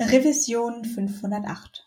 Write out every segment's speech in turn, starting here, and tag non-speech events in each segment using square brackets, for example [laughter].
Revision 508.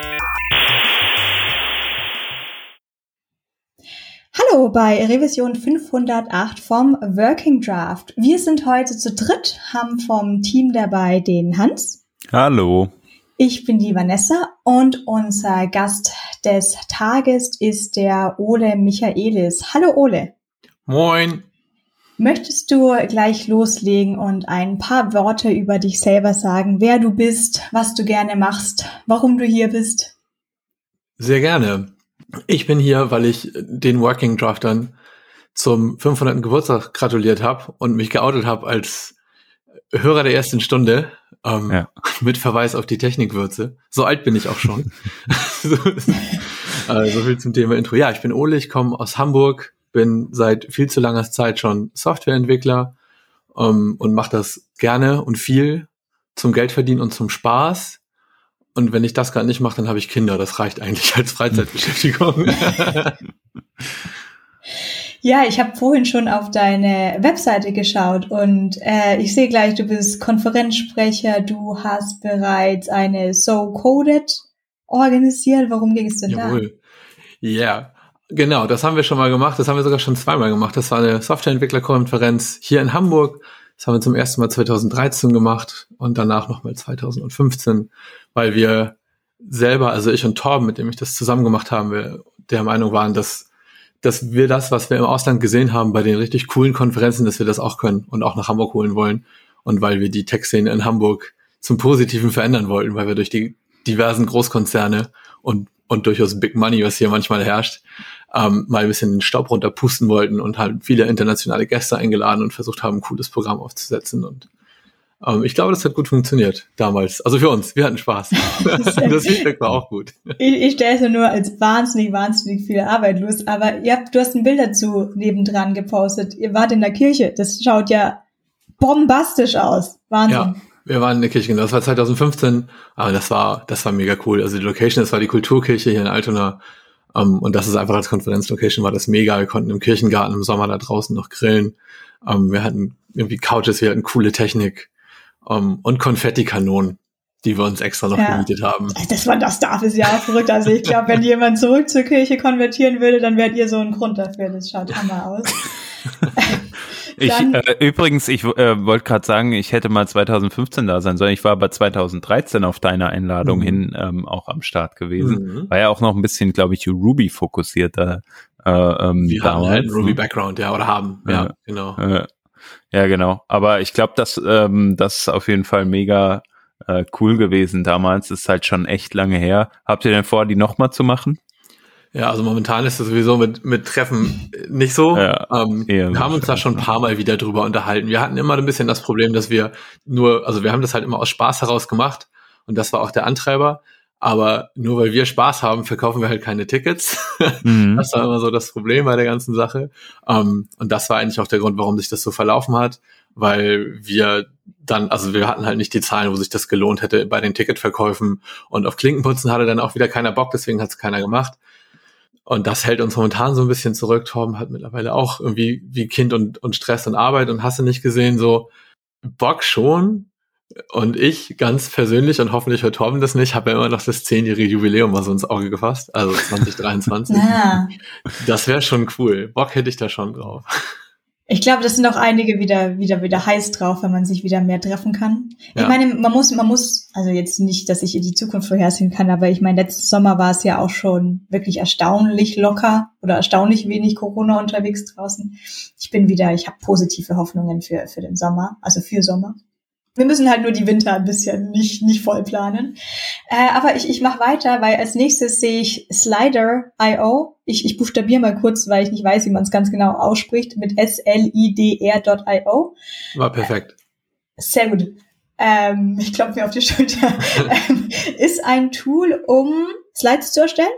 Hallo bei Revision 508 vom Working Draft. Wir sind heute zu dritt, haben vom Team dabei den Hans. Hallo. Ich bin die Vanessa und unser Gast des Tages ist der Ole Michaelis. Hallo Ole. Moin. Möchtest du gleich loslegen und ein paar Worte über dich selber sagen, wer du bist, was du gerne machst, warum du hier bist? Sehr gerne. Ich bin hier, weil ich den Working Draftern zum 500. Geburtstag gratuliert habe und mich geoutet habe als Hörer der ersten Stunde ähm, ja. [laughs] mit Verweis auf die Technikwürze. So alt bin ich auch schon. [laughs] [laughs] so, äh, so viel zum Thema Intro. Ja, ich bin Ole, ich komme aus Hamburg, bin seit viel zu langer Zeit schon Softwareentwickler ähm, und mache das gerne und viel zum Geldverdienen und zum Spaß. Und wenn ich das gerade nicht mache, dann habe ich Kinder. Das reicht eigentlich [laughs] als Freizeitbeschäftigung. [laughs] Ja, ich habe vorhin schon auf deine Webseite geschaut und äh, ich sehe gleich, du bist Konferenzsprecher, du hast bereits eine So Coded organisiert. Warum ging es denn Jawohl. da? Ja, yeah. genau, das haben wir schon mal gemacht. Das haben wir sogar schon zweimal gemacht. Das war eine Softwareentwicklerkonferenz hier in Hamburg. Das haben wir zum ersten Mal 2013 gemacht und danach nochmal 2015 weil wir selber, also ich und Torben, mit dem ich das zusammen gemacht haben, wir der Meinung waren, dass, dass wir das, was wir im Ausland gesehen haben, bei den richtig coolen Konferenzen, dass wir das auch können und auch nach Hamburg holen wollen. Und weil wir die Tech-Szene in Hamburg zum Positiven verändern wollten, weil wir durch die diversen Großkonzerne und, und durchaus Big Money, was hier manchmal herrscht, ähm, mal ein bisschen den Staub runterpusten wollten und halt viele internationale Gäste eingeladen und versucht haben, ein cooles Programm aufzusetzen. Und ähm, ich glaube, das hat gut funktioniert damals. Also für uns, wir hatten Spaß. [laughs] das Feedback war auch gut. Ich, ich stelle es mir nur als wahnsinnig, wahnsinnig viel Arbeit los. Aber ihr habt, du hast ein Bild dazu nebendran gepostet. Ihr wart in der Kirche. Das schaut ja bombastisch aus. Wahnsinn. Ja. Wir waren in der Kirche, genau. das war 2015, aber das war, das war mega cool. Also die Location, das war die Kulturkirche hier in Altona. Um, und das ist einfach als Konferenzlocation war das mega. Wir konnten im Kirchengarten im Sommer da draußen noch grillen. Um, wir hatten irgendwie Couches, wir hatten coole Technik um, ähm, und Konfettikanonen, die wir uns extra noch ja. gemietet haben. Das war das darf es ja auch verrückt. Also ich glaube, wenn jemand zurück zur Kirche konvertieren würde, dann wärt ihr so ein Grund dafür. Das schaut hammer aus. [laughs] ich, äh, übrigens, ich äh, wollte gerade sagen, ich hätte mal 2015 da sein sollen. Ich war aber 2013 auf deiner Einladung mhm. hin ähm, auch am Start gewesen. Mhm. War ja auch noch ein bisschen, glaube ich, Ruby fokussierter. Äh, ähm, Wir haben halt Ruby Background, ja, oder haben, ja, ja genau. Äh, ja, genau. Aber ich glaube, dass ähm, das ist auf jeden Fall mega äh, cool gewesen damals. Ist halt schon echt lange her. Habt ihr denn vor, die nochmal zu machen? Ja, also momentan ist es sowieso mit, mit Treffen nicht so. Ja, ähm, wir haben uns da schon ein paar Mal wieder drüber unterhalten. Wir hatten immer ein bisschen das Problem, dass wir nur, also wir haben das halt immer aus Spaß heraus gemacht und das war auch der Antreiber. Aber nur weil wir Spaß haben, verkaufen wir halt keine Tickets. [laughs] Mhm. Das war immer so das Problem bei der ganzen Sache. Um, ähm, und das war eigentlich auch der Grund, warum sich das so verlaufen hat, weil wir dann, also wir hatten halt nicht die Zahlen, wo sich das gelohnt hätte bei den Ticketverkäufen. Und auf Klinkenputzen hatte dann auch wieder keiner Bock, deswegen hat es keiner gemacht. Und das hält uns momentan so ein bisschen zurück. Torben hat mittlerweile auch irgendwie wie Kind und, und Stress und Arbeit und hast du nicht gesehen, so Bock schon, und ich ganz persönlich und hoffentlich hört Torben das nicht, habe ja immer noch das zehnjährige Jubiläum mal so ins Auge gefasst, also [laughs] 2023. ja. Das wäre schon cool. Bock hätte ich da schon drauf. Ich glaube, das sind auch einige wieder, wieder, wieder heiß drauf, wenn man sich wieder mehr treffen kann. Ja. Ich meine, man muss, man muss, also jetzt nicht, dass ich in die Zukunft vorhersehen kann, aber ich meine, letzten Sommer war es ja auch schon wirklich erstaunlich locker oder erstaunlich wenig Corona unterwegs draußen. Ich bin wieder, ich habe positive Hoffnungen für, für den Sommer, also für Sommer. Wir müssen halt nur die Winter ein bisschen nicht, nicht voll planen. Äh, aber ich, ich mache weiter, weil als nächstes sehe ich Slider.io. Ich, ich buchstabiere mal kurz, weil ich nicht weiß, wie man es ganz genau ausspricht, mit S-L-I-D-R.io. War perfekt. Äh, sehr gut. Ähm, ich klopfe mir auf die Schulter. [laughs] ähm, ist ein Tool, um Slides zu erstellen?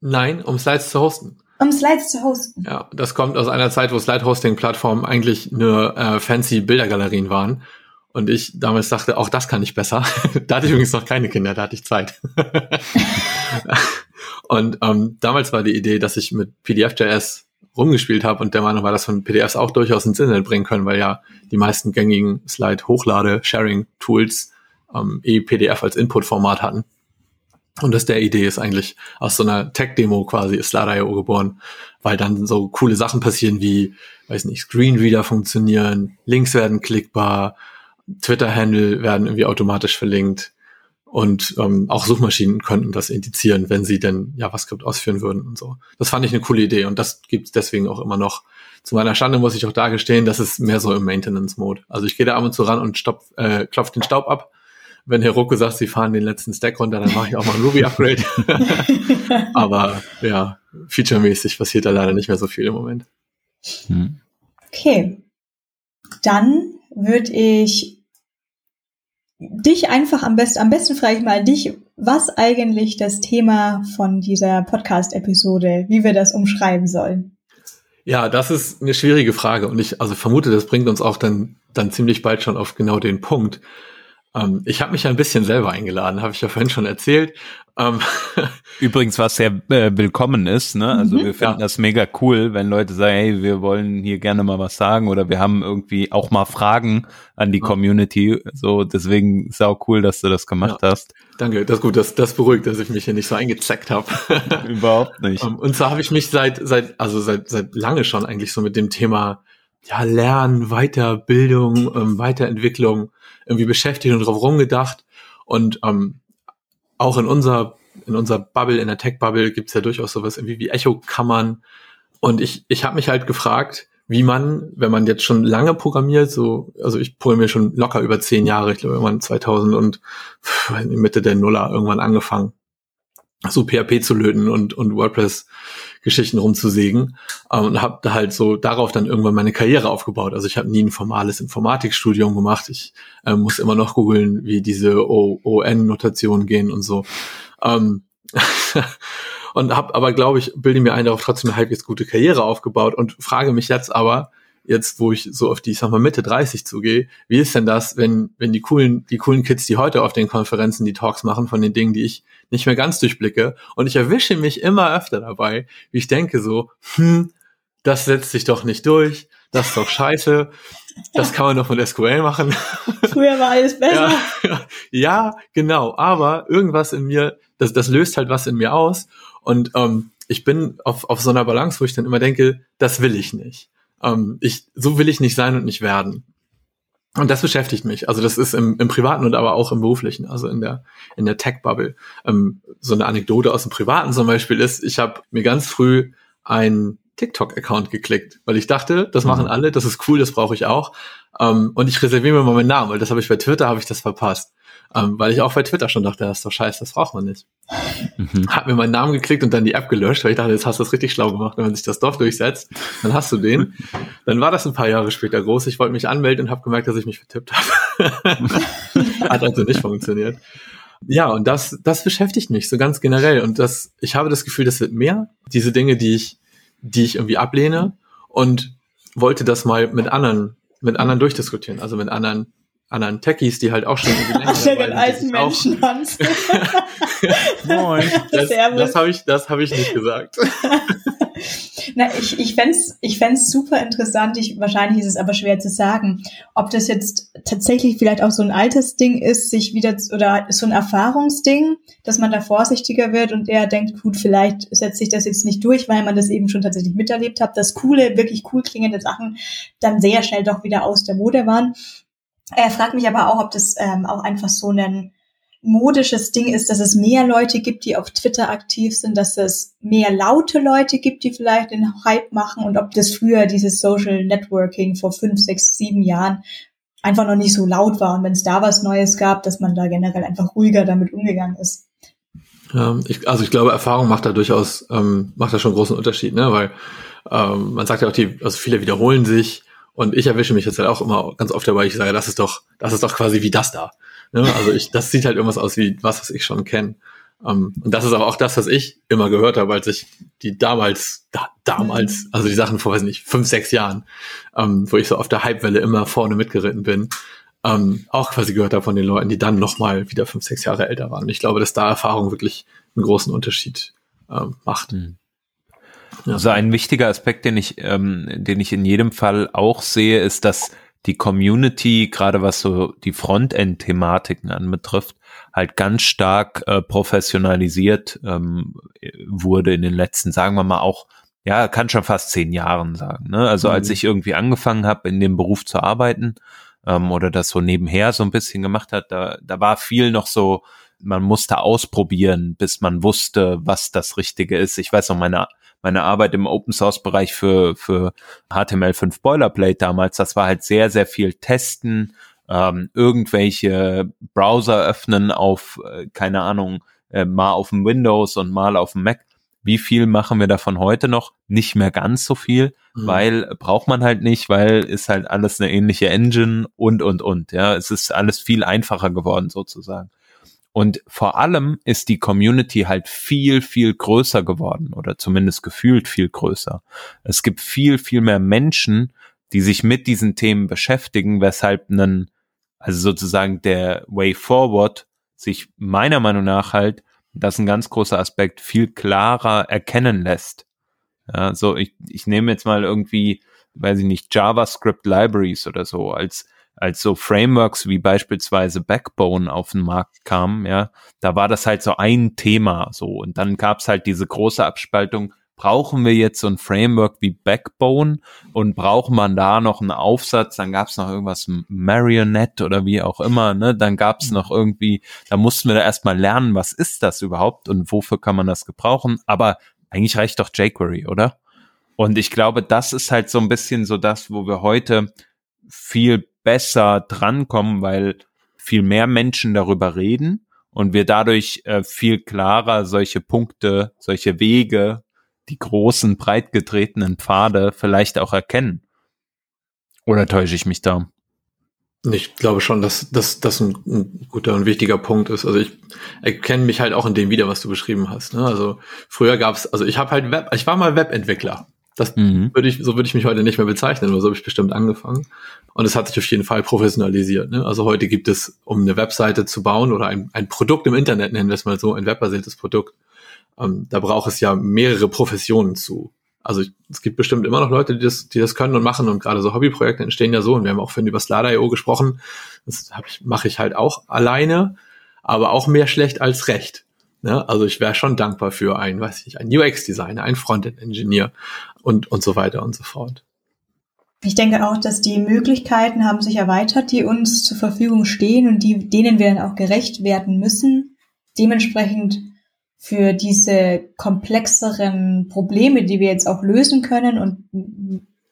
Nein, um Slides zu hosten. Um Slides zu hosten. Ja, das kommt aus einer Zeit, wo Slide-Hosting-Plattformen eigentlich nur äh, fancy Bildergalerien waren und ich damals dachte, auch das kann ich besser. [laughs] da hatte ich übrigens noch keine Kinder, da hatte ich Zeit. [laughs] und ähm, damals war die Idee, dass ich mit PDF.js rumgespielt habe und der Meinung war, dass man PDFs auch durchaus ins Internet bringen können, weil ja die meisten gängigen Slide-Hochlade-Sharing-Tools ähm, eh PDF als Input-Format hatten. Und das der Idee ist eigentlich aus so einer Tech-Demo quasi ist Slider.io geboren, weil dann so coole Sachen passieren wie, weiß nicht, Screenreader funktionieren, Links werden klickbar, Twitter-Handle werden irgendwie automatisch verlinkt und ähm, auch Suchmaschinen könnten das indizieren, wenn sie denn JavaScript ausführen würden und so. Das fand ich eine coole Idee und das gibt's deswegen auch immer noch. Zu meiner Schande muss ich auch da gestehen, das ist mehr so im Maintenance-Mode. Also ich gehe da ab und zu ran und stopp, äh, klopf den Staub ab. Wenn Heroku sagt, sie fahren den letzten Stack runter, dann mache ich auch mal ein Ruby-Upgrade. [laughs] Aber ja, featuremäßig passiert da leider nicht mehr so viel im Moment. Hm. Okay. Dann würde ich dich einfach am besten, am besten frage ich mal dich, was eigentlich das Thema von dieser Podcast-Episode, wie wir das umschreiben sollen. Ja, das ist eine schwierige Frage und ich also vermute, das bringt uns auch dann dann ziemlich bald schon auf genau den Punkt. Ähm, ich habe mich ein bisschen selber eingeladen, habe ich ja vorhin schon erzählt. Ähm, [laughs] Übrigens, was sehr äh, willkommen ist, ne? Also mhm, wir finden ja. das mega cool, wenn Leute sagen, hey, wir wollen hier gerne mal was sagen oder wir haben irgendwie auch mal Fragen an die ja. Community. So, deswegen ist auch cool, dass du das gemacht ja. hast. Danke, das ist gut, das, das beruhigt, dass ich mich hier nicht so eingezeckt habe. [laughs] Überhaupt nicht. Ähm, und zwar habe ich mich seit, seit, also seit, seit lange schon eigentlich so mit dem Thema ja, Lernen, Weiterbildung, ähm, Weiterentwicklung irgendwie beschäftigt und drauf rumgedacht. Und ähm, auch in unserer, in unserer Bubble, in der Tech-Bubble gibt's ja durchaus sowas irgendwie wie Echo-Kammern. Und ich, ich habe mich halt gefragt, wie man, wenn man jetzt schon lange programmiert, so, also ich programmiere schon locker über zehn Jahre, ich glaube irgendwann 2000 und Mitte der Nuller irgendwann angefangen, so PHP zu löten und, und WordPress Geschichten rumzusägen ähm, und habe da halt so darauf dann irgendwann meine Karriere aufgebaut. Also ich habe nie ein formales Informatikstudium gemacht. Ich äh, muss immer noch googeln, wie diese ON-Notationen gehen und so. Ähm, [laughs] und habe aber, glaube ich, bilde mir ein, darauf trotzdem eine halbwegs gute Karriere aufgebaut und frage mich jetzt aber, jetzt, wo ich so auf die, ich sag mal, Mitte 30 zugehe, wie ist denn das, wenn, wenn die coolen, die coolen Kids, die heute auf den Konferenzen die Talks machen von den Dingen, die ich nicht mehr ganz durchblicke, und ich erwische mich immer öfter dabei, wie ich denke so, hm, das setzt sich doch nicht durch, das ist doch scheiße, das kann man doch mit SQL machen. Früher war alles [laughs] besser. Ja, ja, genau, aber irgendwas in mir, das, das löst halt was in mir aus und ähm, ich bin auf, auf so einer Balance, wo ich dann immer denke, das will ich nicht. Ähm, ich, so will ich nicht sein und nicht werden. Und das beschäftigt mich. Also das ist im, im Privaten und aber auch im Beruflichen, also in der, in der Tech-Bubble. Ähm, so eine Anekdote aus dem Privaten zum Beispiel ist, ich habe mir ganz früh ein TikTok-Account geklickt, weil ich dachte, das machen mhm. alle, das ist cool, das brauche ich auch. Ähm, und ich reserviere mir mal meinen Namen, weil das habe ich bei Twitter, habe ich das verpasst. Ähm, weil ich auch bei Twitter schon dachte, das ist doch scheiße, das braucht man nicht. Mhm. Hab mir meinen Namen geklickt und dann die App gelöscht, weil ich dachte, jetzt hast du das richtig schlau gemacht. Wenn man sich das Dorf durchsetzt, dann hast du den. Dann war das ein paar Jahre später groß. Ich wollte mich anmelden und habe gemerkt, dass ich mich vertippt habe. [laughs] Hat also nicht funktioniert. Ja, und das, das beschäftigt mich so ganz generell. Und das, ich habe das Gefühl, das wird mehr. Diese Dinge, die ich, die ich irgendwie ablehne und wollte das mal mit anderen, mit anderen durchdiskutieren, also mit anderen anderen Techies, die halt auch schon irgendwie länger [laughs] dabei sind. alten Menschen, [laughs] Hans. [laughs] Moin. Das, das habe ich, das habe ich nicht gesagt. Na, ich, ich fände ich fänd's super interessant. Ich, wahrscheinlich ist es aber schwer zu sagen, ob das jetzt tatsächlich vielleicht auch so ein Altersding ist, sich wieder, oder so ein Erfahrungsding, dass man da vorsichtiger wird und eher denkt, gut, vielleicht setzt sich das jetzt nicht durch, weil man das eben schon tatsächlich miterlebt hat, dass coole, wirklich cool klingende Sachen dann sehr schnell doch wieder aus der Mode waren. Er fragt mich aber auch, ob das ähm, auch einfach so ein modisches Ding ist, dass es mehr Leute gibt, die auf Twitter aktiv sind, dass es mehr laute Leute gibt, die vielleicht den Hype machen und ob das früher dieses Social Networking vor fünf, sechs, sieben Jahren einfach noch nicht so laut war und wenn es da was Neues gab, dass man da generell einfach ruhiger damit umgegangen ist. Ja, ich, also ich glaube, Erfahrung macht da durchaus, ähm, macht da schon großen Unterschied, ne? Weil ähm, man sagt ja auch, die, also viele wiederholen sich und ich erwische mich jetzt halt auch immer ganz oft dabei, ich sage, das ist doch, das ist doch quasi wie das da. Ne? Also ich, das sieht halt irgendwas aus wie was, was ich schon kenne. Um, ähm, und das ist aber auch das, was ich immer gehört habe, als ich die damals, da, damals, mhm. also die Sachen vor, weiß nicht, fünf, sechs Jahren, um, ähm, wo ich so auf der Hypewelle immer vorne mitgeritten bin, um, ähm, auch quasi gehört habe von den Leuten, die dann nochmal wieder fünf, sechs Jahre älter waren. Und ich glaube, dass da Erfahrung wirklich einen großen Unterschied macht. Mhm. Also ein wichtiger Aspekt, den ich, ähm, den ich in jedem Fall auch sehe, ist, dass die Community, gerade was so die Frontend-Thematiken anbetrifft, halt ganz stark äh, professionalisiert ähm, wurde in den letzten, sagen wir mal auch, ja, kann schon fast zehn Jahren sagen. Ne? Also mhm. als ich irgendwie angefangen habe, in dem Beruf zu arbeiten ähm, oder das so nebenher so ein bisschen gemacht hat, da, da war viel noch so, man musste ausprobieren, bis man wusste, was das Richtige ist. Ich weiß noch, meine meine Arbeit im Open Source Bereich für, für HTML5 Boilerplate damals, das war halt sehr, sehr viel testen, ähm, irgendwelche Browser öffnen auf, äh, keine Ahnung, äh, mal auf dem Windows und mal auf dem Mac. Wie viel machen wir davon heute noch? Nicht mehr ganz so viel, mhm. weil braucht man halt nicht, weil ist halt alles eine ähnliche Engine und, und, und. Ja, es ist alles viel einfacher geworden sozusagen. Und vor allem ist die Community halt viel, viel größer geworden oder zumindest gefühlt viel größer. Es gibt viel, viel mehr Menschen, die sich mit diesen Themen beschäftigen, weshalb einen, also sozusagen der Way Forward sich meiner Meinung nach halt, das ist ein ganz großer Aspekt, viel klarer erkennen lässt. Ja, so ich, ich nehme jetzt mal irgendwie, weiß ich nicht, JavaScript Libraries oder so als als so Frameworks wie beispielsweise Backbone auf den Markt kamen, ja, da war das halt so ein Thema so. Und dann gab's halt diese große Abspaltung, brauchen wir jetzt so ein Framework wie Backbone und braucht man da noch einen Aufsatz, dann gab's noch irgendwas Marionette oder wie auch immer, ne? Dann gab's noch irgendwie, da mussten wir da erstmal lernen, was ist das überhaupt und wofür kann man das gebrauchen. Aber eigentlich reicht doch jQuery, oder? Und ich glaube, das ist halt so ein bisschen so das, wo wir heute viel besser drankommen, weil viel mehr Menschen darüber reden und wir dadurch äh, viel klarer solche Punkte, solche Wege, die großen, breit getretenen Pfade vielleicht auch erkennen. Oder täusche ich mich da? Ich glaube schon, dass das dass ein, ein, guter und wichtiger Punkt ist. Also ich erkenne mich halt auch in dem wieder, was du beschrieben hast. Ne? Also früher gab es, also ich habe halt Web, ich war mal Webentwickler. Das mhm. würde ich, so würde ich mich heute nicht mehr bezeichnen, aber so habe ich bestimmt angefangen. Und es hat sich auf jeden Fall professionalisiert. Ne? Also heute gibt es, um eine Webseite zu bauen oder ein, ein Produkt im Internet, nennen wir es mal so, ein webbasiertes Produkt, ähm, da braucht es ja mehrere Professionen zu. Also es gibt bestimmt immer noch Leute, die das, die das können und machen und gerade so Hobbyprojekte entstehen ja so und wir haben auch vorhin über Slider.io gesprochen. Das ich, mache ich halt auch alleine, aber auch mehr schlecht als recht. Ne? Also ich wäre schon dankbar für ein, weiß ich, ein UX-Designer, ein Frontend-Engineer und, und so weiter und so fort. Ich denke auch, dass die Möglichkeiten haben sich erweitert, die uns zur Verfügung stehen und die, denen wir dann auch gerecht werden müssen. Dementsprechend für diese komplexeren Probleme, die wir jetzt auch lösen können und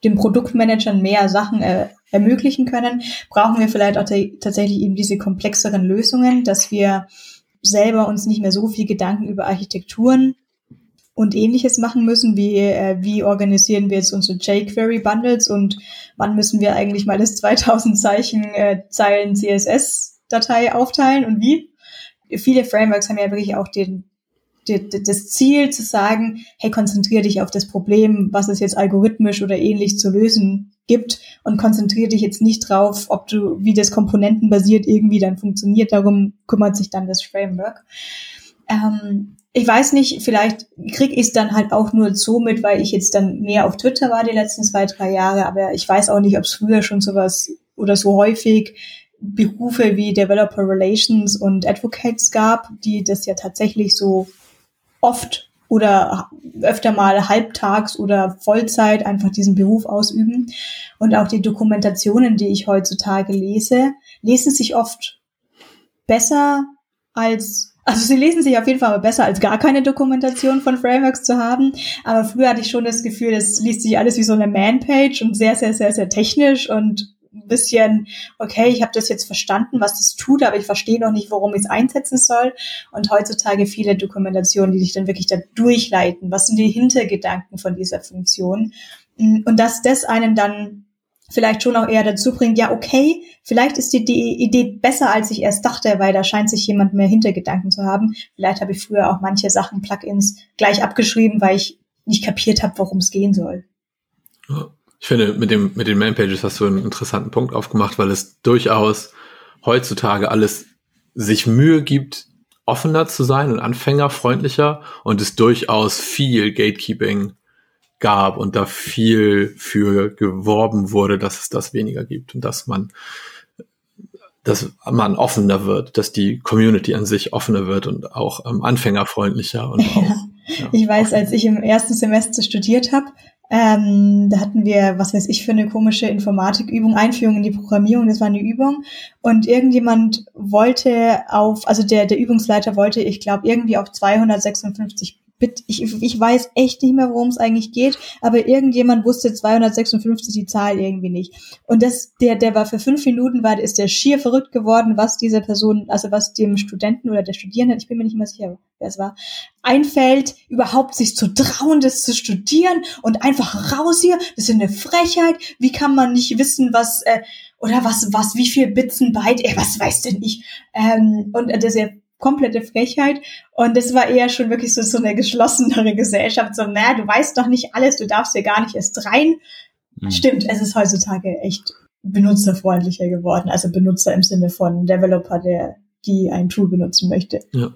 den Produktmanagern mehr Sachen äh, ermöglichen können, brauchen wir vielleicht auch tatsächlich eben diese komplexeren Lösungen, dass wir selber uns nicht mehr so viel Gedanken über Architekturen und ähnliches machen müssen, wie äh, wie organisieren wir jetzt unsere jQuery Bundles und wann müssen wir eigentlich mal das [laughs] 2000 Zeichen äh, Zeilen CSS Datei aufteilen und wie. Viele Frameworks haben ja wirklich auch den, den das Ziel zu sagen, hey, konzentriere dich auf das Problem, was es jetzt algorithmisch oder ähnlich zu lösen gibt und konzentriere dich jetzt nicht drauf, ob du, wie das komponentenbasiert irgendwie dann funktioniert. Darum kümmert sich dann das Framework. Ähm, ich weiß nicht, vielleicht krieg ich es dann halt auch nur so mit, weil ich jetzt dann mehr auf Twitter war die letzten zwei, drei Jahre, aber ich weiß auch nicht, ob es früher schon sowas oder so häufig Berufe wie Developer Relations und Advocates gab, die das ja tatsächlich so oft oder öfter mal halbtags oder Vollzeit einfach diesen Beruf ausüben. Und auch die Dokumentationen, die ich heutzutage lese, lesen sich oft besser als also sie lesen sich auf jeden Fall besser, als gar keine Dokumentation von Frameworks zu haben. Aber früher hatte ich schon das Gefühl, es liest sich alles wie so eine Man-Page und sehr, sehr, sehr, sehr technisch und ein bisschen, okay, ich habe das jetzt verstanden, was das tut, aber ich verstehe noch nicht, warum ich es einsetzen soll. Und heutzutage viele Dokumentationen, die sich dann wirklich da durchleiten. Was sind die Hintergedanken von dieser Funktion? Und dass das einen dann vielleicht schon auch eher dazu bringt, ja, okay, vielleicht ist die, die Idee besser, als ich erst dachte, weil da scheint sich jemand mehr Hintergedanken zu haben. Vielleicht habe ich früher auch manche Sachen, Plugins, gleich abgeschrieben, weil ich nicht kapiert habe, worum es gehen soll. Ich finde, mit dem, mit den Manpages hast du einen interessanten Punkt aufgemacht, weil es durchaus heutzutage alles sich Mühe gibt, offener zu sein und anfängerfreundlicher und es durchaus viel Gatekeeping gab und da viel für geworben wurde, dass es das weniger gibt und dass man dass man offener wird, dass die Community an sich offener wird und auch ähm, anfängerfreundlicher und [laughs] auch. Ja. Ich weiß, als ich im ersten Semester studiert habe, ähm, da hatten wir, was weiß ich, für eine komische Informatikübung, Einführung in die Programmierung, das war eine Übung. Und irgendjemand wollte auf, also der, der Übungsleiter wollte, ich glaube, irgendwie auf 256 ich, ich weiß echt nicht mehr, worum es eigentlich geht, aber irgendjemand wusste 256 die Zahl irgendwie nicht. Und das, der, der war für fünf Minuten, war, ist der schier verrückt geworden, was dieser Person, also was dem Studenten oder der Studierenden, ich bin mir nicht mehr sicher, wer es war, einfällt, überhaupt sich zu trauen, das zu studieren und einfach raus hier, das ist eine Frechheit, wie kann man nicht wissen, was, äh, oder was, was, wie viel Bits ein Byte, ey, was weiß denn ich? Ähm, und das ist ja komplette Frechheit. Und das war eher schon wirklich so, so eine geschlossenere Gesellschaft. So, naja, du weißt doch nicht alles, du darfst hier gar nicht erst rein. Mhm. Stimmt, es ist heutzutage echt benutzerfreundlicher geworden. Also Benutzer im Sinne von Developer, der die ein Tool benutzen möchte. Ja.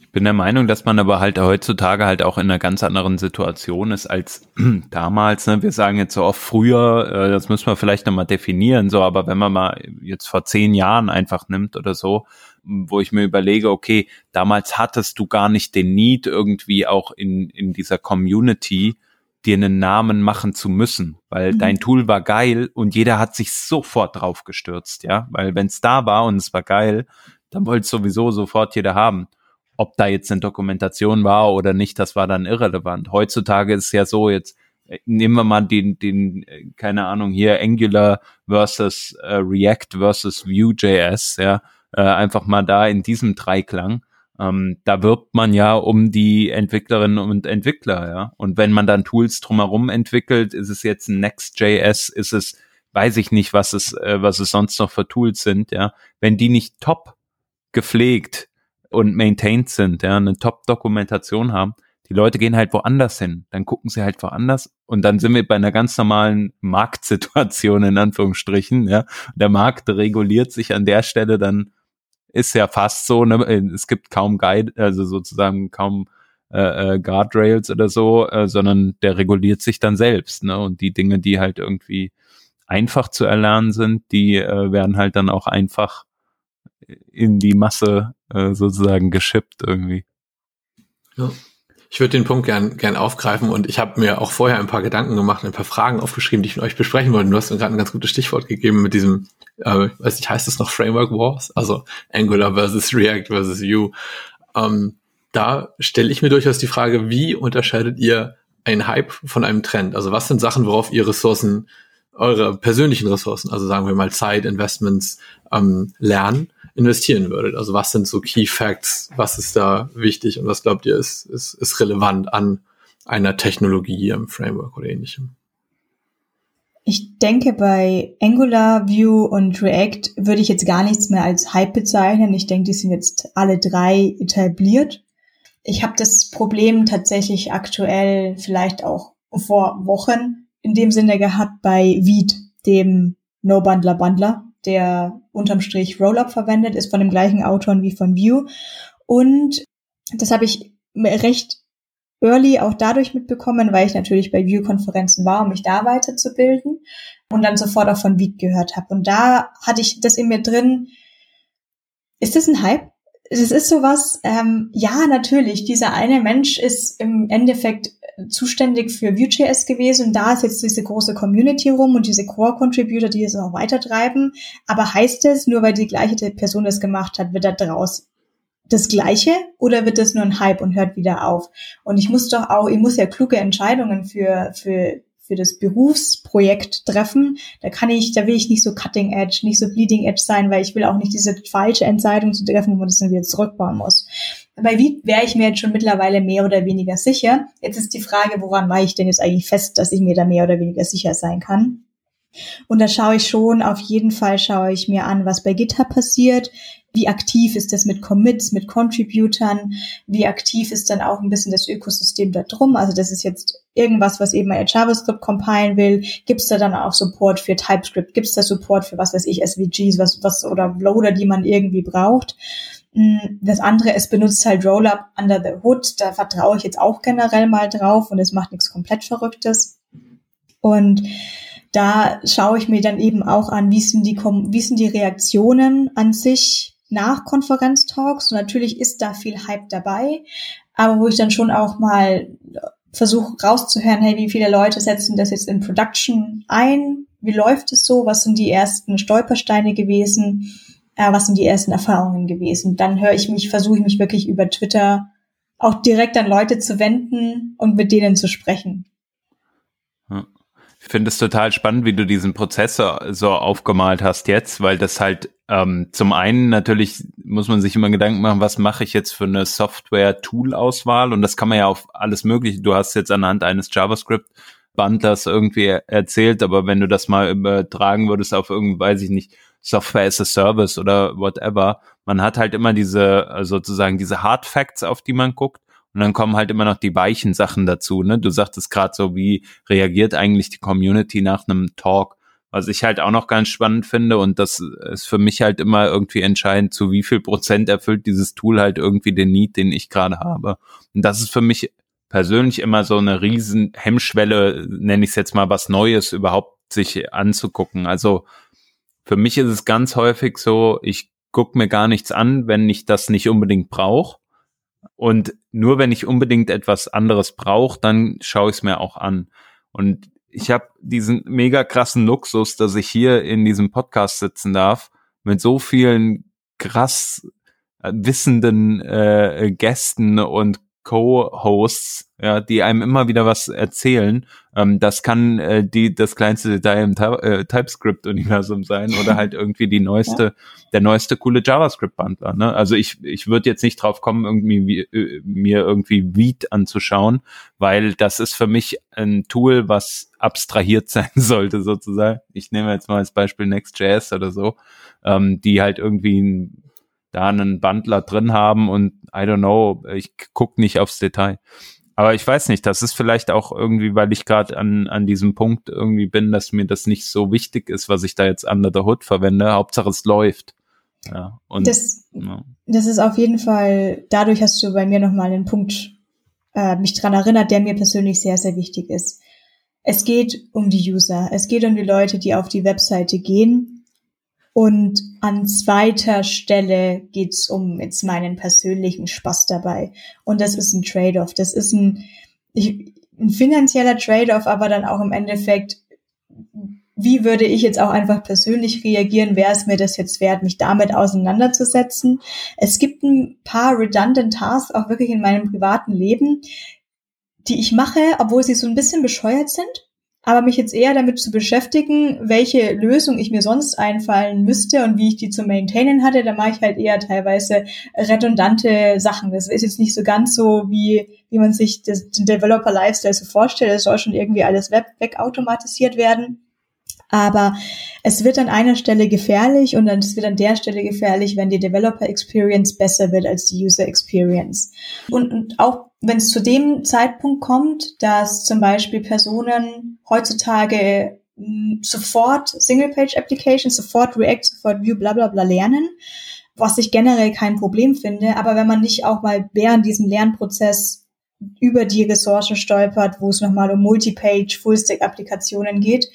Ich bin der Meinung, dass man aber halt heutzutage halt auch in einer ganz anderen Situation ist als [clears throat] damals. Ne? Wir sagen jetzt so oft früher, äh, das müssen wir vielleicht nochmal definieren, so, aber wenn man mal jetzt vor zehn Jahren einfach nimmt oder so, wo ich mir überlege, okay, damals hattest du gar nicht den Need irgendwie auch in, in dieser Community dir einen Namen machen zu müssen, weil mhm. dein Tool war geil und jeder hat sich sofort drauf gestürzt, ja, weil wenn es da war und es war geil, dann wollte sowieso sofort jeder haben. Ob da jetzt eine Dokumentation war oder nicht, das war dann irrelevant. Heutzutage ist es ja so, jetzt äh, nehmen wir mal den, den, äh, keine Ahnung, hier Angular versus äh, React versus Vue.js, ja äh, einfach mal da in diesem Dreiklang. Ähm, da wirbt man ja um die Entwicklerinnen und Entwickler, ja. Und wenn man dann Tools drumherum entwickelt, ist es jetzt ein Next.js, ist es, weiß ich nicht, was es, äh, was es sonst noch für Tools sind, ja. Wenn die nicht top gepflegt und maintained sind, ja, eine Top-Dokumentation haben, die Leute gehen halt woanders hin. Dann gucken sie halt woanders und dann sind wir bei einer ganz normalen Marktsituation in Anführungsstrichen. Ja, der Markt reguliert sich an der Stelle dann ist ja fast so, ne? es gibt kaum Guide, also sozusagen kaum äh, äh, Guardrails oder so, äh, sondern der reguliert sich dann selbst, ne? Und die Dinge, die halt irgendwie einfach zu erlernen sind, die äh, werden halt dann auch einfach in die Masse äh, sozusagen geschippt irgendwie. Ja. Ich würde den Punkt gern, gern aufgreifen und ich habe mir auch vorher ein paar Gedanken gemacht, ein paar Fragen aufgeschrieben, die ich mit euch besprechen wollte. Du hast mir gerade ein ganz gutes Stichwort gegeben mit diesem, äh, weiß nicht, heißt das noch Framework Wars? Also Angular versus React versus Vue. Ähm, da stelle ich mir durchaus die Frage, wie unterscheidet ihr einen Hype von einem Trend? Also was sind Sachen, worauf ihr Ressourcen, eure persönlichen Ressourcen, also sagen wir mal Zeit, Investments, ähm, lernen? Investieren würdet. Also was sind so Key Facts, was ist da wichtig und was glaubt ihr ist, ist, ist relevant an einer Technologie, im Framework oder ähnlichem? Ich denke, bei Angular, Vue und React würde ich jetzt gar nichts mehr als Hype bezeichnen. Ich denke, die sind jetzt alle drei etabliert. Ich habe das Problem tatsächlich aktuell vielleicht auch vor Wochen in dem Sinne gehabt bei Veed, dem No-Bundler-Bundler, der unterm Strich Rollup verwendet, ist von dem gleichen Autor wie von View. Und das habe ich recht early auch dadurch mitbekommen, weil ich natürlich bei View-Konferenzen war, um mich da weiterzubilden und dann sofort auch von Veed gehört habe. Und da hatte ich das in mir drin. Ist das ein Hype? Es ist sowas, ähm, ja, natürlich, dieser eine Mensch ist im Endeffekt zuständig für Vue.js gewesen und da ist jetzt diese große Community rum und diese Core-Contributor, die es auch weitertreiben. Aber heißt es, nur weil die gleiche Person das gemacht hat, wird da draus das Gleiche oder wird das nur ein Hype und hört wieder auf? Und ich muss doch auch, ich muss ja kluge Entscheidungen für, für für das Berufsprojekt treffen, da kann ich, da will ich nicht so cutting edge, nicht so bleeding edge sein, weil ich will auch nicht diese falsche Entscheidung zu treffen, wo man das dann wieder zurückbauen muss. Bei wie wäre ich mir jetzt schon mittlerweile mehr oder weniger sicher. Jetzt ist die Frage, woran war ich denn jetzt eigentlich fest, dass ich mir da mehr oder weniger sicher sein kann? Und da schaue ich schon, auf jeden Fall schaue ich mir an, was bei GitHub passiert. Wie aktiv ist das mit Commits, mit Contributern? Wie aktiv ist dann auch ein bisschen das Ökosystem da drum? Also das ist jetzt irgendwas, was eben ein JavaScript compilen will. Gibt es da dann auch Support für TypeScript? Gibt es da Support für was weiß ich, SVGs, was, was oder Loader, die man irgendwie braucht? Hm, das andere, es benutzt halt Rollup under the hood. Da vertraue ich jetzt auch generell mal drauf und es macht nichts komplett Verrücktes. Und da schaue ich mir dann eben auch an, wie sind die, wie sind die Reaktionen an sich nach Konferenztalks. Und natürlich ist da viel Hype dabei, aber wo ich dann schon auch mal versuche rauszuhören, hey, wie viele Leute setzen das jetzt in Production ein? Wie läuft es so? Was sind die ersten Stolpersteine gewesen? Äh, was sind die ersten Erfahrungen gewesen? Dann höre ich mich, versuche ich mich wirklich über Twitter auch direkt an Leute zu wenden und mit denen zu sprechen. Ich finde es total spannend, wie du diesen Prozess so aufgemalt hast jetzt, weil das halt ähm, zum einen natürlich muss man sich immer Gedanken machen, was mache ich jetzt für eine Software-Tool-Auswahl und das kann man ja auf alles Mögliche. Du hast jetzt anhand eines JavaScript-Bundlers irgendwie erzählt, aber wenn du das mal übertragen würdest auf irgendwie, weiß ich nicht, Software as a Service oder whatever, man hat halt immer diese sozusagen diese Hard Facts, auf die man guckt und dann kommen halt immer noch die weichen Sachen dazu. Ne? Du sagtest gerade so, wie reagiert eigentlich die Community nach einem Talk? Was ich halt auch noch ganz spannend finde und das ist für mich halt immer irgendwie entscheidend, zu wie viel Prozent erfüllt dieses Tool halt irgendwie den Need, den ich gerade habe. Und das ist für mich persönlich immer so eine riesen Hemmschwelle, nenne ich es jetzt mal was Neues überhaupt sich anzugucken. Also für mich ist es ganz häufig so, ich gucke mir gar nichts an, wenn ich das nicht unbedingt brauche. Und nur wenn ich unbedingt etwas anderes brauche, dann schaue ich es mir auch an. Und ich habe diesen mega krassen Luxus, dass ich hier in diesem Podcast sitzen darf mit so vielen krass äh, wissenden äh, Gästen und Co-Hosts, ja, die einem immer wieder was erzählen. Ähm, das kann äh, die das kleinste Detail im äh, TypeScript-Universum sein oder halt irgendwie die neueste, ja. der neueste coole JavaScript-Bundler. Ne? Also ich ich würde jetzt nicht drauf kommen, irgendwie wie, äh, mir irgendwie Veed anzuschauen, weil das ist für mich ein Tool, was abstrahiert [laughs] sein sollte sozusagen. Ich nehme jetzt mal als Beispiel Next.js oder so, ähm, die halt irgendwie ein da einen Bundler drin haben und I don't know, ich guck nicht aufs Detail. Aber ich weiß nicht, das ist vielleicht auch irgendwie, weil ich gerade an, an diesem Punkt irgendwie bin, dass mir das nicht so wichtig ist, was ich da jetzt under the hood verwende. Hauptsache es läuft. Ja, und, das, ja. das ist auf jeden Fall, dadurch hast du bei mir nochmal einen Punkt äh, mich dran erinnert, der mir persönlich sehr, sehr wichtig ist. Es geht um die User. Es geht um die Leute, die auf die Webseite gehen und an zweiter Stelle geht's um jetzt meinen persönlichen Spaß dabei. Und das ist ein Trade-off. Das ist ein, ein finanzieller Trade-off, aber dann auch im Endeffekt, wie würde ich jetzt auch einfach persönlich reagieren? Wäre es mir das jetzt wert, mich damit auseinanderzusetzen? Es gibt ein paar redundant Tasks auch wirklich in meinem privaten Leben, die ich mache, obwohl sie so ein bisschen bescheuert sind aber mich jetzt eher damit zu beschäftigen, welche Lösung ich mir sonst einfallen müsste und wie ich die zu maintainen hatte, da mache ich halt eher teilweise redundante Sachen. Das ist jetzt nicht so ganz so, wie, wie man sich das, den Developer Lifestyle so vorstellt. Es soll schon irgendwie alles wegautomatisiert werden. Aber es wird an einer Stelle gefährlich und dann es wird an der Stelle gefährlich, wenn die Developer Experience besser wird als die User Experience. Und, und auch wenn es zu dem Zeitpunkt kommt, dass zum Beispiel Personen heutzutage mh, sofort Single-Page-Applications, sofort React, sofort View, bla bla bla lernen, was ich generell kein Problem finde. Aber wenn man nicht auch mal während diesem Lernprozess über die Ressourcen stolpert, wo es nochmal um Multipage, Full-Stack-Applikationen geht,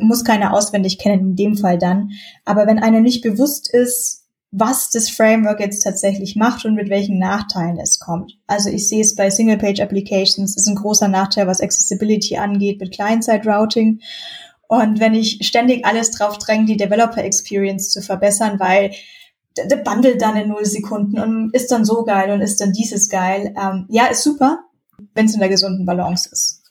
muss keiner auswendig kennen in dem Fall dann. Aber wenn einer nicht bewusst ist, was das Framework jetzt tatsächlich macht und mit welchen Nachteilen es kommt. Also ich sehe es bei Single-Page-Applications, ist ein großer Nachteil, was Accessibility angeht mit Client-Side-Routing. Und wenn ich ständig alles drauf dränge, die Developer-Experience zu verbessern, weil der Bundle dann in null Sekunden und ist dann so geil und ist dann dieses geil. Ähm, ja, ist super, wenn es in der gesunden Balance ist.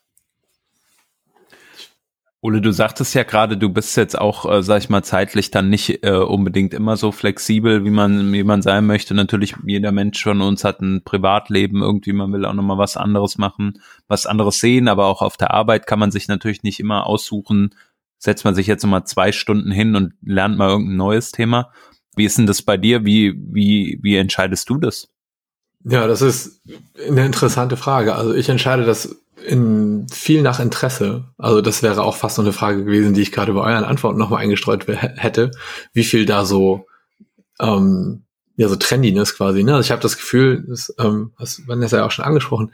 Ole, du sagtest ja gerade, du bist jetzt auch, äh, sag ich mal, zeitlich dann nicht äh, unbedingt immer so flexibel, wie man, wie man sein möchte. Natürlich, jeder Mensch von uns hat ein Privatleben, irgendwie, man will auch nochmal was anderes machen, was anderes sehen, aber auch auf der Arbeit kann man sich natürlich nicht immer aussuchen, setzt man sich jetzt nochmal zwei Stunden hin und lernt mal irgendein neues Thema. Wie ist denn das bei dir? Wie, wie, wie entscheidest du das? Ja, das ist eine interessante Frage. Also ich entscheide das in viel nach Interesse. Also das wäre auch fast noch eine Frage gewesen, die ich gerade bei euren Antworten nochmal eingestreut hätte, wie viel da so ähm, ja so Trendiness quasi. Ne? Also ich habe das Gefühl, das, ähm, das Vanessa ja auch schon angesprochen,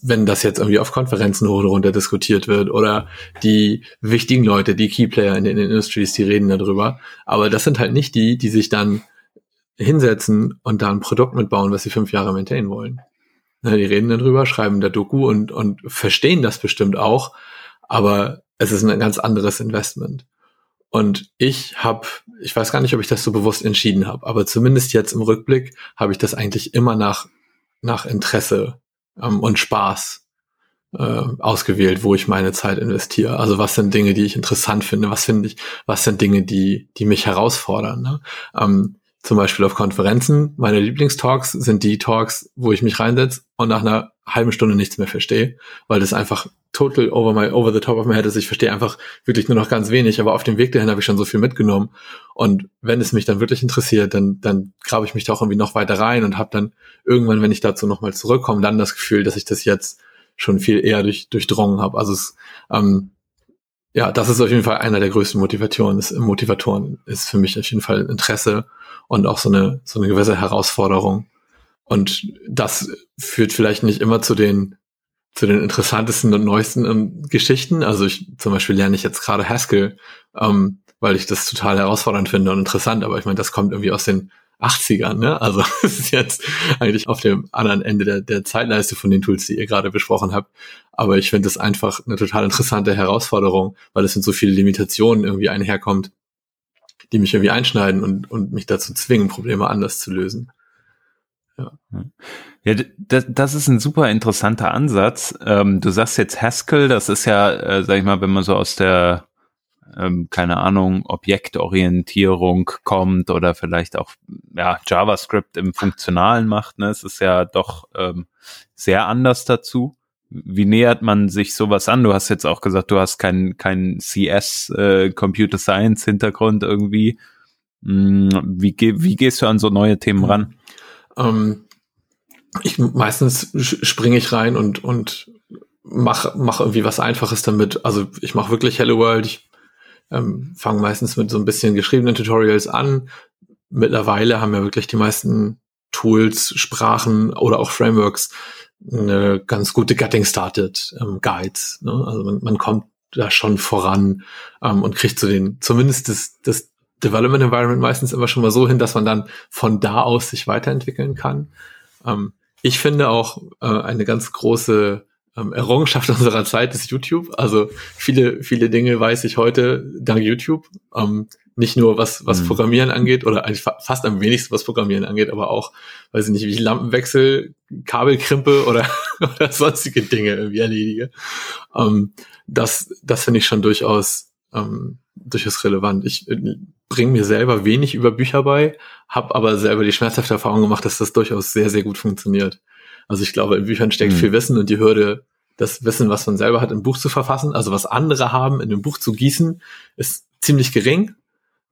wenn das jetzt irgendwie auf Konferenzen hoch und runter diskutiert wird oder die wichtigen Leute, die Keyplayer in den Industries, die reden darüber. Aber das sind halt nicht die, die sich dann hinsetzen und da ein Produkt mitbauen, was sie fünf Jahre maintainen wollen. Na, die reden dann drüber, schreiben da Doku und, und verstehen das bestimmt auch, aber es ist ein ganz anderes Investment. Und ich habe, ich weiß gar nicht, ob ich das so bewusst entschieden habe, aber zumindest jetzt im Rückblick habe ich das eigentlich immer nach, nach Interesse ähm, und Spaß äh, ausgewählt, wo ich meine Zeit investiere. Also was sind Dinge, die ich interessant finde? Was finde ich? Was sind Dinge, die die mich herausfordern? Ne? Ähm, zum Beispiel auf Konferenzen. Meine Lieblingstalks sind die Talks, wo ich mich reinsetze und nach einer halben Stunde nichts mehr verstehe, weil das einfach total over my, over the top of my head ist. Ich verstehe einfach wirklich nur noch ganz wenig, aber auf dem Weg dahin habe ich schon so viel mitgenommen. Und wenn es mich dann wirklich interessiert, dann, dann grabe ich mich da auch irgendwie noch weiter rein und habe dann irgendwann, wenn ich dazu nochmal zurückkomme, dann das Gefühl, dass ich das jetzt schon viel eher durch, durchdrungen habe. Also es, ähm, ja, das ist auf jeden Fall einer der größten Motivationen. Das, Motivatoren ist für mich auf jeden Fall Interesse und auch so eine, so eine gewisse Herausforderung. Und das führt vielleicht nicht immer zu den, zu den interessantesten und neuesten ähm, Geschichten. Also ich, zum Beispiel lerne ich jetzt gerade Haskell, ähm, weil ich das total herausfordernd finde und interessant. Aber ich meine, das kommt irgendwie aus den 80ern, ne? Also [laughs] es ist jetzt eigentlich auf dem anderen Ende der, der Zeitleiste von den Tools, die ihr gerade besprochen habt. Aber ich finde es einfach eine total interessante Herausforderung, weil es mit so vielen Limitationen irgendwie einherkommt, die mich irgendwie einschneiden und, und mich dazu zwingen, Probleme anders zu lösen. Ja. Ja, das, das ist ein super interessanter Ansatz. Ähm, du sagst jetzt Haskell, das ist ja, äh, sag ich mal, wenn man so aus der, ähm, keine Ahnung, Objektorientierung kommt oder vielleicht auch ja, JavaScript im Funktionalen macht, ne? Es ist ja doch ähm, sehr anders dazu wie nähert man sich sowas an? Du hast jetzt auch gesagt, du hast keinen kein CS äh, Computer Science Hintergrund irgendwie. Hm, wie, wie gehst du an so neue Themen ran? Ähm, ich meistens springe ich rein und und mach mach irgendwie was Einfaches damit. Also ich mache wirklich Hello World. Ich ähm, fange meistens mit so ein bisschen geschriebenen Tutorials an. Mittlerweile haben ja wirklich die meisten Tools, Sprachen oder auch Frameworks eine ganz gute Getting Started ähm, Guides. Ne? Also man, man kommt da schon voran ähm, und kriegt zu so den, zumindest das, das Development Environment meistens immer schon mal so hin, dass man dann von da aus sich weiterentwickeln kann. Ähm, ich finde auch äh, eine ganz große ähm, Errungenschaft [laughs] unserer Zeit ist YouTube. Also viele, viele Dinge weiß ich heute dank YouTube. Ähm, nicht nur was, was mhm. Programmieren angeht oder eigentlich fast am wenigsten was Programmieren angeht, aber auch, weiß ich nicht, wie ich Lampenwechsel, Kabelkrimpe oder, [laughs] oder sonstige Dinge irgendwie erledige. Ähm, das, das finde ich schon durchaus, ähm, durchaus relevant. Ich äh, bringe mir selber wenig über Bücher bei, habe aber selber die schmerzhafte Erfahrung gemacht, dass das durchaus sehr, sehr gut funktioniert. Also ich glaube, in Büchern steckt mhm. viel Wissen und die Hürde, das Wissen, was man selber hat, im Buch zu verfassen, also was andere haben, in einem Buch zu gießen, ist ziemlich gering,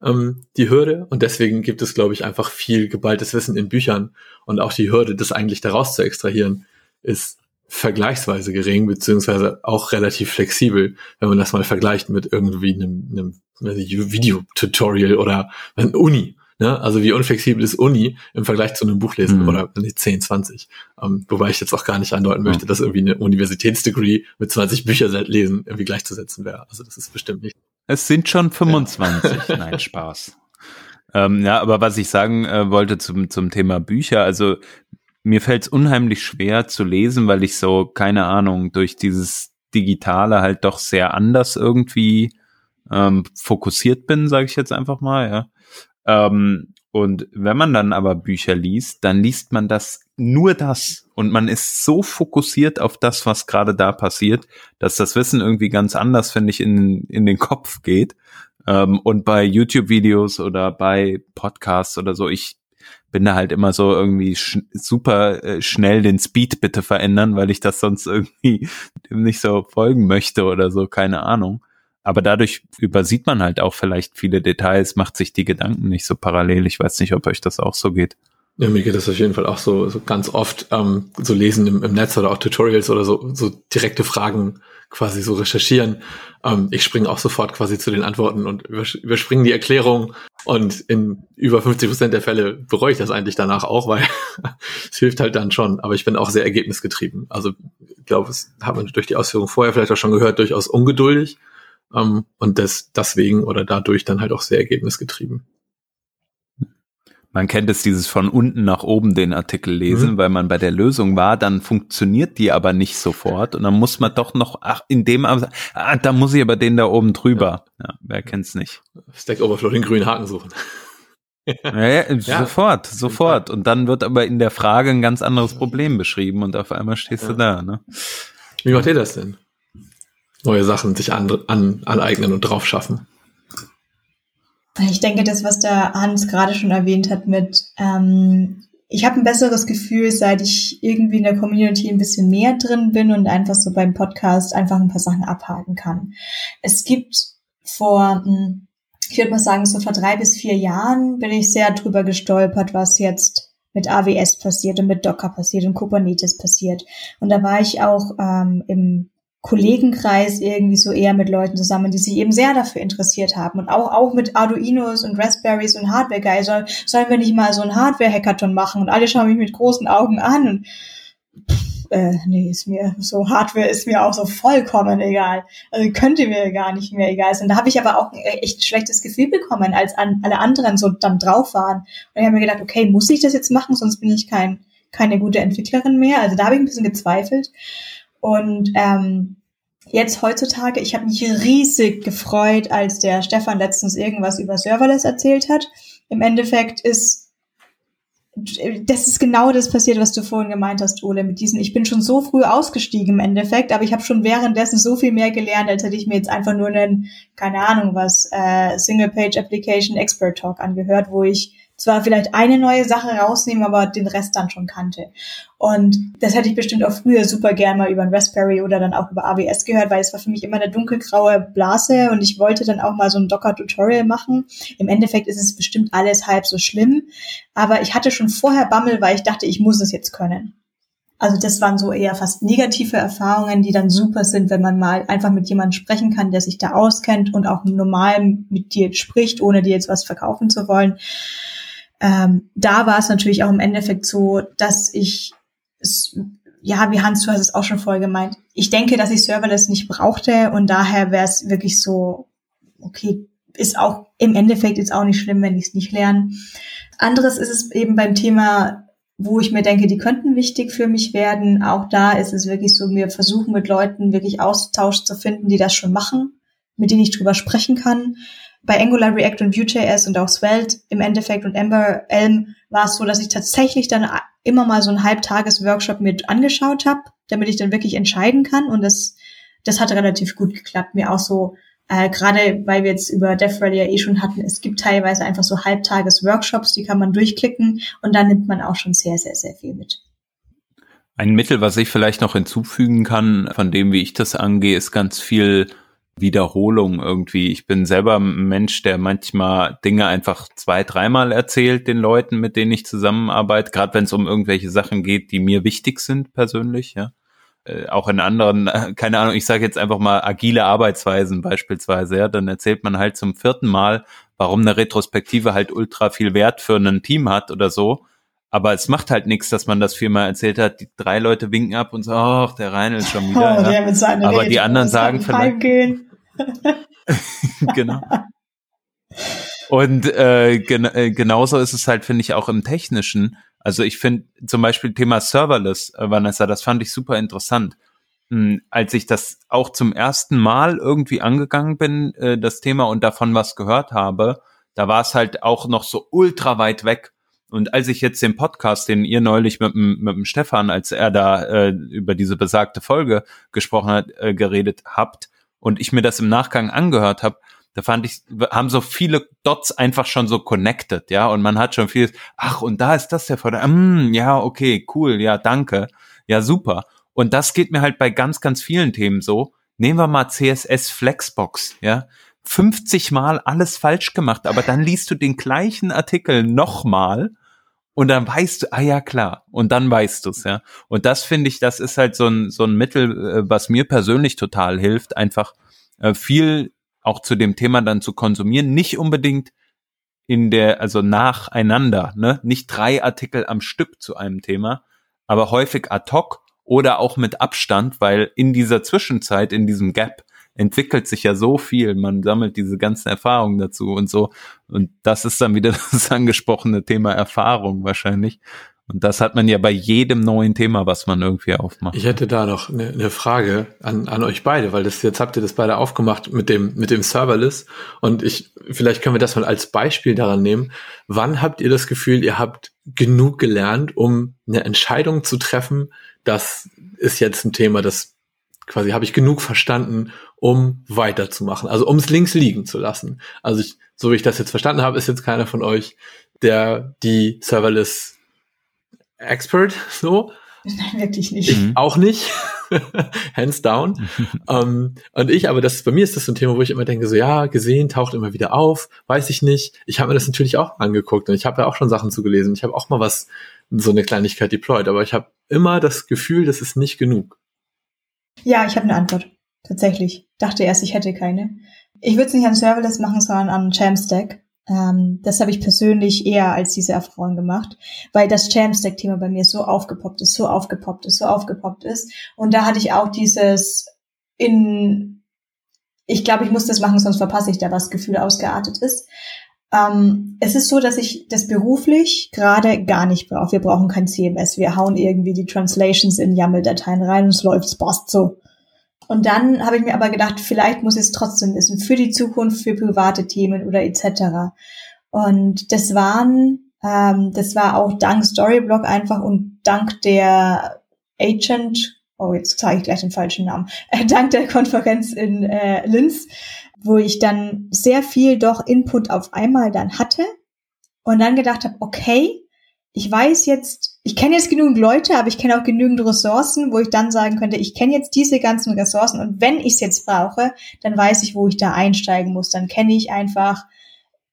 ähm, die Hürde. Und deswegen gibt es, glaube ich, einfach viel geballtes Wissen in Büchern. Und auch die Hürde, das eigentlich daraus zu extrahieren, ist vergleichsweise gering, beziehungsweise auch relativ flexibel, wenn man das mal vergleicht mit irgendwie einem, einem Videotutorial oder einer Uni. Ne? Also wie unflexibel ist Uni im Vergleich zu einem Buchlesen mhm. oder nee, 10, 20. Ähm, wobei ich jetzt auch gar nicht andeuten möchte, dass irgendwie eine Universitätsdegree mit 20 Bücher lesen irgendwie gleichzusetzen wäre. Also das ist bestimmt nicht. Es sind schon 25. Ja. [laughs] Nein, Spaß. Ähm, ja, aber was ich sagen äh, wollte zum, zum Thema Bücher, also mir fällt es unheimlich schwer zu lesen, weil ich so, keine Ahnung, durch dieses Digitale halt doch sehr anders irgendwie ähm, fokussiert bin, sage ich jetzt einfach mal, ja. Ähm, und wenn man dann aber Bücher liest, dann liest man das nur das und man ist so fokussiert auf das, was gerade da passiert, dass das Wissen irgendwie ganz anders, finde ich, in, in den Kopf geht. Ähm, und bei YouTube-Videos oder bei Podcasts oder so, ich bin da halt immer so irgendwie sch super äh, schnell den Speed bitte verändern, weil ich das sonst [laughs] irgendwie nicht so folgen möchte oder so, keine Ahnung. Aber dadurch übersieht man halt auch vielleicht viele Details, macht sich die Gedanken nicht so parallel. Ich weiß nicht, ob euch das auch so geht. Ja, mir geht das auf jeden Fall auch so, so ganz oft ähm, so lesen im, im Netz oder auch Tutorials oder so, so direkte Fragen quasi so recherchieren. Ähm, ich springe auch sofort quasi zu den Antworten und überspringen die Erklärung und in über 50 Prozent der Fälle bereue ich das eigentlich danach auch, weil [laughs] es hilft halt dann schon. Aber ich bin auch sehr ergebnisgetrieben. Also ich glaube, es hat man durch die Ausführung vorher vielleicht auch schon gehört, durchaus ungeduldig ähm, und das, deswegen oder dadurch dann halt auch sehr ergebnisgetrieben. Man kennt es dieses von unten nach oben den Artikel lesen, mhm. weil man bei der Lösung war, dann funktioniert die aber nicht sofort und dann muss man doch noch, ach, in dem, ah, da muss ich aber den da oben drüber. Ja, ja wer kennt's nicht? Stack Overflow den grünen Haken suchen. [laughs] ja, ja, sofort, sofort. Und dann wird aber in der Frage ein ganz anderes Problem beschrieben und auf einmal stehst du da. Ne? Wie macht ihr das denn? Neue Sachen sich an, an, aneignen und drauf schaffen. Ich denke, das, was der Hans gerade schon erwähnt hat mit, ähm, ich habe ein besseres Gefühl, seit ich irgendwie in der Community ein bisschen mehr drin bin und einfach so beim Podcast einfach ein paar Sachen abhaken kann. Es gibt vor, hm, ich würde mal sagen, so vor drei bis vier Jahren bin ich sehr drüber gestolpert, was jetzt mit AWS passiert und mit Docker passiert und Kubernetes passiert. Und da war ich auch ähm, im Kollegenkreis irgendwie so eher mit Leuten zusammen, die sich eben sehr dafür interessiert haben und auch, auch mit Arduinos und Raspberries und Hardware Guy soll, sollen wir nicht mal so ein Hardware Hackathon machen und alle schauen mich mit großen Augen an und pff, äh, nee, ist mir so Hardware ist mir auch so vollkommen egal. Also könnte mir gar nicht mehr egal sein. Da habe ich aber auch ein echt schlechtes Gefühl bekommen, als an, alle anderen so dann drauf waren. Und ich habe mir gedacht, okay, muss ich das jetzt machen, sonst bin ich kein, keine gute Entwicklerin mehr. Also da habe ich ein bisschen gezweifelt. Und ähm, jetzt heutzutage, ich habe mich riesig gefreut, als der Stefan letztens irgendwas über Serverless erzählt hat. Im Endeffekt ist das ist genau das passiert, was du vorhin gemeint hast, Ole, mit diesen, ich bin schon so früh ausgestiegen im Endeffekt, aber ich habe schon währenddessen so viel mehr gelernt, als hätte ich mir jetzt einfach nur einen, keine Ahnung was, äh, Single-Page Application Expert Talk angehört, wo ich zwar vielleicht eine neue Sache rausnehmen, aber den Rest dann schon kannte. Und das hätte ich bestimmt auch früher super gern mal über ein Raspberry oder dann auch über AWS gehört, weil es war für mich immer eine dunkelgraue Blase und ich wollte dann auch mal so ein Docker-Tutorial machen. Im Endeffekt ist es bestimmt alles halb so schlimm, aber ich hatte schon vorher Bammel, weil ich dachte, ich muss es jetzt können. Also das waren so eher fast negative Erfahrungen, die dann super sind, wenn man mal einfach mit jemandem sprechen kann, der sich da auskennt und auch normal mit dir spricht, ohne dir jetzt was verkaufen zu wollen ähm, da war es natürlich auch im Endeffekt so, dass ich, es, ja, wie Hans, du hast es auch schon vorher gemeint, ich denke, dass ich Serverless nicht brauchte und daher wäre es wirklich so, okay, ist auch im Endeffekt jetzt auch nicht schlimm, wenn ich es nicht lerne. Anderes ist es eben beim Thema, wo ich mir denke, die könnten wichtig für mich werden. Auch da ist es wirklich so, wir versuchen mit Leuten wirklich Austausch zu finden, die das schon machen, mit denen ich drüber sprechen kann bei Angular, React und Vue.js und auch Svelte im Endeffekt und Ember Elm war es so, dass ich tatsächlich dann immer mal so ein Halbtages-Workshop mit angeschaut habe, damit ich dann wirklich entscheiden kann. Und das, das hat relativ gut geklappt. Mir auch so, äh, gerade weil wir jetzt über DevReady ja eh schon hatten, es gibt teilweise einfach so Halbtages-Workshops, die kann man durchklicken und dann nimmt man auch schon sehr, sehr, sehr viel mit. Ein Mittel, was ich vielleicht noch hinzufügen kann, von dem, wie ich das angehe, ist ganz viel Wiederholung irgendwie. Ich bin selber ein Mensch, der manchmal Dinge einfach zwei, dreimal erzählt den Leuten, mit denen ich zusammenarbeite, gerade wenn es um irgendwelche Sachen geht, die mir wichtig sind persönlich, ja. Äh, auch in anderen, äh, [laughs] keine Ahnung, ich sage jetzt einfach mal agile Arbeitsweisen beispielsweise, ja, dann erzählt man halt zum vierten Mal, warum eine Retrospektive halt ultra viel Wert für ein Team hat oder so. Aber es macht halt nichts, dass man das viermal erzählt hat. Die drei Leute winken ab und so, ach, der Reine ist schon [laughs] wieder. Oh, ja. Aber Rede, die anderen sagen vielleicht. [laughs] genau. Und äh, gen äh, genauso ist es halt, finde ich, auch im Technischen. Also ich finde zum Beispiel Thema Serverless, äh, Vanessa, das fand ich super interessant. Hm, als ich das auch zum ersten Mal irgendwie angegangen bin, äh, das Thema und davon was gehört habe, da war es halt auch noch so ultra weit weg. Und als ich jetzt den Podcast, den ihr neulich mit, mit dem Stefan, als er da äh, über diese besagte Folge gesprochen hat, äh, geredet habt und ich mir das im Nachgang angehört habe, da fand ich, haben so viele Dots einfach schon so connected, ja, und man hat schon viel, ach, und da ist das der Vorteil, mm, ja, okay, cool, ja, danke, ja, super. Und das geht mir halt bei ganz, ganz vielen Themen so. Nehmen wir mal CSS Flexbox, ja. 50 Mal alles falsch gemacht, aber dann liest du den gleichen Artikel nochmal und dann weißt du, ah ja klar, und dann weißt du's, ja. Und das finde ich, das ist halt so ein, so ein Mittel, äh, was mir persönlich total hilft, einfach äh, viel auch zu dem Thema dann zu konsumieren, nicht unbedingt in der, also nacheinander, ne, nicht drei Artikel am Stück zu einem Thema, aber häufig ad hoc oder auch mit Abstand, weil in dieser Zwischenzeit, in diesem Gap, entwickelt sich ja so viel, man sammelt diese ganzen Erfahrungen dazu und so. Und das ist dann wieder [laughs] das angesprochene Thema Erfahrung wahrscheinlich. Und das hat man ja bei jedem neuen Thema, was man irgendwie aufmacht. Ich hätte da noch eine, eine Frage an, an euch beide, weil das jetzt habt ihr das beide aufgemacht mit dem mit dem Serverless und ich vielleicht können wir das mal als Beispiel daran nehmen. Wann habt ihr das Gefühl, ihr habt genug gelernt, um eine Entscheidung zu treffen? Das ist jetzt ein Thema, das quasi habe ich genug verstanden, um weiterzumachen, also um es links liegen zu lassen. Also ich, so wie ich das jetzt verstanden habe, ist jetzt keiner von euch, der die Serverless Expert so. Nein, wirklich nicht. Ich mhm. auch nicht. [laughs] Hands down. um, [laughs] ähm, und ich, aber das bei mir ist das so ein Thema, wo ich immer denke, so ja, gesehen, taucht immer wieder auf, weiß ich nicht. Ich habe mir das natürlich auch angeguckt und ich habe ja auch schon Sachen zu gelesen. Ich habe auch mal was, so eine Kleinigkeit deployed, aber ich habe immer das Gefühl, das ist nicht genug. Ja, ich habe eine Antwort. Tatsächlich. Dachte erst, ich hätte keine. Ich würde es nicht an Serverless machen, sondern an Jamstack. Ähm, das habe ich persönlich eher als diese Erfahrung gemacht, weil das Jamstack-Thema bei mir so aufgepoppt ist, so aufgepoppt ist, so aufgepoppt ist. Und da hatte ich auch dieses in, ich glaube, ich muss das machen, sonst verpasse ich da was Gefühl ausgeartet ist. Ähm, es ist so, dass ich das beruflich gerade gar nicht brauche. Wir brauchen kein CMS. Wir hauen irgendwie die Translations in YAML-Dateien rein und es läuft, es passt so. Und dann habe ich mir aber gedacht, vielleicht muss ich es trotzdem wissen für die Zukunft, für private Themen oder etc. Und das waren, ähm, das war auch dank Storyblock einfach und dank der Agent, oh jetzt zeige ich gleich den falschen Namen, äh, [laughs] dank der Konferenz in äh, Linz, wo ich dann sehr viel doch Input auf einmal dann hatte und dann gedacht habe, okay, ich weiß jetzt, ich kenne jetzt genügend Leute, aber ich kenne auch genügend Ressourcen, wo ich dann sagen könnte, ich kenne jetzt diese ganzen Ressourcen und wenn ich es jetzt brauche, dann weiß ich, wo ich da einsteigen muss. Dann kenne ich einfach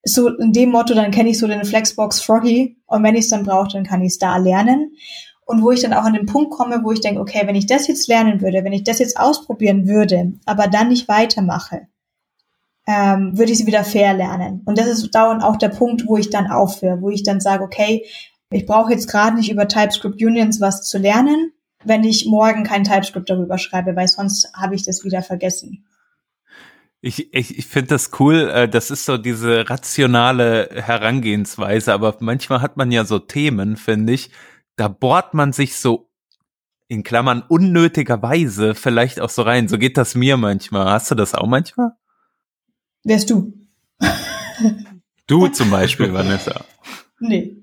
so in dem Motto, dann kenne ich so den Flexbox Froggy und wenn ich es dann brauche, dann kann ich es da lernen. Und wo ich dann auch an den Punkt komme, wo ich denke, okay, wenn ich das jetzt lernen würde, wenn ich das jetzt ausprobieren würde, aber dann nicht weitermache, ähm, würde ich sie wieder fair lernen. Und das ist dauernd auch der Punkt, wo ich dann aufhöre, wo ich dann sage, okay, ich brauche jetzt gerade nicht über TypeScript Unions was zu lernen, wenn ich morgen kein TypeScript darüber schreibe, weil sonst habe ich das wieder vergessen. Ich, ich, ich finde das cool, äh, das ist so diese rationale Herangehensweise, aber manchmal hat man ja so Themen, finde ich, da bohrt man sich so in Klammern unnötigerweise vielleicht auch so rein. So geht das mir manchmal. Hast du das auch manchmal? Wärst du? Du zum Beispiel, Vanessa. Nee.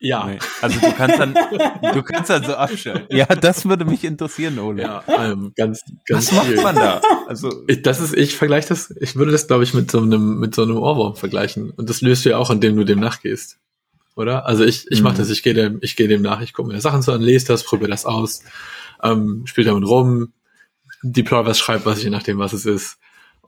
Ja. Nee. Also du kannst dann, du kannst dann so abschalten. Ja, das würde mich interessieren, Ole. Ja, ähm, ganz, ganz Was viel. macht man da? Also ich, das ist, ich vergleiche das, ich würde das, glaube ich, mit so einem, mit so einem Ohrwurm vergleichen. Und das löst du ja auch, indem du dem nachgehst. oder? Also ich, ich mhm. mache das, ich gehe dem, ich gehe dem nach, ich gucke mir Sachen so an, lese das, probiere das aus, ähm, spiele damit rum, deploy was, schreibe was, je nachdem, was es ist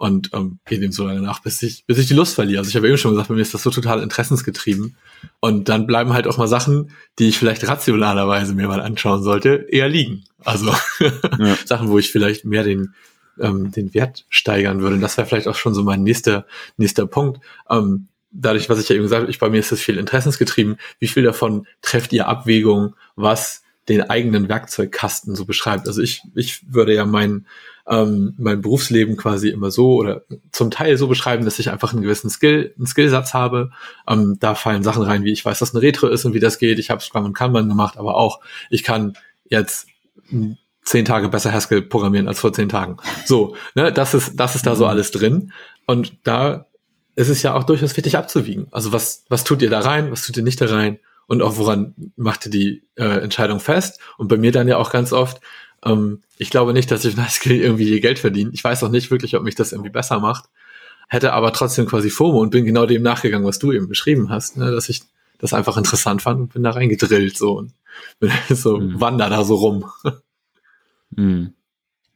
und ähm, gehe dem so lange nach, bis ich, bis ich die Lust verliere. Also ich habe eben schon gesagt, bei mir ist das so total interessensgetrieben. Und dann bleiben halt auch mal Sachen, die ich vielleicht rationalerweise mir mal anschauen sollte, eher liegen. Also [laughs] ja. Sachen, wo ich vielleicht mehr den, ähm, den Wert steigern würde. Und das wäre vielleicht auch schon so mein nächster, nächster Punkt. Ähm, dadurch, was ich ja eben gesagt habe, ich, bei mir ist das viel interessensgetrieben. Wie viel davon trefft ihr Abwägung, was den eigenen Werkzeugkasten so beschreibt? Also ich, ich würde ja mein, ähm, mein Berufsleben quasi immer so oder zum Teil so beschreiben, dass ich einfach einen gewissen Skill, einen Skillsatz habe. Ähm, da fallen Sachen rein, wie ich weiß, was eine Retro ist und wie das geht. Ich habe Scrum und Kanban gemacht, aber auch ich kann jetzt zehn Tage besser Haskell programmieren als vor zehn Tagen. So, ne, das ist, das ist da so mhm. alles drin. Und da ist es ja auch durchaus wichtig abzuwiegen. Also was, was tut ihr da rein, was tut ihr nicht da rein? Und auch woran macht ihr die äh, Entscheidung fest? Und bei mir dann ja auch ganz oft, ähm, ich glaube nicht, dass ich [laughs] Skill irgendwie Geld verdiene. Ich weiß auch nicht wirklich, ob mich das irgendwie besser macht. Hätte aber trotzdem quasi FOMO und bin genau dem nachgegangen, was du eben beschrieben hast, ne? dass ich das einfach interessant fand und bin da reingedrillt so und [laughs] bin so mhm. wander da so rum. [laughs] Mhm.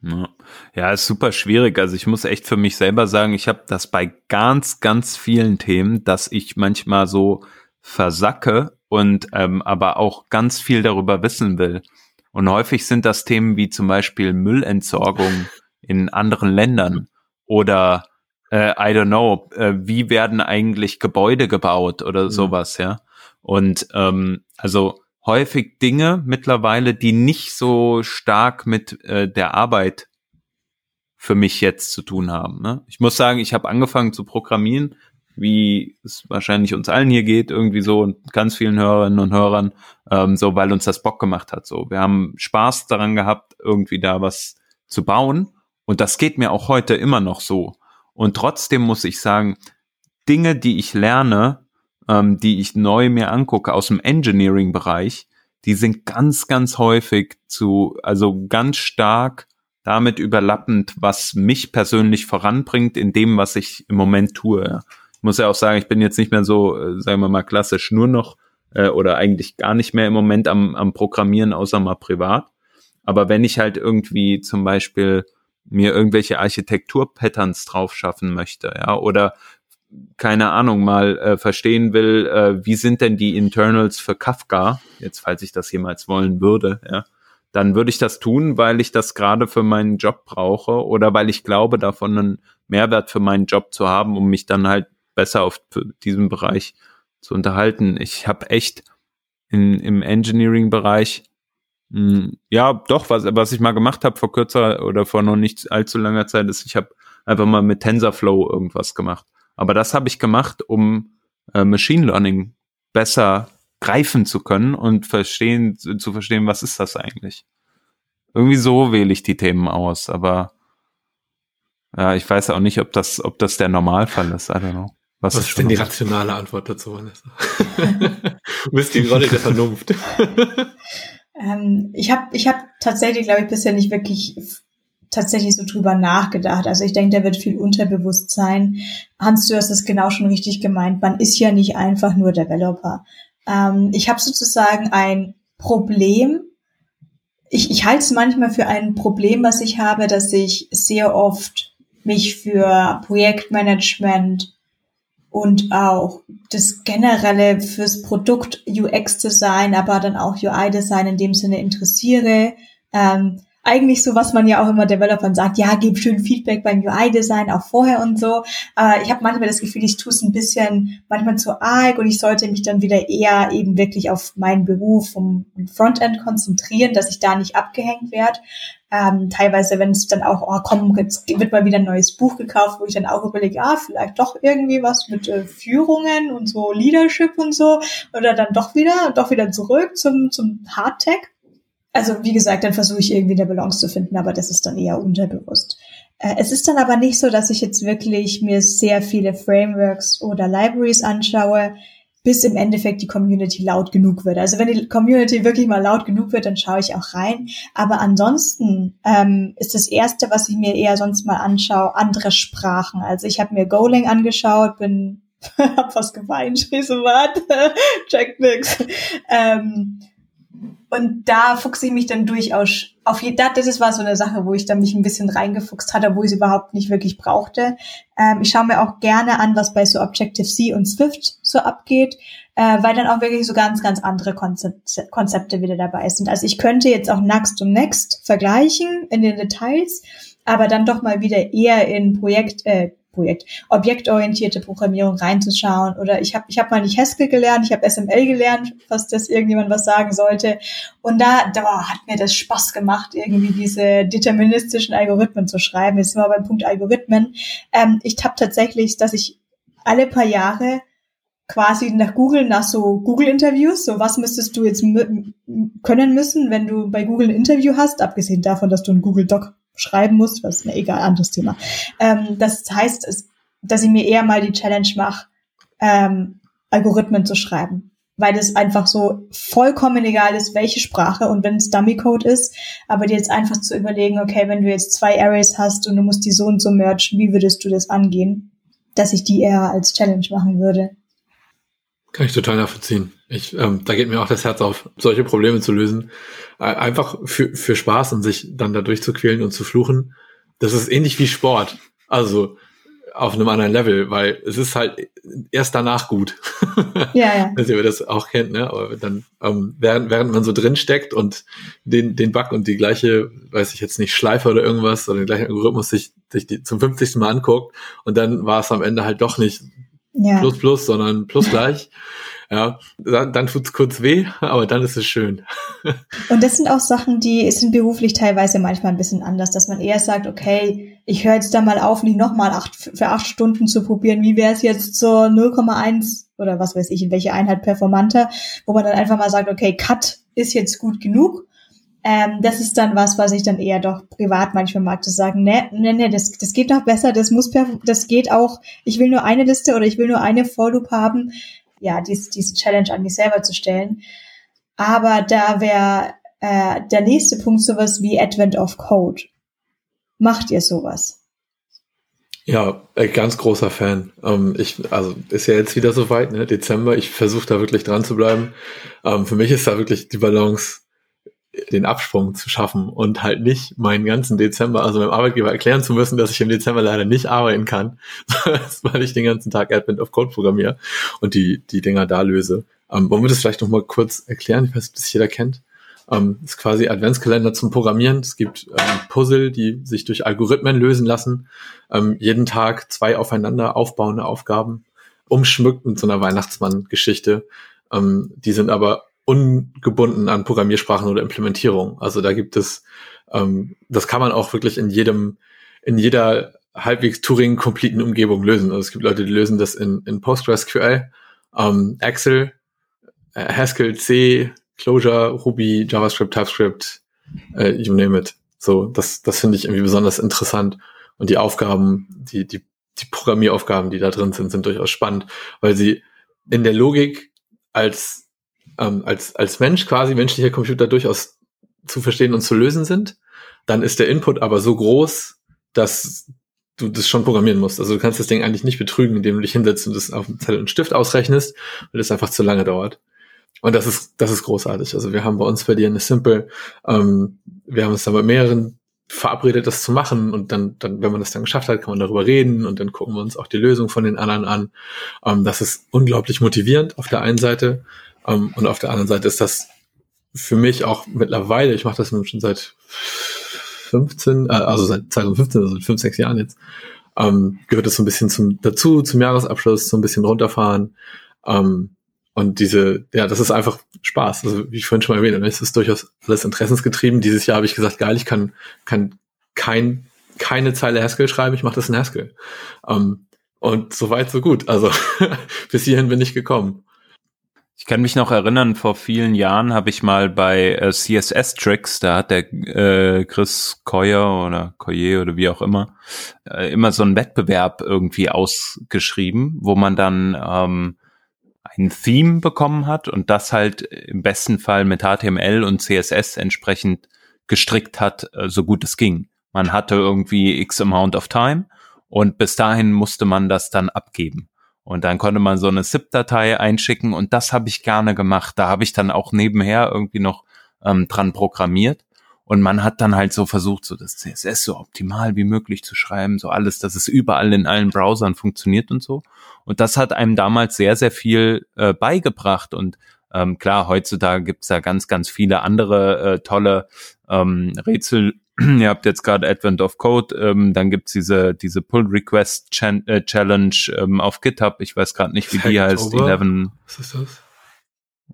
Ja. ja, ist super schwierig. Also ich muss echt für mich selber sagen, ich habe das bei ganz, ganz vielen Themen, dass ich manchmal so versacke und ähm, aber auch ganz viel darüber wissen will. Und häufig sind das Themen wie zum Beispiel Müllentsorgung in anderen Ländern oder äh, I don't know, äh, wie werden eigentlich Gebäude gebaut oder mhm. sowas, ja. Und ähm, also häufig Dinge mittlerweile, die nicht so stark mit äh, der Arbeit für mich jetzt zu tun haben. Ne? Ich muss sagen, ich habe angefangen zu programmieren wie es wahrscheinlich uns allen hier geht, irgendwie so und ganz vielen Hörerinnen und Hörern, ähm, so weil uns das Bock gemacht hat. So, wir haben Spaß daran gehabt, irgendwie da was zu bauen. Und das geht mir auch heute immer noch so. Und trotzdem muss ich sagen, Dinge, die ich lerne, ähm, die ich neu mir angucke aus dem Engineering-Bereich, die sind ganz, ganz häufig zu, also ganz stark damit überlappend, was mich persönlich voranbringt in dem, was ich im Moment tue. Muss ja auch sagen, ich bin jetzt nicht mehr so, äh, sagen wir mal, klassisch nur noch äh, oder eigentlich gar nicht mehr im Moment am, am Programmieren, außer mal privat. Aber wenn ich halt irgendwie zum Beispiel mir irgendwelche Architekturpatterns drauf schaffen möchte, ja, oder keine Ahnung, mal äh, verstehen will, äh, wie sind denn die Internals für Kafka, jetzt falls ich das jemals wollen würde, ja, dann würde ich das tun, weil ich das gerade für meinen Job brauche oder weil ich glaube, davon einen Mehrwert für meinen Job zu haben, um mich dann halt besser auf diesem Bereich zu unterhalten. Ich habe echt in, im Engineering-Bereich hm, ja, doch, was, was ich mal gemacht habe vor kürzer oder vor noch nicht allzu langer Zeit, ist, ich habe einfach mal mit TensorFlow irgendwas gemacht. Aber das habe ich gemacht, um äh, Machine Learning besser greifen zu können und verstehen, zu verstehen, was ist das eigentlich. Irgendwie so wähle ich die Themen aus, aber ja, ich weiß auch nicht, ob das, ob das der Normalfall ist. I don't know. Was, Was ist denn die rationale Antwort dazu, Vanessa? [laughs] du bist die Rolle der Vernunft. [laughs] ähm, ich habe ich hab tatsächlich, glaube ich, bisher nicht wirklich tatsächlich so drüber nachgedacht. Also ich denke, da wird viel unterbewusst sein. Hans, du hast es genau schon richtig gemeint. Man ist ja nicht einfach nur Developer. Ähm, ich habe sozusagen ein Problem. Ich, ich halte es manchmal für ein Problem, was ich habe, dass ich sehr oft mich für Projektmanagement und auch das generelle fürs Produkt UX-Design, aber dann auch UI-Design in dem Sinne interessiere. Ähm, eigentlich so, was man ja auch immer Developern sagt, ja, gib schön Feedback beim UI-Design auch vorher und so. Äh, ich habe manchmal das Gefühl, ich tue es ein bisschen manchmal zu arg und ich sollte mich dann wieder eher eben wirklich auf meinen Beruf um Frontend konzentrieren, dass ich da nicht abgehängt werde. Ähm, teilweise, wenn es dann auch, oh komm, jetzt wird mal wieder ein neues Buch gekauft, wo ich dann auch überlege, ah, vielleicht doch irgendwie was mit äh, Führungen und so Leadership und so. Oder dann doch wieder, doch wieder zurück zum, zum Hardtech. Also wie gesagt, dann versuche ich irgendwie eine Balance zu finden, aber das ist dann eher unterbewusst. Äh, es ist dann aber nicht so, dass ich jetzt wirklich mir sehr viele Frameworks oder Libraries anschaue, bis im Endeffekt die Community laut genug wird. Also wenn die Community wirklich mal laut genug wird, dann schaue ich auch rein. Aber ansonsten ähm, ist das Erste, was ich mir eher sonst mal anschaue, andere Sprachen. Also ich habe mir Golang angeschaut, bin [laughs] hab was geweint, [laughs] schrie so, was? [laughs] Check nix. Ähm, und da fuchse ich mich dann durchaus auf je, das war so eine Sache, wo ich dann mich ein bisschen reingefuchst hatte, wo ich es überhaupt nicht wirklich brauchte. Ähm, ich schaue mir auch gerne an, was bei so Objective-C und Swift so abgeht, äh, weil dann auch wirklich so ganz, ganz andere Konzepte, Konzepte wieder dabei sind. Also ich könnte jetzt auch Next und Next vergleichen in den Details, aber dann doch mal wieder eher in Projekt, äh, Projekt, objektorientierte Programmierung reinzuschauen. Oder ich habe ich hab mal nicht Haskell gelernt, ich habe SML gelernt, was das irgendjemand was sagen sollte. Und da, da hat mir das Spaß gemacht, irgendwie diese deterministischen Algorithmen zu schreiben. Jetzt sind wir beim Punkt Algorithmen. Ähm, ich habe tatsächlich, dass ich alle paar Jahre quasi nach Google, nach so Google-Interviews, so was müsstest du jetzt können müssen, wenn du bei Google ein Interview hast, abgesehen davon, dass du ein Google Doc schreiben muss, was mir egal, anderes Thema. Ähm, das heißt, dass ich mir eher mal die Challenge mache, ähm, Algorithmen zu schreiben. Weil es einfach so vollkommen egal ist, welche Sprache und wenn es Dummy-Code ist, aber dir jetzt einfach zu überlegen, okay, wenn du jetzt zwei Arrays hast und du musst die so und so merchen, wie würdest du das angehen? Dass ich die eher als Challenge machen würde. Kann ich total nachvollziehen. Ich, ähm, da geht mir auch das Herz auf, solche Probleme zu lösen. Äh, einfach für, für Spaß und sich dann da durchzuquälen und zu fluchen. Das ist ähnlich wie Sport. Also auf einem anderen Level, weil es ist halt erst danach gut. [laughs] Ja, ja. Dass ihr das auch kennt, ne? Aber dann, ähm, während, während man so drin steckt und den, den Bug und die gleiche, weiß ich jetzt nicht, Schleife oder irgendwas oder den gleichen Algorithmus sich, sich die zum 50. Mal anguckt und dann war es am Ende halt doch nicht ja. plus plus, sondern plus [laughs] gleich. Ja, dann, dann tut's kurz weh, aber dann ist es schön. [laughs] Und das sind auch Sachen, die sind beruflich teilweise manchmal ein bisschen anders, dass man eher sagt, okay, ich höre jetzt da mal auf, nicht nochmal acht, für acht Stunden zu probieren. Wie wäre es jetzt zur 0,1 oder was weiß ich, in welche Einheit performanter, wo man dann einfach mal sagt, okay, Cut ist jetzt gut genug. Ähm, das ist dann was, was ich dann eher doch privat manchmal mag, zu sagen, ne, ne, ne, das, das geht doch besser, das muss, das geht auch, ich will nur eine Liste oder ich will nur eine For Loop haben, ja, dies, diese Challenge an mich selber zu stellen. Aber da wäre äh, der nächste Punkt sowas wie Advent of Code. Macht ihr sowas? Ja, äh, ganz großer Fan. Ähm, ich, also ist ja jetzt wieder soweit, ne? Dezember. Ich versuche da wirklich dran zu bleiben. Ähm, für mich ist da wirklich die Balance den Absprung zu schaffen und halt nicht meinen ganzen Dezember, also meinem Arbeitgeber erklären zu müssen, dass ich im Dezember leider nicht arbeiten kann, [laughs] weil ich den ganzen Tag Advent of Code programmiere und die, die Dinger da löse. Ähm, wollen wir das vielleicht noch mal kurz erklären? Ich weiß nicht, ob das jeder kennt. Ähm, ist quasi Adventskalender zum Programmieren. Es gibt ähm, Puzzle, die sich durch Algorithmen lösen lassen. Ähm, jeden Tag zwei aufeinander aufbauende Aufgaben, umschmückt mit so einer Weihnachtsmann-Geschichte. Ähm, die sind aber ungebunden an Programmiersprachen oder Implementierung. Also da gibt es, ähm, das kann man auch wirklich in jedem, in jeder halbwegs Turing-completen Umgebung lösen. Also es gibt Leute, die lösen das in, in PostgreSQL, ähm, Excel, äh, Haskell, C, Clojure, Ruby, JavaScript, TypeScript, äh, you name it. So, das, das finde ich irgendwie besonders interessant. Und die Aufgaben, die, die, die Programmieraufgaben, die da drin sind, sind durchaus spannend, weil sie in der Logik als ähm, als, als Mensch quasi menschliche Computer durchaus zu verstehen und zu lösen sind, dann ist der Input aber so groß, dass du das schon programmieren musst. Also du kannst das Ding eigentlich nicht betrügen, indem du dich hinsetzt und das auf dem Zettel und Stift ausrechnest, weil das einfach zu lange dauert. Und das ist, das ist großartig. Also wir haben bei uns bei dir eine Simple, ähm, wir haben uns da bei mehreren verabredet, das zu machen und dann, dann, wenn man das dann geschafft hat, kann man darüber reden und dann gucken wir uns auch die Lösung von den anderen an. Ähm, das ist unglaublich motivierend auf der einen Seite ähm, und auf der anderen Seite ist das für mich auch mittlerweile, ich mache das schon seit 15, äh, also seit 2015, also seit 5, 6 Jahren jetzt, ähm, gehört das so ein bisschen zum, dazu, zum Jahresabschluss, so ein bisschen runterfahren. Ähm, und diese, ja, das ist einfach Spaß. Also wie ich vorhin schon mal erwähnt habe, es ist durchaus alles interessensgetrieben. Dieses Jahr habe ich gesagt, geil, ich kann, kann kein, keine Zeile Haskell schreiben, ich mache das in Haskell. Ähm, und so weit, so gut. Also [laughs] bis hierhin bin ich gekommen. Ich kann mich noch erinnern, vor vielen Jahren habe ich mal bei äh, CSS Tricks, da hat der äh, Chris Coyer oder Coyer oder wie auch immer, äh, immer so einen Wettbewerb irgendwie ausgeschrieben, wo man dann ähm, ein Theme bekommen hat und das halt im besten Fall mit HTML und CSS entsprechend gestrickt hat, äh, so gut es ging. Man hatte irgendwie x amount of time und bis dahin musste man das dann abgeben. Und dann konnte man so eine ZIP-Datei einschicken und das habe ich gerne gemacht. Da habe ich dann auch nebenher irgendwie noch ähm, dran programmiert. Und man hat dann halt so versucht, so das CSS so optimal wie möglich zu schreiben, so alles, dass es überall in allen Browsern funktioniert und so. Und das hat einem damals sehr, sehr viel äh, beigebracht. Und ähm, klar, heutzutage gibt's da ganz, ganz viele andere äh, tolle ähm, Rätsel. Ihr habt jetzt gerade Advent of Code, ähm, dann gibt's diese, diese Pull Request äh, Challenge ähm, auf GitHub. Ich weiß gerade nicht, wie die heißt. 11. Was ist das?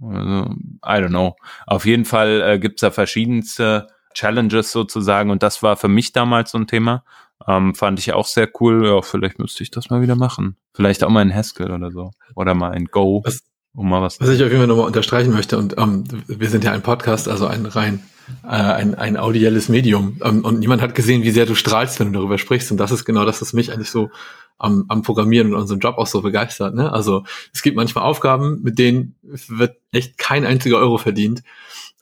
Also, I don't know. Auf jeden Fall äh, gibt's da verschiedenste Challenges sozusagen und das war für mich damals so ein Thema. Ähm, fand ich auch sehr cool. Ja, vielleicht müsste ich das mal wieder machen. Vielleicht auch mal in Haskell oder so. Oder mal in Go. Was, um mal was. Was ich auf jeden Fall nochmal unterstreichen möchte, und ähm, wir sind ja ein Podcast, also ein rein äh, ein, ein audielles Medium. Ähm, und niemand hat gesehen, wie sehr du strahlst, wenn du darüber sprichst. Und das ist genau das, was mich eigentlich so am, am Programmieren und unserem Job auch so begeistert. Ne? Also es gibt manchmal Aufgaben, mit denen wird echt kein einziger Euro verdient.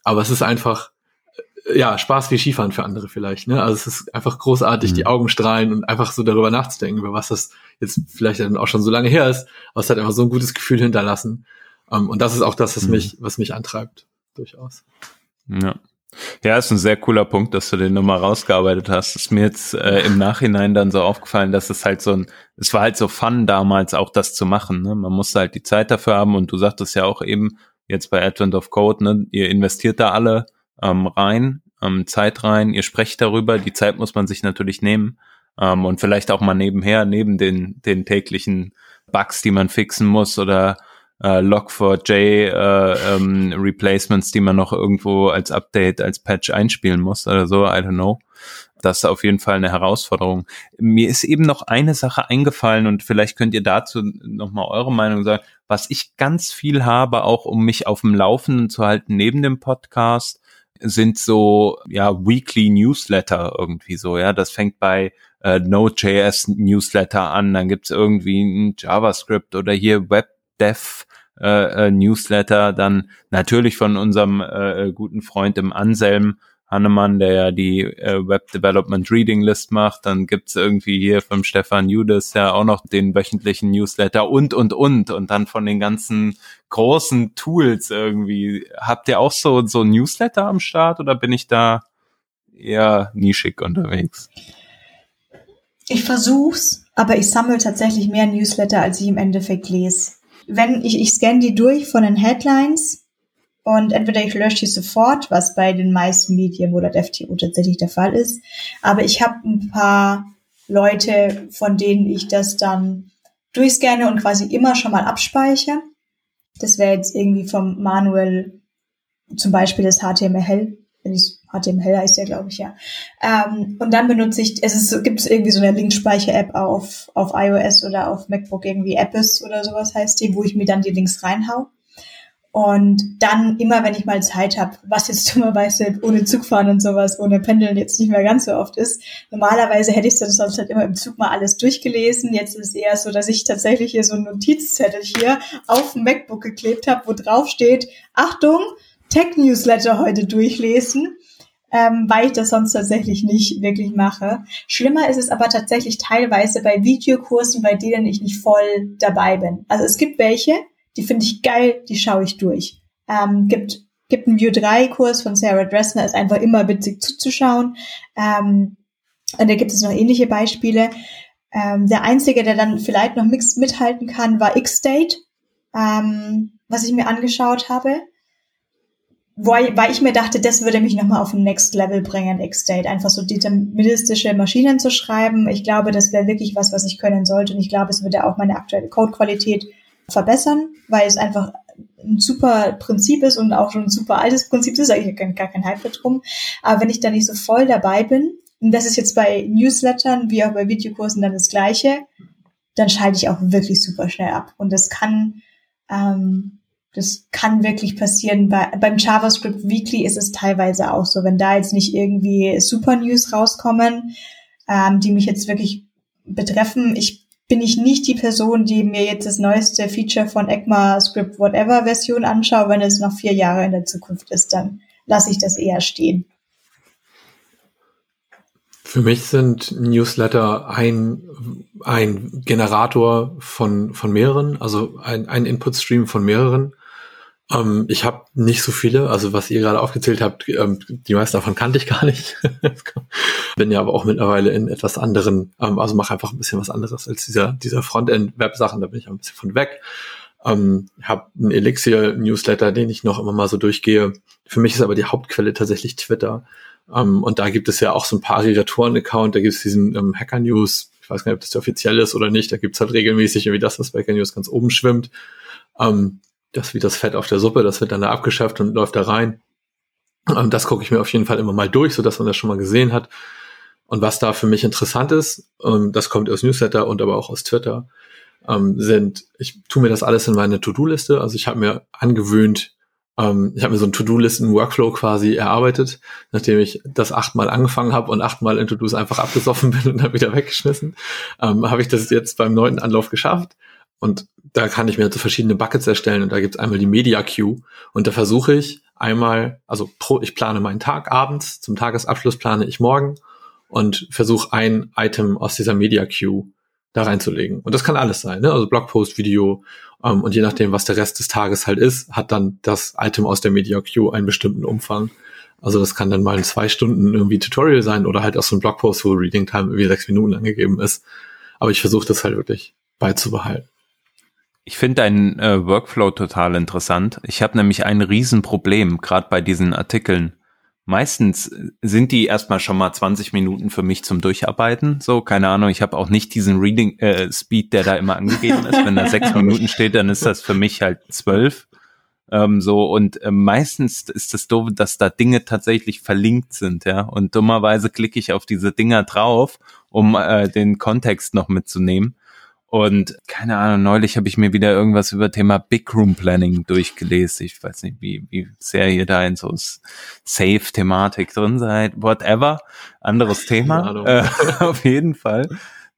Aber es ist einfach äh, ja, Spaß wie Skifahren für andere vielleicht. Ne? Also es ist einfach großartig, mhm. die Augen strahlen und einfach so darüber nachzudenken, über was das jetzt vielleicht dann auch schon so lange her ist, aber es hat einfach so ein gutes Gefühl hinterlassen. Um, ähm, und das ist auch das, was mhm. mich, was mich antreibt, durchaus. Ja. Ja, ist ein sehr cooler Punkt, dass du den nochmal rausgearbeitet hast. Ist mir jetzt äh, im Nachhinein dann so aufgefallen, dass es halt so ein, es war halt so fun damals auch das zu machen. Ne? Man musste halt die Zeit dafür haben und du sagtest ja auch eben jetzt bei Advent of Code, ne, ihr investiert da alle ähm, rein, ähm, Zeit rein, ihr sprecht darüber, die Zeit muss man sich natürlich nehmen ähm, und vielleicht auch mal nebenher, neben den, den täglichen Bugs, die man fixen muss oder äh, Log4j äh, ähm, Replacements, die man noch irgendwo als Update, als Patch einspielen muss oder so, I don't know. Das ist auf jeden Fall eine Herausforderung. Mir ist eben noch eine Sache eingefallen und vielleicht könnt ihr dazu nochmal eure Meinung sagen. Was ich ganz viel habe, auch um mich auf dem Laufenden zu halten neben dem Podcast, sind so ja Weekly Newsletter irgendwie so. Ja, das fängt bei äh, Node.js Newsletter an, dann gibt's irgendwie ein JavaScript oder hier WebDev äh, äh, Newsletter, dann natürlich von unserem äh, äh, guten Freund im Anselm Hannemann, der ja die äh, Web Development Reading List macht. Dann gibt's irgendwie hier vom Stefan Judas ja auch noch den wöchentlichen Newsletter und, und, und. Und dann von den ganzen großen Tools irgendwie. Habt ihr auch so, so Newsletter am Start oder bin ich da eher nischig unterwegs? Ich versuch's, aber ich sammle tatsächlich mehr Newsletter, als ich im Endeffekt lese wenn ich, ich scanne die durch von den Headlines und entweder ich lösche die sofort, was bei den meisten Medien oder FTO tatsächlich der Fall ist, aber ich habe ein paar Leute, von denen ich das dann durchscanne und quasi immer schon mal abspeichere. Das wäre jetzt irgendwie vom Manuel zum Beispiel das HTML, wenn ich HTML heißt ja, glaube ich, ja. Ähm, und dann benutze ich, es ist, gibt irgendwie so eine Linkspeicher-App auf, auf iOS oder auf MacBook, irgendwie Appes oder sowas heißt die, wo ich mir dann die Links reinhau. Und dann immer, wenn ich mal Zeit habe, was jetzt [laughs] dummerweise ohne Zugfahren und sowas, ohne Pendeln jetzt nicht mehr ganz so oft ist. Normalerweise hätte ich das sonst halt immer im Zug mal alles durchgelesen. Jetzt ist es eher so, dass ich tatsächlich hier so einen Notizzettel hier auf dem MacBook geklebt habe, wo drauf steht, Achtung, Tech-Newsletter heute durchlesen ähm, weil ich das sonst tatsächlich nicht wirklich mache. Schlimmer ist es aber tatsächlich teilweise bei Videokursen, bei denen ich nicht voll dabei bin. Also es gibt welche, die finde ich geil, die schaue ich durch. Ähm, gibt gibt einen View 3 Kurs von Sarah Dressner, ist einfach immer witzig zuzuschauen. Ähm, und da gibt es noch ähnliche Beispiele. Ähm, der einzige, der dann vielleicht noch mithalten kann, war X-State, ähm, was ich mir angeschaut habe weil, weil ich mir dachte, das würde mich nochmal auf ein Next Level bringen, X-State, einfach so deterministische Maschinen zu schreiben. Ich glaube, das wäre wirklich was, was ich können sollte und ich glaube, es würde auch meine aktuelle Codequalität verbessern, weil es einfach ein super Prinzip ist und auch schon ein super altes Prinzip ist, ich gar kein Hype drum. Aber wenn ich da nicht so voll dabei bin, und das ist jetzt bei Newslettern wie auch bei Videokursen dann das Gleiche, dann schalte ich auch wirklich super schnell ab. Und das kann ähm, das kann wirklich passieren. Bei, beim JavaScript Weekly ist es teilweise auch so, wenn da jetzt nicht irgendwie Super News rauskommen, ähm, die mich jetzt wirklich betreffen. Ich bin ich nicht die Person, die mir jetzt das neueste Feature von ECMAScript Whatever Version anschaue. Wenn es noch vier Jahre in der Zukunft ist, dann lasse ich das eher stehen. Für mich sind Newsletter ein, ein Generator von, von mehreren, also ein, ein Input-Stream von mehreren. Ähm, ich habe nicht so viele, also was ihr gerade aufgezählt habt, ähm, die meisten davon kannte ich gar nicht. [laughs] Bin ja aber auch mittlerweile in etwas anderen, ähm, also mache einfach ein bisschen was anderes als dieser, dieser Frontend-Web-Sachen, da bin ich ein bisschen von weg. Ähm, habe einen Elixir-Newsletter, den ich noch immer mal so durchgehe. Für mich ist aber die Hauptquelle tatsächlich Twitter. Ähm, und da gibt es ja auch so ein paar Aggregatoren-Account, da gibt es diesen ähm, Hacker News, ich weiß gar nicht, ob das der offiziell ist oder nicht, da gibt es halt regelmäßig irgendwie das, was bei Hacker News ganz oben schwimmt. Ähm, das wie das Fett auf der Suppe, das wird dann da abgeschafft und läuft da rein. Das gucke ich mir auf jeden Fall immer mal durch, so dass man das schon mal gesehen hat. Und was da für mich interessant ist, ähm, das kommt aus Newsletter und aber auch aus Twitter, ähm, sind, ich tue mir das alles in meine To-Do-Liste. Also ich habe mir angewöhnt, ähm, ich habe mir so einen To-Do-Listen-Workflow quasi erarbeitet, nachdem ich das achtmal angefangen habe und achtmal in To-Dos einfach abgesoffen [laughs] bin und dann wieder weggeschmissen, habe ich das jetzt beim neunten Anlauf geschafft. Und da kann ich mir so verschiedene Buckets erstellen und da gibt's einmal die Media Queue und da versuche ich einmal, also pro, ich plane meinen Tag abends, zum Tagesabschluss plane ich morgen und versuche ein Item aus dieser Media Queue da reinzulegen. Und das kann alles sein, ne? also Blogpost, Video ähm, und je nachdem, was der Rest des Tages halt ist, hat dann das Item aus der Media Queue einen bestimmten Umfang. Also das kann dann mal in zwei Stunden irgendwie Tutorial sein oder halt auch so ein Blogpost, wo Reading Time irgendwie sechs Minuten angegeben ist. Aber ich versuche das halt wirklich beizubehalten. Ich finde deinen äh, Workflow total interessant. Ich habe nämlich ein Riesenproblem, gerade bei diesen Artikeln. Meistens sind die erstmal schon mal 20 Minuten für mich zum Durcharbeiten. So, keine Ahnung, ich habe auch nicht diesen Reading äh, Speed, der da immer angegeben ist. Wenn da sechs [laughs] Minuten steht, dann ist das für mich halt zwölf. Ähm, so, und äh, meistens ist das doof, dass da Dinge tatsächlich verlinkt sind, ja. Und dummerweise klicke ich auf diese Dinger drauf, um äh, den Kontext noch mitzunehmen. Und keine Ahnung, neulich habe ich mir wieder irgendwas über Thema Big Room Planning durchgelesen. Ich weiß nicht, wie, wie sehr ihr da in so Safe-Thematik drin seid. Whatever. Anderes Thema. Äh, [laughs] auf jeden Fall.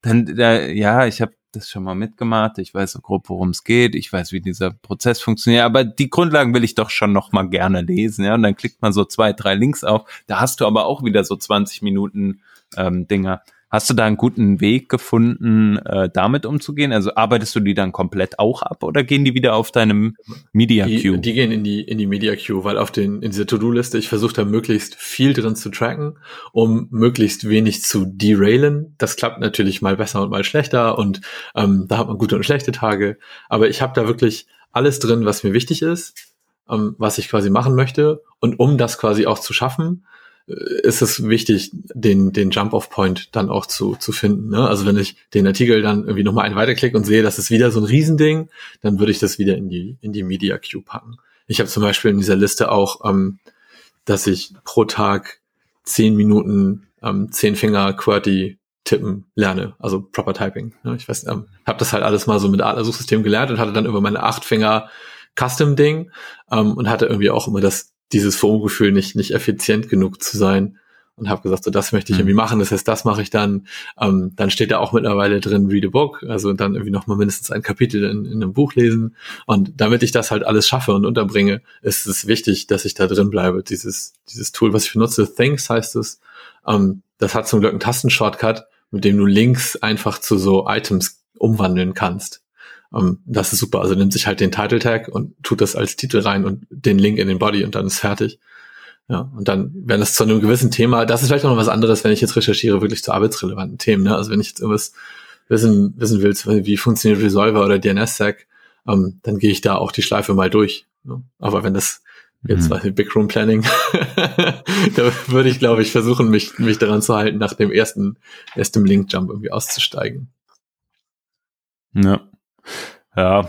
Dann, äh, ja, ich habe das schon mal mitgemacht. Ich weiß so grob, worum es geht. Ich weiß, wie dieser Prozess funktioniert. Aber die Grundlagen will ich doch schon noch mal gerne lesen. Ja, und dann klickt man so zwei, drei Links auf. Da hast du aber auch wieder so 20 Minuten ähm, Dinger. Hast du da einen guten Weg gefunden, äh, damit umzugehen? Also arbeitest du die dann komplett auch ab oder gehen die wieder auf deinem Media Queue? Die, die gehen in die in die Media Queue, weil auf den in dieser To-Do-Liste ich versuche da möglichst viel drin zu tracken, um möglichst wenig zu derailen. Das klappt natürlich mal besser und mal schlechter und ähm, da hat man gute und schlechte Tage. Aber ich habe da wirklich alles drin, was mir wichtig ist, ähm, was ich quasi machen möchte und um das quasi auch zu schaffen ist es wichtig, den, den Jump-Off-Point dann auch zu, zu finden. Ne? Also wenn ich den Artikel dann irgendwie nochmal einen weiterklicke und sehe, das ist wieder so ein Riesending, dann würde ich das wieder in die, in die Media Queue packen. Ich habe zum Beispiel in dieser Liste auch, ähm, dass ich pro Tag zehn Minuten ähm, zehn Finger QWERTY tippen lerne, also Proper Typing. Ne? Ich weiß, ähm, habe das halt alles mal so mit Adler-Suchsystem gelernt und hatte dann über meine acht Finger Custom-Ding ähm, und hatte irgendwie auch immer das dieses FOMO-Gefühl nicht, nicht effizient genug zu sein und habe gesagt, so das möchte ich mhm. irgendwie machen. Das heißt, das mache ich dann. Ähm, dann steht da auch mittlerweile drin, read a book, also dann irgendwie noch mal mindestens ein Kapitel in, in einem Buch lesen. Und damit ich das halt alles schaffe und unterbringe, ist es wichtig, dass ich da drin bleibe. Dieses, dieses Tool, was ich benutze, Things heißt es, ähm, das hat zum Glück einen Tastenshortcut, mit dem du Links einfach zu so Items umwandeln kannst. Ähm, das ist super. Also nimmt sich halt den Title Tag und tut das als Titel rein und den Link in den Body und dann ist fertig. Ja, und dann, wenn es zu einem gewissen Thema, das ist vielleicht noch was anderes, wenn ich jetzt recherchiere, wirklich zu arbeitsrelevanten Themen. Ne? Also wenn ich jetzt irgendwas wissen, wissen willst, wie funktioniert Resolver oder DNS-Sec, ähm, dann gehe ich da auch die Schleife mal durch. Ne? Aber wenn das jetzt mhm. Big Room Planning, [laughs] da würde ich, glaube ich, versuchen, mich, mich daran zu halten, nach dem ersten, ersten Link-Jump irgendwie auszusteigen. Ja. Ja,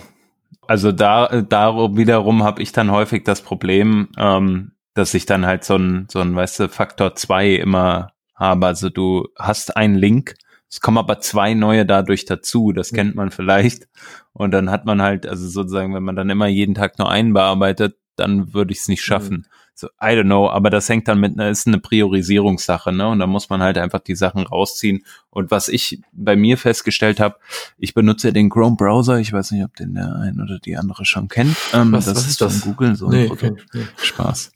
also da darum wiederum habe ich dann häufig das Problem, ähm, dass ich dann halt so ein, so ein, weißt du, Faktor zwei immer habe. Also du hast einen Link, es kommen aber zwei neue dadurch dazu, das kennt man vielleicht. Und dann hat man halt, also sozusagen, wenn man dann immer jeden Tag nur einen bearbeitet, dann würde ich es nicht schaffen. Mhm so, I don't know, aber das hängt dann mit, ist eine Priorisierungssache, ne? Und da muss man halt einfach die Sachen rausziehen. Und was ich bei mir festgestellt habe, ich benutze den Chrome Browser, ich weiß nicht, ob den der ein oder die andere schon kennt. Ähm, was, das was ist das? Google so nee. Okay. Spaß.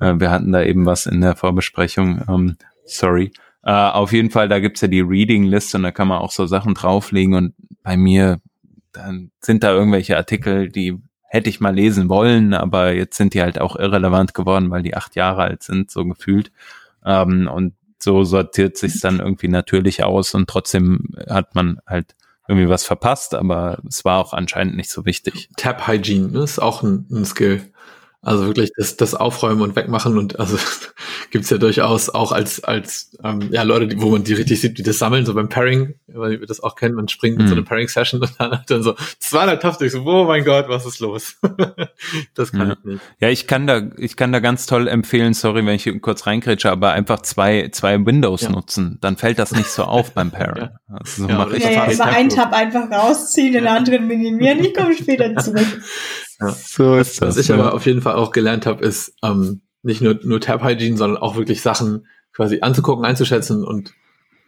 äh, wir hatten da eben was in der Vorbesprechung. Ähm, sorry. Äh, auf jeden Fall, da gibt's ja die Reading List und da kann man auch so Sachen drauflegen und bei mir dann sind da irgendwelche Artikel, die hätte ich mal lesen wollen, aber jetzt sind die halt auch irrelevant geworden, weil die acht Jahre alt sind, so gefühlt. Ähm, und so sortiert sich dann irgendwie natürlich aus und trotzdem hat man halt irgendwie was verpasst, aber es war auch anscheinend nicht so wichtig. Tap Hygiene ne, ist auch ein, ein Skill. Also wirklich das, das Aufräumen und Wegmachen und also [laughs] gibt's ja durchaus auch als, als ähm, ja, Leute, die, wo man die richtig sieht, die das sammeln, so beim Pairing, weil wir das auch kennen, man springt in so eine mhm. Pairing-Session und dann hat dann so 200 Tabs so, oh mein Gott, was ist los? [laughs] das kann ja. ich nicht. Ja, ich kann da, ich kann da ganz toll empfehlen, sorry, wenn ich kurz reinkrätsche, aber einfach zwei, zwei Windows ja. nutzen, dann fällt das nicht so auf beim [laughs] Pairing. ja. Also so ja, mache ich ja, ja, immer einen Tab einfach rausziehen, den anderen minimieren, ich komme später zurück. Ja. So ist das. Was ich ja. aber auf jeden Fall auch gelernt habe, ist ähm, nicht nur, nur Tab Hygiene, sondern auch wirklich Sachen quasi anzugucken, einzuschätzen und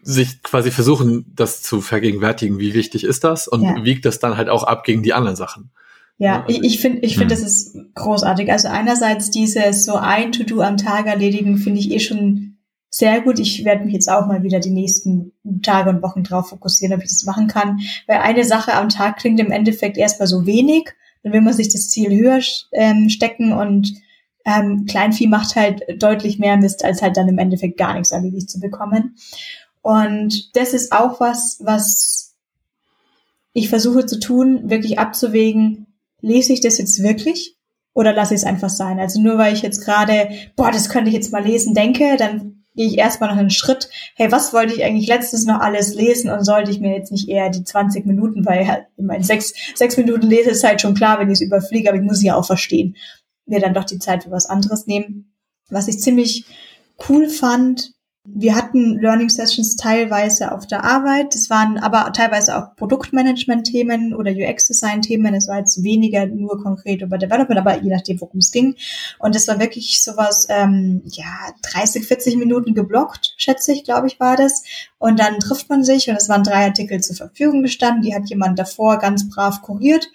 sich quasi versuchen, das zu vergegenwärtigen, wie wichtig ist das und ja. wiegt das dann halt auch ab gegen die anderen Sachen. Ja, also ich finde, ich finde, hm. das ist großartig. Also einerseits dieses so ein To-Do am Tag erledigen, finde ich eh schon sehr gut. Ich werde mich jetzt auch mal wieder die nächsten Tage und Wochen drauf fokussieren, ob ich das machen kann. Weil eine Sache am Tag klingt im Endeffekt erstmal so wenig dann will man sich das Ziel höher ähm, stecken und ähm, Kleinvieh macht halt deutlich mehr Mist, als halt dann im Endeffekt gar nichts erledigt zu bekommen. Und das ist auch was, was ich versuche zu tun, wirklich abzuwägen, lese ich das jetzt wirklich oder lasse ich es einfach sein? Also nur weil ich jetzt gerade, boah, das könnte ich jetzt mal lesen, denke, dann gehe ich erstmal noch einen Schritt, hey, was wollte ich eigentlich letztens noch alles lesen und sollte ich mir jetzt nicht eher die 20 Minuten, weil halt, ich meine, sechs, sechs Minuten lese ist halt schon klar, wenn ich es überfliege, aber ich muss ja auch verstehen, mir dann doch die Zeit für was anderes nehmen. Was ich ziemlich cool fand, wir hatten Learning Sessions teilweise auf der Arbeit. Das waren aber teilweise auch Produktmanagement-Themen oder UX-Design-Themen. Es war jetzt weniger nur konkret über Development, aber je nachdem, worum es ging. Und es war wirklich sowas, ähm, ja, 30, 40 Minuten geblockt, schätze ich, glaube ich, war das. Und dann trifft man sich und es waren drei Artikel zur Verfügung gestanden. Die hat jemand davor ganz brav kuriert.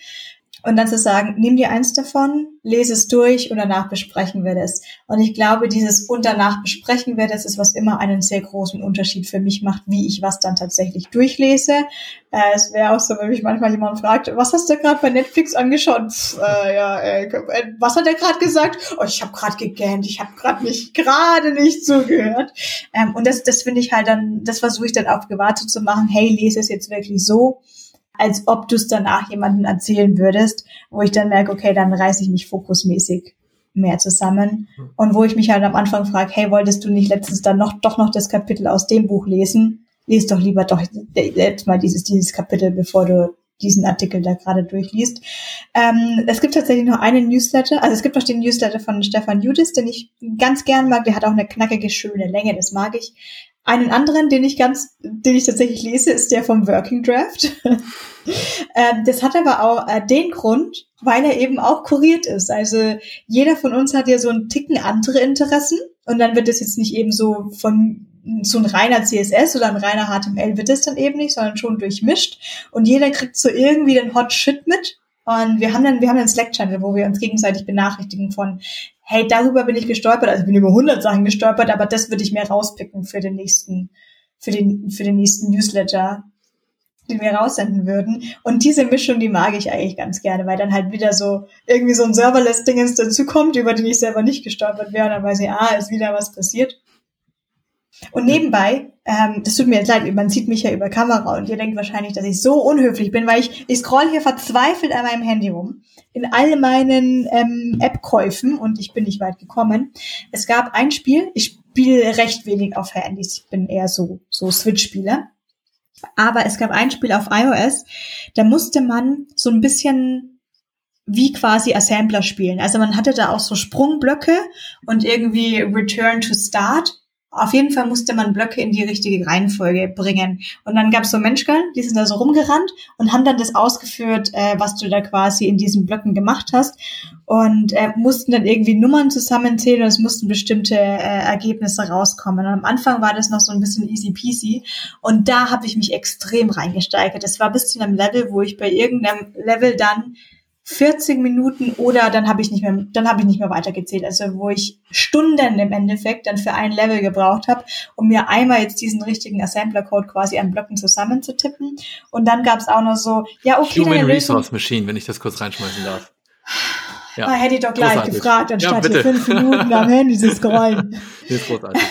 Und dann zu sagen, nimm dir eins davon, lese es durch und danach besprechen wir das. Und ich glaube, dieses und danach besprechen wir das ist, was immer einen sehr großen Unterschied für mich macht, wie ich was dann tatsächlich durchlese. Äh, es wäre auch so, wenn mich manchmal jemand fragt, was hast du gerade bei Netflix angeschaut? Pff, äh, ja, äh, äh was hat er gerade gesagt? Oh, ich habe gerade gegähnt, ich habe gerade nicht, gerade nicht zugehört. Ähm, und das, das finde ich halt dann, das versuche ich dann auch gewartet zu machen. Hey, lese es jetzt wirklich so als ob du es danach jemandem erzählen würdest, wo ich dann merke, okay, dann reiße ich mich fokusmäßig mehr zusammen. Hm. Und wo ich mich halt am Anfang frage, hey, wolltest du nicht letztens dann noch doch noch das Kapitel aus dem Buch lesen? Lies doch lieber doch jetzt mal dieses, dieses Kapitel, bevor du diesen Artikel da gerade durchliest. Ähm, es gibt tatsächlich noch einen Newsletter, also es gibt noch den Newsletter von Stefan Judis, den ich ganz gern mag, der hat auch eine knackige, schöne Länge, das mag ich. Einen anderen, den ich ganz, den ich tatsächlich lese, ist der vom Working Draft. [laughs] ähm, das hat aber auch äh, den Grund, weil er eben auch kuriert ist. Also jeder von uns hat ja so einen Ticken andere Interessen und dann wird es jetzt nicht eben so von so ein reiner CSS oder ein reiner HTML wird es dann eben nicht, sondern schon durchmischt und jeder kriegt so irgendwie den Hot Shit mit und wir haben dann, wir haben einen Slack-Channel, wo wir uns gegenseitig benachrichtigen von, hey, darüber bin ich gestolpert, also ich bin über 100 Sachen gestolpert, aber das würde ich mir rauspicken für den nächsten, für den, für den nächsten Newsletter, den wir raussenden würden. Und diese Mischung, die mag ich eigentlich ganz gerne, weil dann halt wieder so irgendwie so ein Serverless-Dingens dazu kommt, über den ich selber nicht gestolpert wäre, und dann weiß ich, ah, ist wieder was passiert. Und nebenbei, ähm, das tut mir jetzt leid, man sieht mich ja über Kamera und ihr denkt wahrscheinlich, dass ich so unhöflich bin, weil ich, ich scroll hier verzweifelt an meinem Handy rum, in all meinen ähm, App-Käufen und ich bin nicht weit gekommen. Es gab ein Spiel, ich spiele recht wenig auf Handys, ich bin eher so, so Switch-Spieler. Aber es gab ein Spiel auf iOS, da musste man so ein bisschen wie quasi Assembler spielen. Also man hatte da auch so Sprungblöcke und irgendwie Return to Start auf jeden Fall musste man Blöcke in die richtige Reihenfolge bringen. Und dann gab es so Menschen, die sind da so rumgerannt und haben dann das ausgeführt, äh, was du da quasi in diesen Blöcken gemacht hast. Und äh, mussten dann irgendwie Nummern zusammenzählen und es mussten bestimmte äh, Ergebnisse rauskommen. Und am Anfang war das noch so ein bisschen easy peasy. Und da habe ich mich extrem reingesteigert. Es war bis zu einem Level, wo ich bei irgendeinem Level dann 40 Minuten oder dann habe ich nicht mehr, dann habe ich nicht mehr weitergezählt. Also wo ich Stunden im Endeffekt dann für ein Level gebraucht habe, um mir einmal jetzt diesen richtigen Assembler-Code quasi an Blöcken zusammenzutippen. Und dann gab es auch noch so, ja okay, Human Resource Machine, wenn ich das kurz reinschmeißen darf. Ja, ah, hätte ich doch gleich großartig. gefragt, anstatt ja, hier fünf Minuten am Handy zu [laughs] scrollen. ist großartig.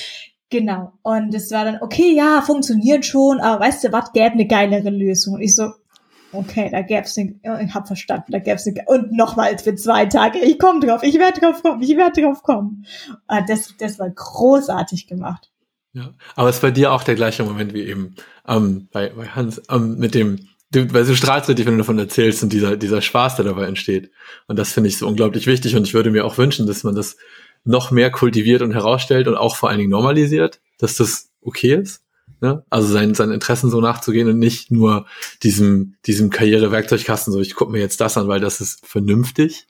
[laughs] genau. Und es war dann, okay, ja, funktioniert schon, aber weißt du was, gäbe eine geilere Lösung. Und ich so, okay, da gäb's eine, ich hab verstanden, da gäb's eine, und nochmals für zwei Tage, ich komme drauf, ich werde drauf kommen, ich werde drauf kommen. Ah, das, das war großartig gemacht. Ja, aber es bei dir auch der gleiche Moment wie eben ähm, bei, bei Hans ähm, mit dem, du, weil du strahlst richtig, wenn du davon erzählst und dieser, dieser Spaß, der dabei entsteht. Und das finde ich so unglaublich wichtig und ich würde mir auch wünschen, dass man das noch mehr kultiviert und herausstellt und auch vor allen Dingen normalisiert, dass das okay ist. Ne? Also seinen, seinen Interessen so nachzugehen und nicht nur diesem, diesem Karrierewerkzeugkasten, so ich gucke mir jetzt das an, weil das ist vernünftig.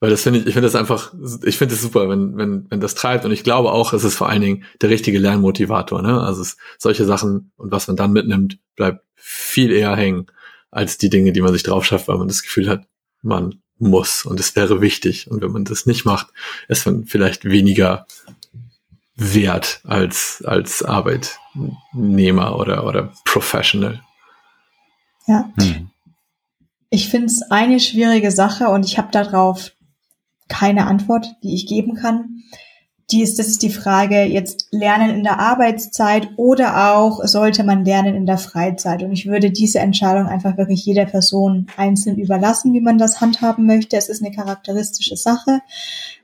Weil das finde ich, ich finde das einfach, ich finde es super, wenn, wenn, wenn das treibt. Und ich glaube auch, es ist vor allen Dingen der richtige Lernmotivator. Ne? Also es, solche Sachen und was man dann mitnimmt, bleibt viel eher hängen als die Dinge, die man sich drauf schafft, weil man das Gefühl hat, man muss und es wäre wichtig. Und wenn man das nicht macht, ist man vielleicht weniger wert als, als Arbeitnehmer oder, oder Professional. Ja. Hm. Ich finde es eine schwierige Sache und ich habe darauf keine Antwort, die ich geben kann. Die ist, das ist die Frage, jetzt lernen in der Arbeitszeit oder auch sollte man lernen in der Freizeit. Und ich würde diese Entscheidung einfach wirklich jeder Person einzeln überlassen, wie man das handhaben möchte. Es ist eine charakteristische Sache.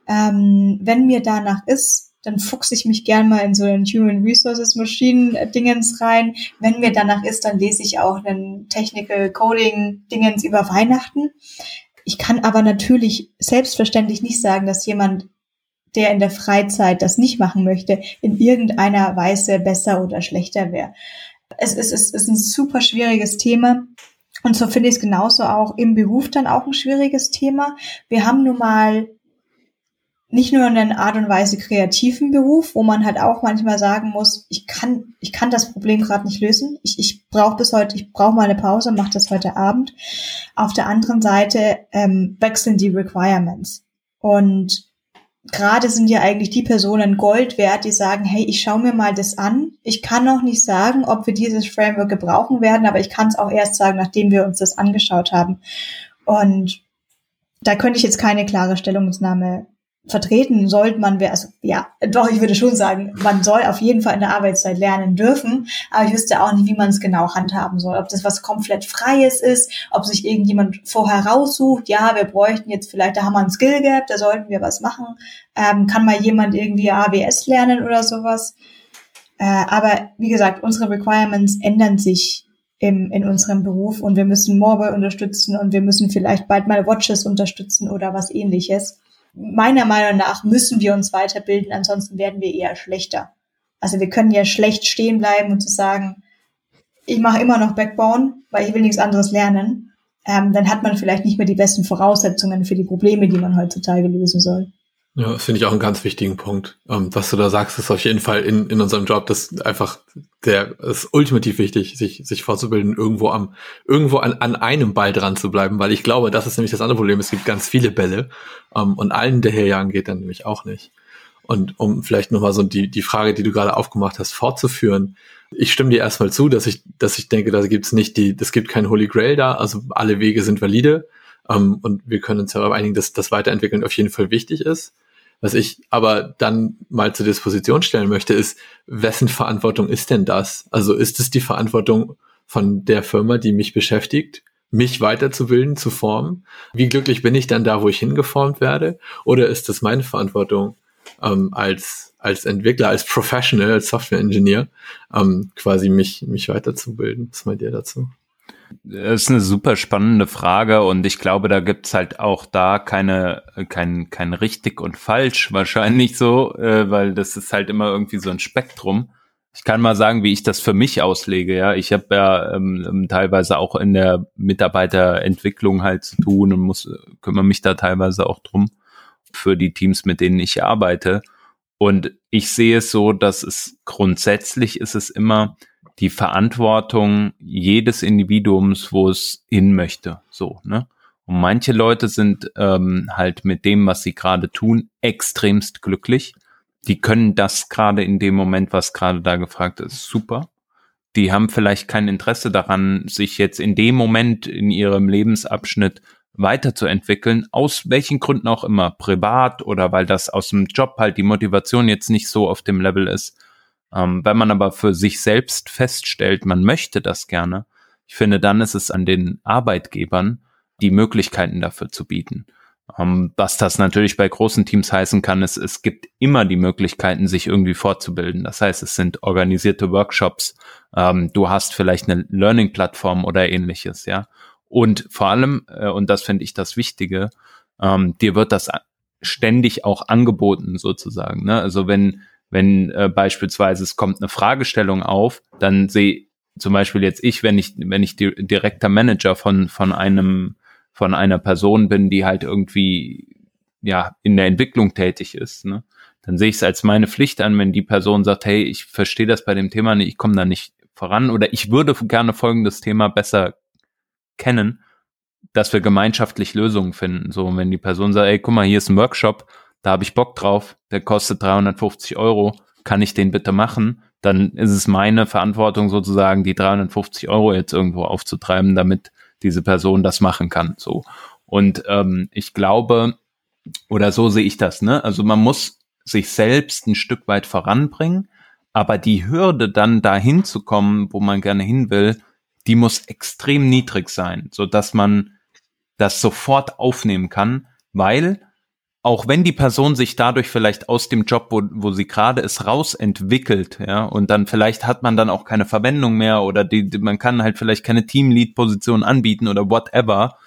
Ähm, wenn mir danach ist, dann fuchse ich mich gern mal in so einen Human Resources Machine äh, Dingens rein. Wenn mir danach ist, dann lese ich auch einen Technical Coding Dingens über Weihnachten. Ich kann aber natürlich selbstverständlich nicht sagen, dass jemand, der in der Freizeit das nicht machen möchte, in irgendeiner Weise besser oder schlechter wäre. Es ist, es ist ein super schwieriges Thema. Und so finde ich es genauso auch im Beruf dann auch ein schwieriges Thema. Wir haben nun mal nicht nur in einer Art und Weise kreativen Beruf, wo man halt auch manchmal sagen muss, ich kann, ich kann das Problem gerade nicht lösen. Ich, ich brauche bis heute, ich brauche mal eine Pause, mache das heute Abend. Auf der anderen Seite ähm, wechseln die Requirements. Und gerade sind ja eigentlich die Personen Gold wert, die sagen, hey, ich schaue mir mal das an. Ich kann noch nicht sagen, ob wir dieses Framework gebrauchen werden, aber ich kann es auch erst sagen, nachdem wir uns das angeschaut haben. Und da könnte ich jetzt keine klare Stellungnahme vertreten sollte man, also ja, doch, ich würde schon sagen, man soll auf jeden Fall in der Arbeitszeit lernen dürfen, aber ich wüsste auch nicht, wie man es genau handhaben soll. Ob das was komplett Freies ist, ob sich irgendjemand vorher raussucht, ja, wir bräuchten jetzt vielleicht, da haben wir ein Skill Gap, da sollten wir was machen. Ähm, kann mal jemand irgendwie AWS lernen oder sowas? Äh, aber wie gesagt, unsere Requirements ändern sich im, in unserem Beruf und wir müssen Mobile unterstützen und wir müssen vielleicht bald mal Watches unterstützen oder was ähnliches meiner Meinung nach müssen wir uns weiterbilden, ansonsten werden wir eher schlechter. Also wir können ja schlecht stehen bleiben und zu sagen, ich mache immer noch Backbone, weil ich will nichts anderes lernen. Ähm, dann hat man vielleicht nicht mehr die besten Voraussetzungen für die Probleme, die man heutzutage lösen soll. Ja, das finde ich auch einen ganz wichtigen Punkt. Ähm, was du da sagst, ist auf jeden Fall in, in unserem Job, das einfach der ist ultimativ wichtig, sich, sich vorzubilden, irgendwo am, irgendwo an, an einem Ball dran zu bleiben, weil ich glaube, das ist nämlich das andere Problem. Es gibt ganz viele Bälle ähm, und allen daherjagen geht dann nämlich auch nicht. Und um vielleicht nochmal so die, die Frage, die du gerade aufgemacht hast, fortzuführen, ich stimme dir erstmal zu, dass ich, dass ich denke, da gibt's nicht die, es gibt kein Holy Grail da, also alle Wege sind valide. Um, und wir können uns darauf einigen, dass das Weiterentwickeln auf jeden Fall wichtig ist. Was ich aber dann mal zur Disposition stellen möchte, ist, wessen Verantwortung ist denn das? Also ist es die Verantwortung von der Firma, die mich beschäftigt, mich weiterzubilden, zu formen? Wie glücklich bin ich dann da, wo ich hingeformt werde? Oder ist es meine Verantwortung ähm, als, als Entwickler, als Professional, als Software Engineer, ähm, quasi mich, mich weiterzubilden? Was meint ihr dazu? Das ist eine super spannende Frage und ich glaube, da gibt's halt auch da keine, kein, kein richtig und falsch wahrscheinlich so, äh, weil das ist halt immer irgendwie so ein Spektrum. Ich kann mal sagen, wie ich das für mich auslege. Ja, ich habe ja ähm, ähm teilweise auch in der Mitarbeiterentwicklung halt zu tun und muss kümmere mich da teilweise auch drum für die Teams, mit denen ich arbeite. Und ich sehe es so, dass es grundsätzlich ist es immer die Verantwortung jedes Individuums, wo es hin möchte. So, ne? Und manche Leute sind ähm, halt mit dem, was sie gerade tun, extremst glücklich. Die können das gerade in dem Moment, was gerade da gefragt ist, super. Die haben vielleicht kein Interesse daran, sich jetzt in dem Moment in ihrem Lebensabschnitt weiterzuentwickeln, aus welchen Gründen auch immer, privat oder weil das aus dem Job halt die Motivation jetzt nicht so auf dem Level ist. Ähm, wenn man aber für sich selbst feststellt, man möchte das gerne, ich finde, dann ist es an den Arbeitgebern, die Möglichkeiten dafür zu bieten. Ähm, was das natürlich bei großen Teams heißen kann, ist, es gibt immer die Möglichkeiten, sich irgendwie fortzubilden. Das heißt, es sind organisierte Workshops, ähm, du hast vielleicht eine Learning-Plattform oder ähnliches, ja. Und vor allem, äh, und das finde ich das Wichtige, ähm, dir wird das ständig auch angeboten sozusagen. Ne? Also wenn, wenn äh, beispielsweise es kommt eine Fragestellung auf, dann sehe zum Beispiel jetzt ich, wenn ich, wenn ich direkter Manager von, von einem, von einer Person bin, die halt irgendwie, ja, in der Entwicklung tätig ist, ne? dann sehe ich es als meine Pflicht an, wenn die Person sagt, hey, ich verstehe das bei dem Thema nicht, ich komme da nicht voran oder ich würde gerne folgendes Thema besser kennen, dass wir gemeinschaftlich Lösungen finden. So, wenn die Person sagt, ey, guck mal, hier ist ein Workshop, da habe ich Bock drauf, der kostet 350 Euro, kann ich den bitte machen? Dann ist es meine Verantwortung sozusagen, die 350 Euro jetzt irgendwo aufzutreiben, damit diese Person das machen kann. So. Und ähm, ich glaube, oder so sehe ich das, ne? Also man muss sich selbst ein Stück weit voranbringen, aber die Hürde dann dahin zu kommen, wo man gerne hin will, die muss extrem niedrig sein, so dass man das sofort aufnehmen kann, weil auch wenn die Person sich dadurch vielleicht aus dem Job, wo, wo sie gerade ist, rausentwickelt, ja, und dann vielleicht hat man dann auch keine Verwendung mehr oder die, die man kann halt vielleicht keine Teamlead-Position anbieten oder whatever.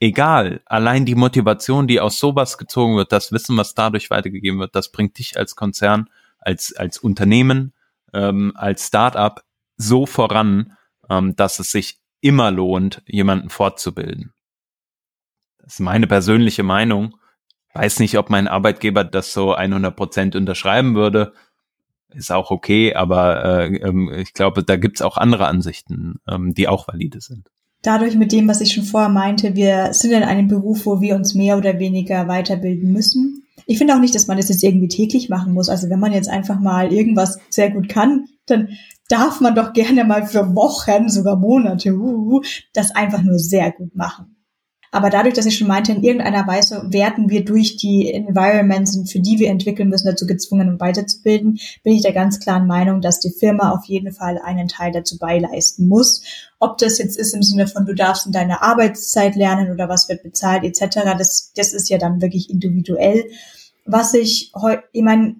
Egal, allein die Motivation, die aus sowas gezogen wird, das Wissen, was dadurch weitergegeben wird, das bringt dich als Konzern, als, als Unternehmen, ähm, als Startup so voran, ähm, dass es sich immer lohnt, jemanden fortzubilden. Das ist meine persönliche Meinung. Weiß nicht, ob mein Arbeitgeber das so 100 Prozent unterschreiben würde. Ist auch okay, aber äh, ähm, ich glaube, da gibt's auch andere Ansichten, ähm, die auch valide sind. Dadurch mit dem, was ich schon vorher meinte, wir sind in einem Beruf, wo wir uns mehr oder weniger weiterbilden müssen. Ich finde auch nicht, dass man das jetzt irgendwie täglich machen muss. Also wenn man jetzt einfach mal irgendwas sehr gut kann, dann darf man doch gerne mal für Wochen, sogar Monate, uh, das einfach nur sehr gut machen. Aber dadurch, dass ich schon meinte, in irgendeiner Weise werden wir durch die Environments, für die wir entwickeln müssen, dazu gezwungen, um weiterzubilden, bin ich der ganz klaren Meinung, dass die Firma auf jeden Fall einen Teil dazu beileisten muss. Ob das jetzt ist im Sinne von, du darfst in deiner Arbeitszeit lernen oder was wird bezahlt etc., das, das ist ja dann wirklich individuell. Was ich heute, ich meine,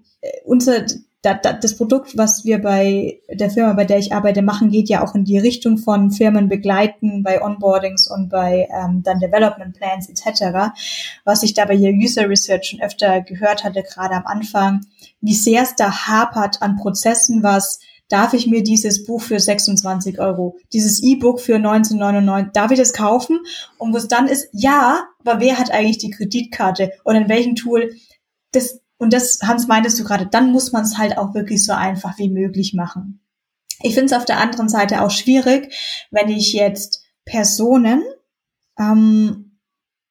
unser das Produkt, was wir bei der Firma, bei der ich arbeite, machen, geht ja auch in die Richtung von Firmen begleiten bei Onboardings und bei ähm, dann Development Plans etc. Was ich da bei ihr User Research schon öfter gehört hatte, gerade am Anfang, wie sehr es da hapert an Prozessen, was darf ich mir dieses Buch für 26 Euro, dieses E-Book für 1999, darf ich das kaufen? Und wo es dann ist, ja, aber wer hat eigentlich die Kreditkarte und in welchem Tool? Das, und das, Hans, meintest du gerade, dann muss man es halt auch wirklich so einfach wie möglich machen. Ich finde es auf der anderen Seite auch schwierig, wenn ich jetzt Personen ähm,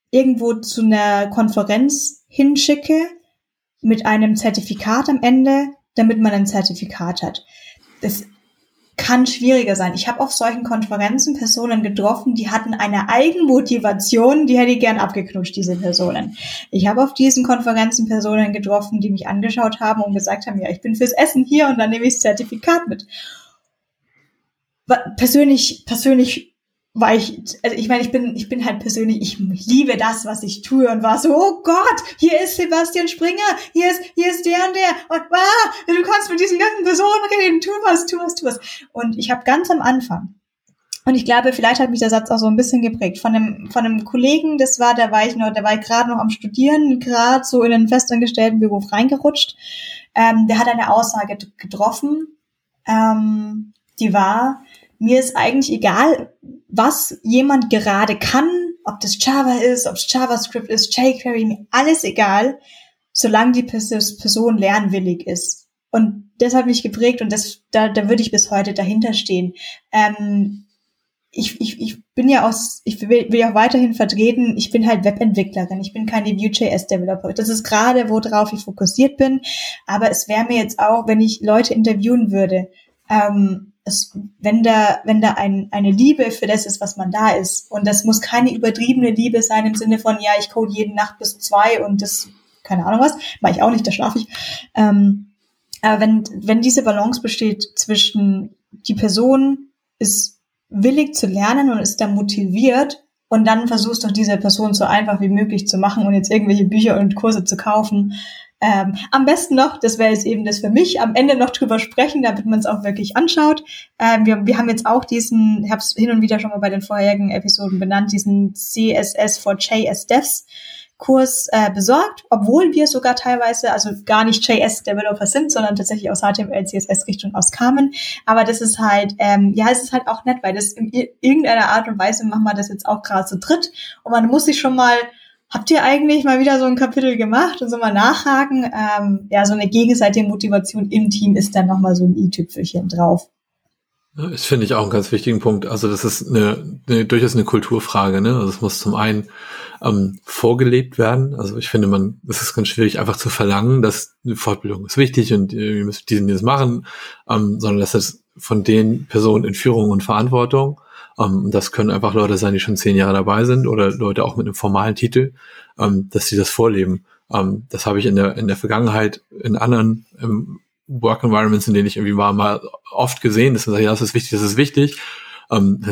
irgendwo zu einer Konferenz hinschicke mit einem Zertifikat am Ende, damit man ein Zertifikat hat. Das kann schwieriger sein. Ich habe auf solchen Konferenzen Personen getroffen, die hatten eine Eigenmotivation, die hätte ich gern abgeknutscht, diese Personen. Ich habe auf diesen Konferenzen Personen getroffen, die mich angeschaut haben und gesagt haben, ja, ich bin fürs Essen hier und dann nehme ich das Zertifikat mit. Persönlich, persönlich war ich, also ich meine, ich bin, ich bin halt persönlich, ich liebe das, was ich tue und war so, oh Gott, hier ist Sebastian Springer, hier ist, hier ist der und der und ah, du kannst mit diesen ganzen Personen reden, tu was, tu was, tu was. Und ich habe ganz am Anfang, und ich glaube, vielleicht hat mich der Satz auch so ein bisschen geprägt, von einem, von einem Kollegen, das war, da war ich noch, da war ich gerade noch am Studieren, gerade so in einen festangestellten Beruf reingerutscht, ähm, der hat eine Aussage getroffen, ähm, die war, mir ist eigentlich egal, was jemand gerade kann, ob das Java ist, ob es JavaScript ist, jQuery, mir alles egal, solange die Person lernwillig ist. Und das hat mich geprägt und das, da, da würde ich bis heute dahinter stehen. Ähm, ich, ich, ich bin ja aus, ich will, will auch weiterhin vertreten, ich bin halt Webentwicklerin, ich bin keine Vue.js-Developer. Das ist gerade, worauf ich fokussiert bin. Aber es wäre mir jetzt auch, wenn ich Leute interviewen würde, ähm, es, wenn da, wenn da ein, eine Liebe für das ist, was man da ist, und das muss keine übertriebene Liebe sein im Sinne von, ja, ich code jede Nacht bis zwei und das, keine Ahnung was, mache ich auch nicht, da schlafe ich. Ähm, aber wenn, wenn diese Balance besteht zwischen die Person ist willig zu lernen und ist da motiviert und dann versuchst doch diese Person so einfach wie möglich zu machen und jetzt irgendwelche Bücher und Kurse zu kaufen. Ähm, am besten noch, das wäre jetzt eben das für mich, am Ende noch drüber sprechen, damit man es auch wirklich anschaut. Ähm, wir, wir haben jetzt auch diesen, ich habe es hin und wieder schon mal bei den vorherigen Episoden benannt, diesen CSS for JS Devs. Kurs äh, besorgt, obwohl wir sogar teilweise, also gar nicht JS-Developer sind, sondern tatsächlich aus HTML, CSS-Richtung aus kamen. Aber das ist halt, ähm, ja, es ist halt auch nett, weil das in irgendeiner Art und Weise machen wir das jetzt auch gerade zu dritt. Und man muss sich schon mal Habt ihr eigentlich mal wieder so ein Kapitel gemacht und so mal nachhaken? Ähm, ja, so eine gegenseitige Motivation im Team ist dann nochmal so ein i-Tüpfelchen drauf. Das finde ich auch einen ganz wichtigen Punkt. Also das ist eine, eine durchaus eine Kulturfrage. Ne? Also es muss zum einen ähm, vorgelebt werden. Also ich finde, man, es ist ganz schwierig, einfach zu verlangen, dass eine Fortbildung ist wichtig und äh, ihr müsst diesen jetzt machen, ähm, sondern dass es von den Personen in Führung und Verantwortung, ähm, das können einfach Leute sein, die schon zehn Jahre dabei sind oder Leute auch mit einem formalen Titel, ähm, dass sie das vorleben. Ähm, das habe ich in der, in der Vergangenheit in anderen ähm, Work Environments, in denen ich irgendwie war, mal oft gesehen, dass man sagt, ja, das ist wichtig, das ist wichtig. Ähm,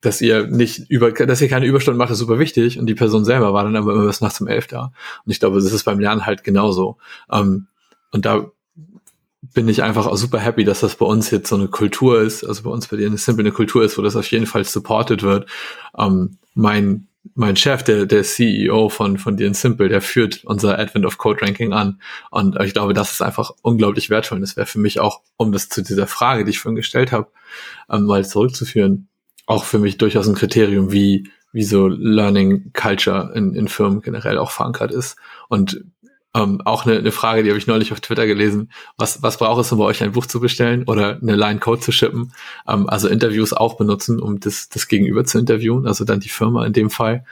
dass ihr nicht über, dass ihr keine Überstunden macht, ist super wichtig. Und die Person selber war dann aber immer bis nachts um elf da. Und ich glaube, das ist beim Lernen halt genauso. Ähm, und da bin ich einfach auch super happy, dass das bei uns jetzt so eine Kultur ist, also bei uns bei dir eine simple eine Kultur ist, wo das auf jeden Fall supported wird. Ähm, mein mein Chef, der, der CEO von, von dir Simple, der führt unser Advent of Code Ranking an. Und ich glaube, das ist einfach unglaublich wertvoll. Und das wäre für mich auch, um das zu dieser Frage, die ich vorhin gestellt habe, ähm, mal zurückzuführen, auch für mich durchaus ein Kriterium, wie, wie so Learning Culture in, in Firmen generell auch verankert ist. Und ähm, auch eine, eine Frage, die habe ich neulich auf Twitter gelesen. Was, was braucht es, um bei euch ein Buch zu bestellen oder eine Line Code zu shippen? Ähm, also Interviews auch benutzen, um das, das Gegenüber zu interviewen, also dann die Firma in dem Fall.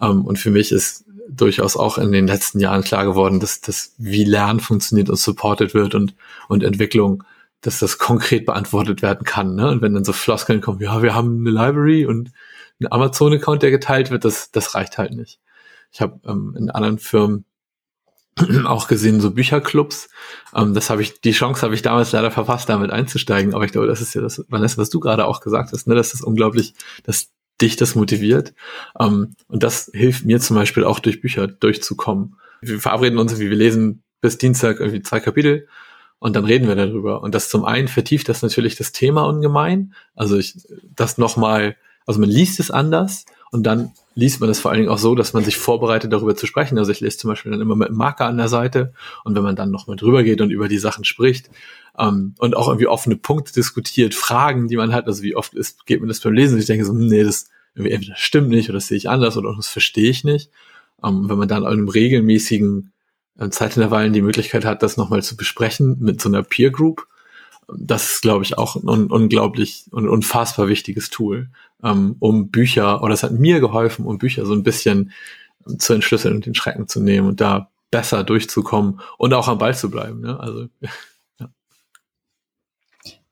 Ähm, und für mich ist durchaus auch in den letzten Jahren klar geworden, dass das, wie Lernen funktioniert und supported wird und, und Entwicklung dass das konkret beantwortet werden kann. Ne? Und wenn dann so Floskeln kommen, ja, wir haben eine Library und einen Amazon-Account, der geteilt wird, das, das reicht halt nicht. Ich habe ähm, in anderen Firmen [clears throat] auch gesehen, so Bücherclubs. Ähm, das habe ich, die Chance habe ich damals leider verpasst, damit einzusteigen. Aber ich glaube, das ist ja das, Vanessa, was du gerade auch gesagt hast, ne, das unglaublich, dass dich das motiviert. Ähm, und das hilft mir zum Beispiel auch durch Bücher durchzukommen. Wir verabreden uns, wie wir lesen bis Dienstag irgendwie zwei Kapitel und dann reden wir darüber. Und das zum einen vertieft das natürlich das Thema ungemein. Also ich, das nochmal, also man liest es anders und dann liest man es vor allen Dingen auch so, dass man sich vorbereitet, darüber zu sprechen. Also ich lese zum Beispiel dann immer mit einem Marker an der Seite und wenn man dann nochmal drüber geht und über die Sachen spricht ähm, und auch irgendwie offene Punkte diskutiert, Fragen, die man hat, also wie oft ist, geht mir das beim Lesen und ich denke so, nee, das irgendwie entweder stimmt nicht oder das sehe ich anders oder das verstehe ich nicht. Ähm, wenn man dann in einem regelmäßigen äh, Zeitintervallen die Möglichkeit hat, das nochmal zu besprechen mit so einer Peer Group. Das ist, glaube ich, auch ein un unglaublich und unfassbar wichtiges Tool, ähm, um Bücher, oder es hat mir geholfen, um Bücher so ein bisschen zu entschlüsseln und den Schrecken zu nehmen und da besser durchzukommen und auch am Ball zu bleiben. Ne? Also. [laughs]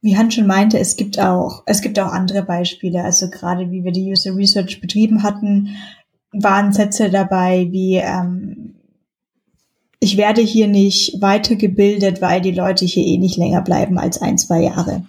Wie Han schon meinte, es gibt auch, es gibt auch andere Beispiele. Also gerade wie wir die User Research betrieben hatten, waren Sätze dabei wie ähm, ich werde hier nicht weitergebildet, weil die Leute hier eh nicht länger bleiben als ein, zwei Jahre.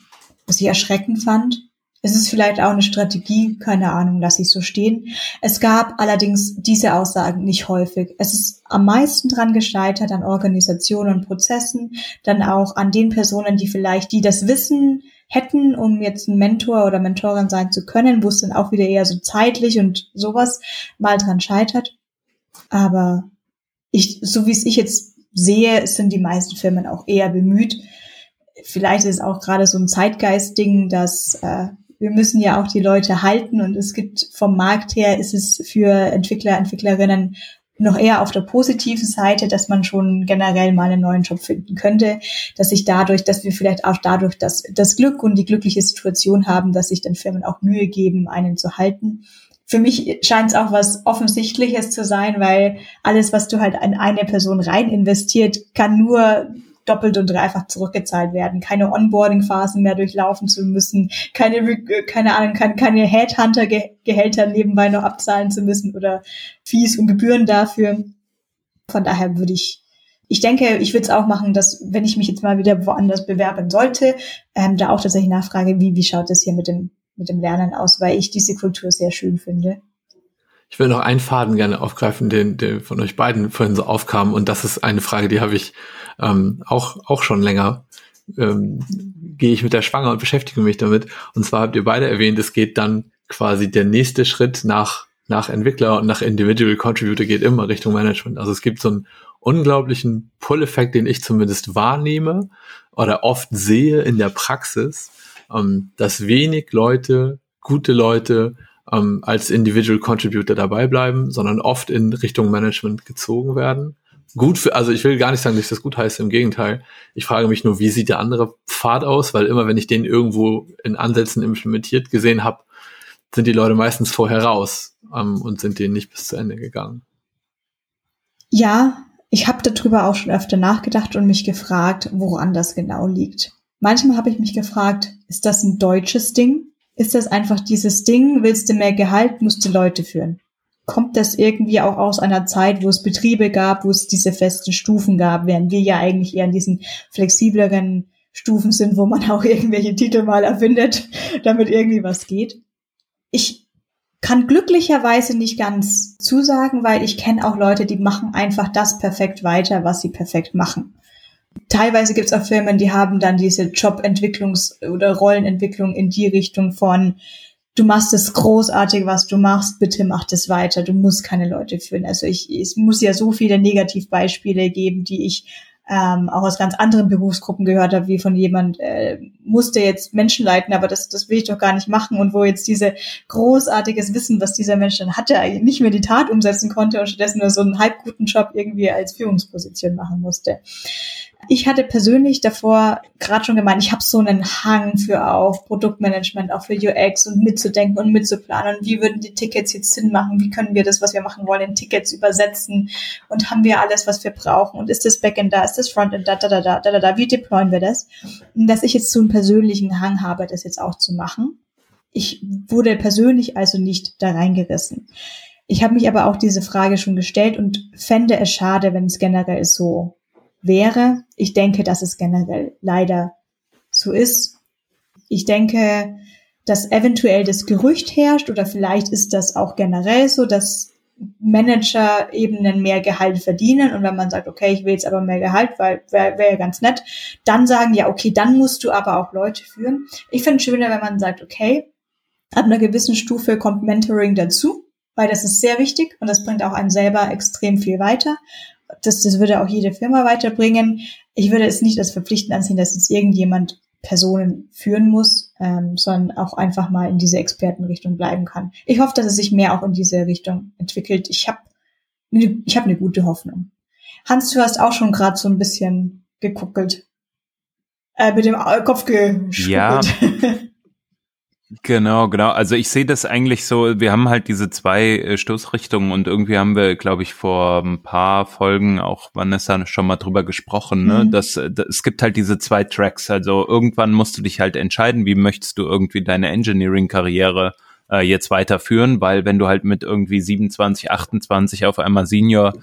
Was ich erschreckend fand. Es ist vielleicht auch eine Strategie, keine Ahnung, lasse ich so stehen. Es gab allerdings diese Aussagen nicht häufig. Es ist am meisten dran gescheitert an Organisationen und Prozessen, dann auch an den Personen, die vielleicht, die das Wissen hätten, um jetzt ein Mentor oder Mentorin sein zu können, wo es dann auch wieder eher so zeitlich und sowas mal dran scheitert. Aber ich, so wie es ich jetzt sehe, sind die meisten Firmen auch eher bemüht. Vielleicht ist es auch gerade so ein Zeitgeist-Ding, dass äh, wir müssen ja auch die Leute halten und es gibt vom Markt her ist es für Entwickler, Entwicklerinnen noch eher auf der positiven Seite, dass man schon generell mal einen neuen Job finden könnte, dass sich dadurch, dass wir vielleicht auch dadurch das, das Glück und die glückliche Situation haben, dass sich dann Firmen auch Mühe geben, einen zu halten. Für mich scheint es auch was Offensichtliches zu sein, weil alles, was du halt an eine Person rein investiert, kann nur doppelt und dreifach zurückgezahlt werden, keine Onboarding-Phasen mehr durchlaufen zu müssen, keine, keine Ahnung, keine, keine Headhunter-Gehälter nebenbei noch abzahlen zu müssen oder Fees und Gebühren dafür. Von daher würde ich, ich denke, ich würde es auch machen, dass wenn ich mich jetzt mal wieder woanders bewerben sollte, ähm, da auch tatsächlich nachfrage, wie, wie schaut es hier mit dem, mit dem Lernen aus, weil ich diese Kultur sehr schön finde. Ich will noch einen Faden gerne aufgreifen, den, der von euch beiden vorhin so aufkam. Und das ist eine Frage, die habe ich ähm, auch, auch schon länger. Ähm, gehe ich mit der Schwanger und beschäftige mich damit. Und zwar habt ihr beide erwähnt, es geht dann quasi der nächste Schritt nach, nach Entwickler und nach Individual Contributor geht immer Richtung Management. Also es gibt so einen unglaublichen Pull-Effekt, den ich zumindest wahrnehme oder oft sehe in der Praxis, ähm, dass wenig Leute, gute Leute ähm, als Individual Contributor dabei bleiben, sondern oft in Richtung Management gezogen werden. Gut für, also ich will gar nicht sagen, dass das gut heiße, im Gegenteil. Ich frage mich nur, wie sieht der andere Pfad aus, weil immer wenn ich den irgendwo in Ansätzen implementiert gesehen habe, sind die Leute meistens vorher raus ähm, und sind denen nicht bis zu Ende gegangen. Ja, ich habe darüber auch schon öfter nachgedacht und mich gefragt, woran das genau liegt. Manchmal habe ich mich gefragt, ist das ein deutsches Ding? ist das einfach dieses Ding, willst du mehr Gehalt, musst du Leute führen. Kommt das irgendwie auch aus einer Zeit, wo es Betriebe gab, wo es diese festen Stufen gab, während wir ja eigentlich eher in diesen flexibleren Stufen sind, wo man [laughs] auch irgendwelche Titel mal erfindet, damit irgendwie was geht. Ich kann glücklicherweise nicht ganz zusagen, weil ich kenne auch Leute, die machen einfach das perfekt weiter, was sie perfekt machen. Teilweise gibt es auch Firmen, die haben dann diese Jobentwicklungs- oder Rollenentwicklung in die Richtung von, du machst es großartig, was du machst, bitte mach das weiter, du musst keine Leute führen. Also ich, es muss ja so viele Negativbeispiele geben, die ich ähm, auch aus ganz anderen Berufsgruppen gehört habe, wie von jemand äh, musste jetzt Menschen leiten, aber das, das will ich doch gar nicht machen und wo jetzt diese großartiges Wissen, was dieser Mensch dann hatte, nicht mehr die Tat umsetzen konnte und stattdessen nur so einen halbguten Job irgendwie als Führungsposition machen musste. Ich hatte persönlich davor gerade schon gemeint, ich habe so einen Hang für auch Produktmanagement, auch für UX und mitzudenken und mitzuplanen. Wie würden die Tickets jetzt Sinn machen? Wie können wir das, was wir machen wollen, in Tickets übersetzen? Und haben wir alles, was wir brauchen? Und ist das Backend da? Ist das Frontend da? Da, da, da, da, da, da. Wie deployen wir das? Dass ich jetzt so einen persönlichen Hang habe, das jetzt auch zu machen. Ich wurde persönlich also nicht da reingerissen. Ich habe mich aber auch diese Frage schon gestellt und fände es schade, wenn es generell so wäre. Ich denke, dass es generell leider so ist. Ich denke, dass eventuell das Gerücht herrscht oder vielleicht ist das auch generell so, dass Manager-Ebenen mehr Gehalt verdienen und wenn man sagt, okay, ich will jetzt aber mehr Gehalt, weil wäre wär ja ganz nett, dann sagen, ja, okay, dann musst du aber auch Leute führen. Ich finde es schöner, wenn man sagt, okay, ab einer gewissen Stufe kommt Mentoring dazu, weil das ist sehr wichtig und das bringt auch einen selber extrem viel weiter das, das würde auch jede Firma weiterbringen. Ich würde es nicht als verpflichtend ansehen, dass jetzt irgendjemand Personen führen muss, ähm, sondern auch einfach mal in diese Expertenrichtung bleiben kann. Ich hoffe, dass es sich mehr auch in diese Richtung entwickelt. Ich habe ich hab eine gute Hoffnung. Hans, du hast auch schon gerade so ein bisschen geguckelt. Äh, mit dem Kopf geschuckelt. Ja, [laughs] Genau, genau. Also ich sehe das eigentlich so, wir haben halt diese zwei äh, Stoßrichtungen und irgendwie haben wir, glaube ich, vor ein paar Folgen auch Vanessa schon mal drüber gesprochen, ne? Mhm. Dass, dass es gibt halt diese zwei Tracks. Also irgendwann musst du dich halt entscheiden, wie möchtest du irgendwie deine Engineering-Karriere äh, jetzt weiterführen, weil wenn du halt mit irgendwie 27, 28 auf einmal Senior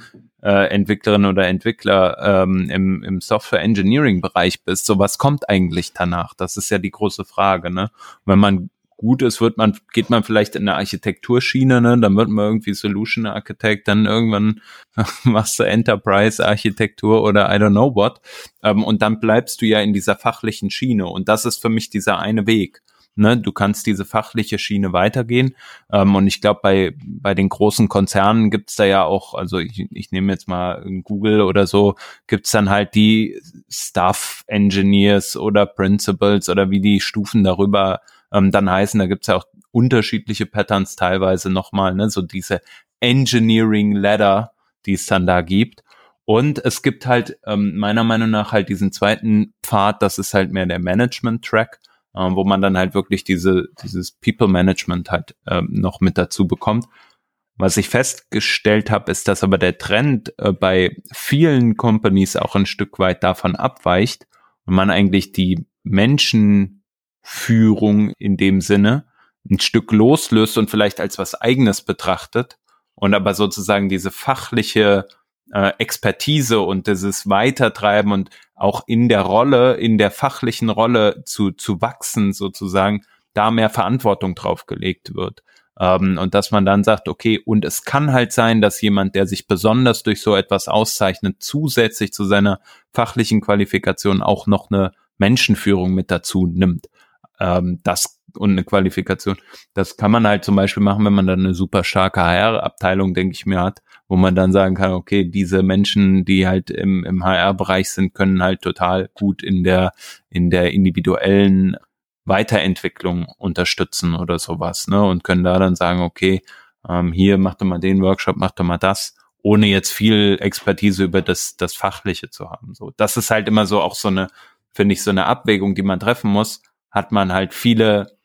äh, Entwicklerin oder Entwickler ähm, im, im Software Engineering Bereich bist, so was kommt eigentlich danach? Das ist ja die große Frage, ne? wenn man gut ist, wird man, geht man vielleicht in eine Architekturschiene, ne? dann wird man irgendwie Solution Architect, dann irgendwann [laughs] machst du Enterprise Architektur oder I don't know what. Ähm, und dann bleibst du ja in dieser fachlichen Schiene. Und das ist für mich dieser eine Weg. Ne, du kannst diese fachliche Schiene weitergehen. Ähm, und ich glaube, bei, bei den großen Konzernen gibt's da ja auch, also ich, ich nehme jetzt mal Google oder so, gibt's dann halt die Staff Engineers oder Principals oder wie die Stufen darüber ähm, dann heißen. Da gibt's ja auch unterschiedliche Patterns teilweise nochmal, ne? so diese Engineering Ladder, die es dann da gibt. Und es gibt halt ähm, meiner Meinung nach halt diesen zweiten Pfad, das ist halt mehr der Management-Track, äh, wo man dann halt wirklich diese, dieses People-Management halt ähm, noch mit dazu bekommt. Was ich festgestellt habe, ist, dass aber der Trend äh, bei vielen Companies auch ein Stück weit davon abweicht und man eigentlich die Menschenführung in dem Sinne ein Stück loslöst und vielleicht als was eigenes betrachtet und aber sozusagen diese fachliche äh, Expertise und dieses Weitertreiben und auch in der Rolle, in der fachlichen Rolle zu, zu wachsen sozusagen, da mehr Verantwortung drauf gelegt wird. Ähm, und dass man dann sagt, okay, und es kann halt sein, dass jemand, der sich besonders durch so etwas auszeichnet, zusätzlich zu seiner fachlichen Qualifikation auch noch eine Menschenführung mit dazu nimmt. Ähm, das und eine Qualifikation. Das kann man halt zum Beispiel machen, wenn man dann eine super starke HR-Abteilung, denke ich mir, hat, wo man dann sagen kann, okay, diese Menschen, die halt im, im HR-Bereich sind, können halt total gut in der, in der individuellen Weiterentwicklung unterstützen oder sowas, ne? Und können da dann sagen, okay, ähm, hier mach doch mal den Workshop, mach doch mal das, ohne jetzt viel Expertise über das, das Fachliche zu haben. So, das ist halt immer so auch so eine, finde ich, so eine Abwägung, die man treffen muss. Hat man halt viele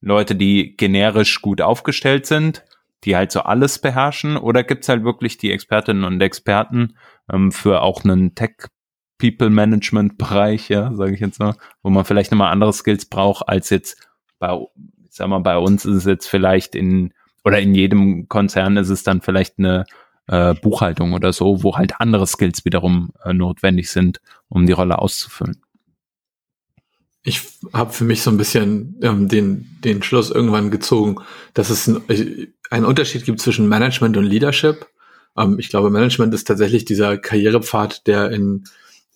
Leute, die generisch gut aufgestellt sind, die halt so alles beherrschen? Oder gibt's halt wirklich die Expertinnen und Experten ähm, für auch einen Tech People Management Bereich, ja, sage ich jetzt mal, wo man vielleicht nochmal andere Skills braucht als jetzt bei, ich sag mal, bei uns ist es jetzt vielleicht in oder in jedem Konzern ist es dann vielleicht eine äh, Buchhaltung oder so, wo halt andere Skills wiederum äh, notwendig sind, um die Rolle auszufüllen ich habe für mich so ein bisschen ähm, den, den Schluss irgendwann gezogen, dass es ein, einen Unterschied gibt zwischen Management und Leadership. Ähm, ich glaube, Management ist tatsächlich dieser Karrierepfad, der in,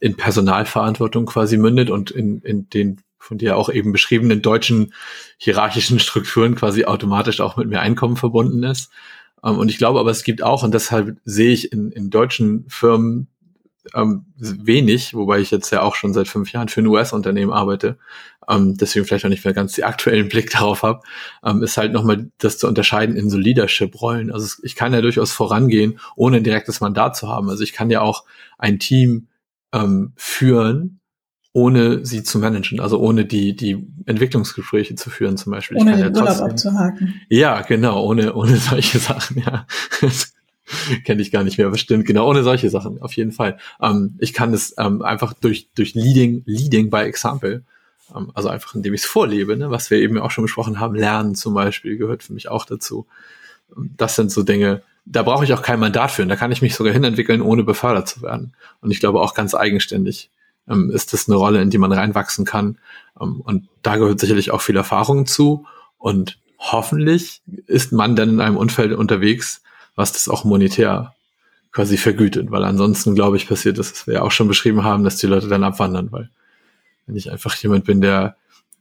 in Personalverantwortung quasi mündet und in, in den von dir auch eben beschriebenen deutschen hierarchischen Strukturen quasi automatisch auch mit mehr Einkommen verbunden ist. Ähm, und ich glaube aber, es gibt auch, und deshalb sehe ich in, in deutschen Firmen ähm, wenig, wobei ich jetzt ja auch schon seit fünf Jahren für ein US-Unternehmen arbeite, ähm, deswegen vielleicht auch nicht mehr ganz den aktuellen Blick [laughs] darauf habe, ähm, ist halt nochmal das zu unterscheiden in so Leadership-Rollen. Also ich kann ja durchaus vorangehen, ohne ein direktes Mandat zu haben. Also ich kann ja auch ein Team ähm, führen, ohne sie zu managen, also ohne die, die Entwicklungsgespräche zu führen zum Beispiel. Ohne den ja Urlaub abzuhaken. Ja, genau, ohne, ohne solche [laughs] Sachen, ja. [laughs] kenne ich gar nicht mehr, aber stimmt, genau, ohne solche Sachen, auf jeden Fall. Ähm, ich kann es ähm, einfach durch, durch Leading, Leading by Example, ähm, also einfach indem ich es vorlebe, ne, was wir eben auch schon besprochen haben, Lernen zum Beispiel gehört für mich auch dazu. Ähm, das sind so Dinge, da brauche ich auch kein Mandat für, da kann ich mich sogar hinentwickeln, ohne befördert zu werden. Und ich glaube auch ganz eigenständig ähm, ist das eine Rolle, in die man reinwachsen kann. Ähm, und da gehört sicherlich auch viel Erfahrung zu und hoffentlich ist man dann in einem Umfeld unterwegs, was das auch monetär quasi vergütet, weil ansonsten, glaube ich, passiert das, was wir ja auch schon beschrieben haben, dass die Leute dann abwandern, weil wenn ich einfach jemand bin, der,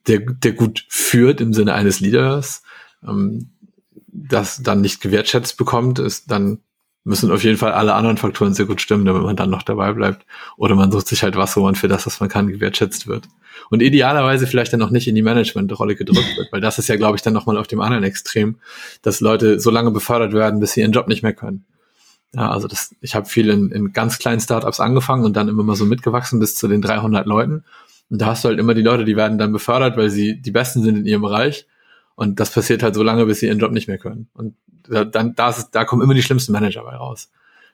der, der gut führt im Sinne eines Leaders, ähm, das dann nicht gewertschätzt bekommt, ist dann müssen auf jeden Fall alle anderen Faktoren sehr gut stimmen, damit man dann noch dabei bleibt. Oder man sucht sich halt was, wo man für das, was man kann, gewertschätzt wird. Und idealerweise vielleicht dann noch nicht in die Managementrolle gedrückt wird, weil das ist ja, glaube ich, dann nochmal auf dem anderen Extrem, dass Leute so lange befördert werden, bis sie ihren Job nicht mehr können. Ja, also das, ich habe viel in, in ganz kleinen Startups angefangen und dann immer mal so mitgewachsen bis zu den 300 Leuten. Und da hast du halt immer die Leute, die werden dann befördert, weil sie die Besten sind in ihrem Bereich. Und das passiert halt so lange, bis sie ihren Job nicht mehr können. Und dann, da, ist, da kommen immer die schlimmsten Manager bei raus.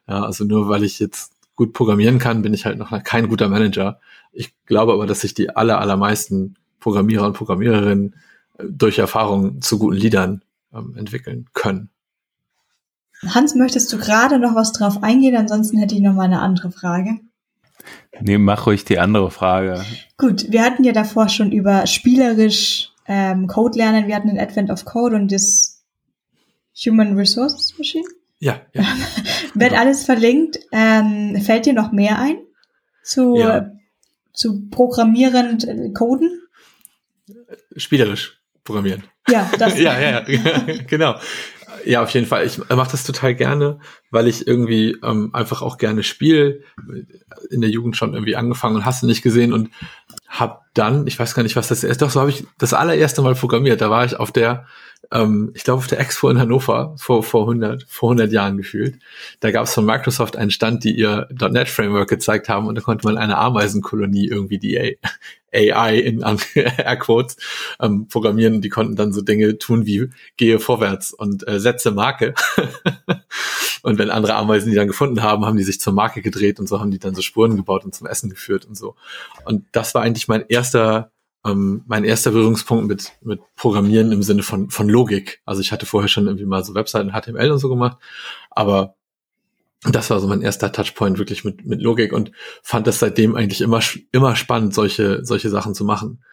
Ja, also nur weil ich jetzt gut programmieren kann, bin ich halt noch kein guter Manager. Ich glaube aber, dass sich die aller, allermeisten Programmierer und Programmiererinnen äh, durch Erfahrung zu guten Leadern ähm, entwickeln können. Hans, möchtest du gerade noch was drauf eingehen? Ansonsten hätte ich noch mal eine andere Frage. Nee, mach ruhig die andere Frage. Gut, wir hatten ja davor schon über spielerisch ähm, Code lernen. Wir hatten den Advent of Code und das Human Resources Machine? Ja. ja. [laughs] Wird genau. alles verlinkt. Ähm, fällt dir noch mehr ein zu, ja. zu programmierend äh, Coden? Spielerisch programmieren. Ja, das. [laughs] ja, ja, ja, [laughs] genau. Ja, auf jeden Fall. Ich mache das total gerne, weil ich irgendwie ähm, einfach auch gerne spiele. In der Jugend schon irgendwie angefangen und hast du nicht gesehen und hab dann, ich weiß gar nicht, was das ist, doch so habe ich das allererste Mal programmiert. Da war ich auf der ähm, ich glaube auf der Expo in Hannover vor, vor 100, vor 100 Jahren gefühlt. Da gab es von Microsoft einen Stand, die ihr .NET Framework gezeigt haben und da konnte man eine Ameisenkolonie irgendwie die AI in [laughs] Airquotes ähm, programmieren. Die konnten dann so Dinge tun wie gehe vorwärts und äh, setze Marke. [laughs] und wenn andere Ameisen die dann gefunden haben, haben die sich zur Marke gedreht und so haben die dann so Spuren gebaut und zum Essen geführt und so. Und das war eigentlich mein erster ähm, mein erster Berührungspunkt mit, mit Programmieren im Sinne von, von Logik. Also ich hatte vorher schon irgendwie mal so Webseiten HTML und so gemacht, aber das war so mein erster Touchpoint wirklich mit, mit Logik und fand das seitdem eigentlich immer, immer spannend, solche, solche Sachen zu machen.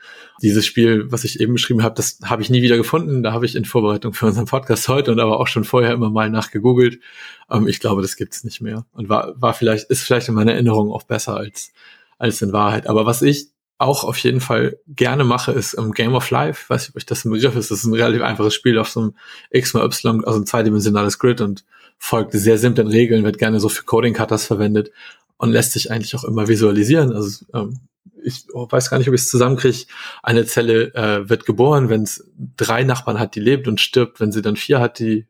Dieses Spiel, was ich eben beschrieben habe, das habe ich nie wieder gefunden. Da habe ich in Vorbereitung für unseren Podcast heute und aber auch schon vorher immer mal nachgegoogelt. Ähm, ich glaube, das gibt's nicht mehr und war, war vielleicht, ist vielleicht in meiner Erinnerung auch besser als, als in Wahrheit. Aber was ich auch auf jeden Fall gerne mache, ist im Game of Life, weiß ich, ob euch das ein Begriff ist, das ist ein relativ einfaches Spiel auf so einem X mal Y, also ein zweidimensionales Grid und folgt sehr simplen Regeln, wird gerne so für Coding-Cutters verwendet und lässt sich eigentlich auch immer visualisieren. Also ähm, ich weiß gar nicht, ob ich es zusammenkriege. Eine Zelle äh, wird geboren, wenn es drei Nachbarn hat, die lebt und stirbt, wenn sie dann vier hat, die,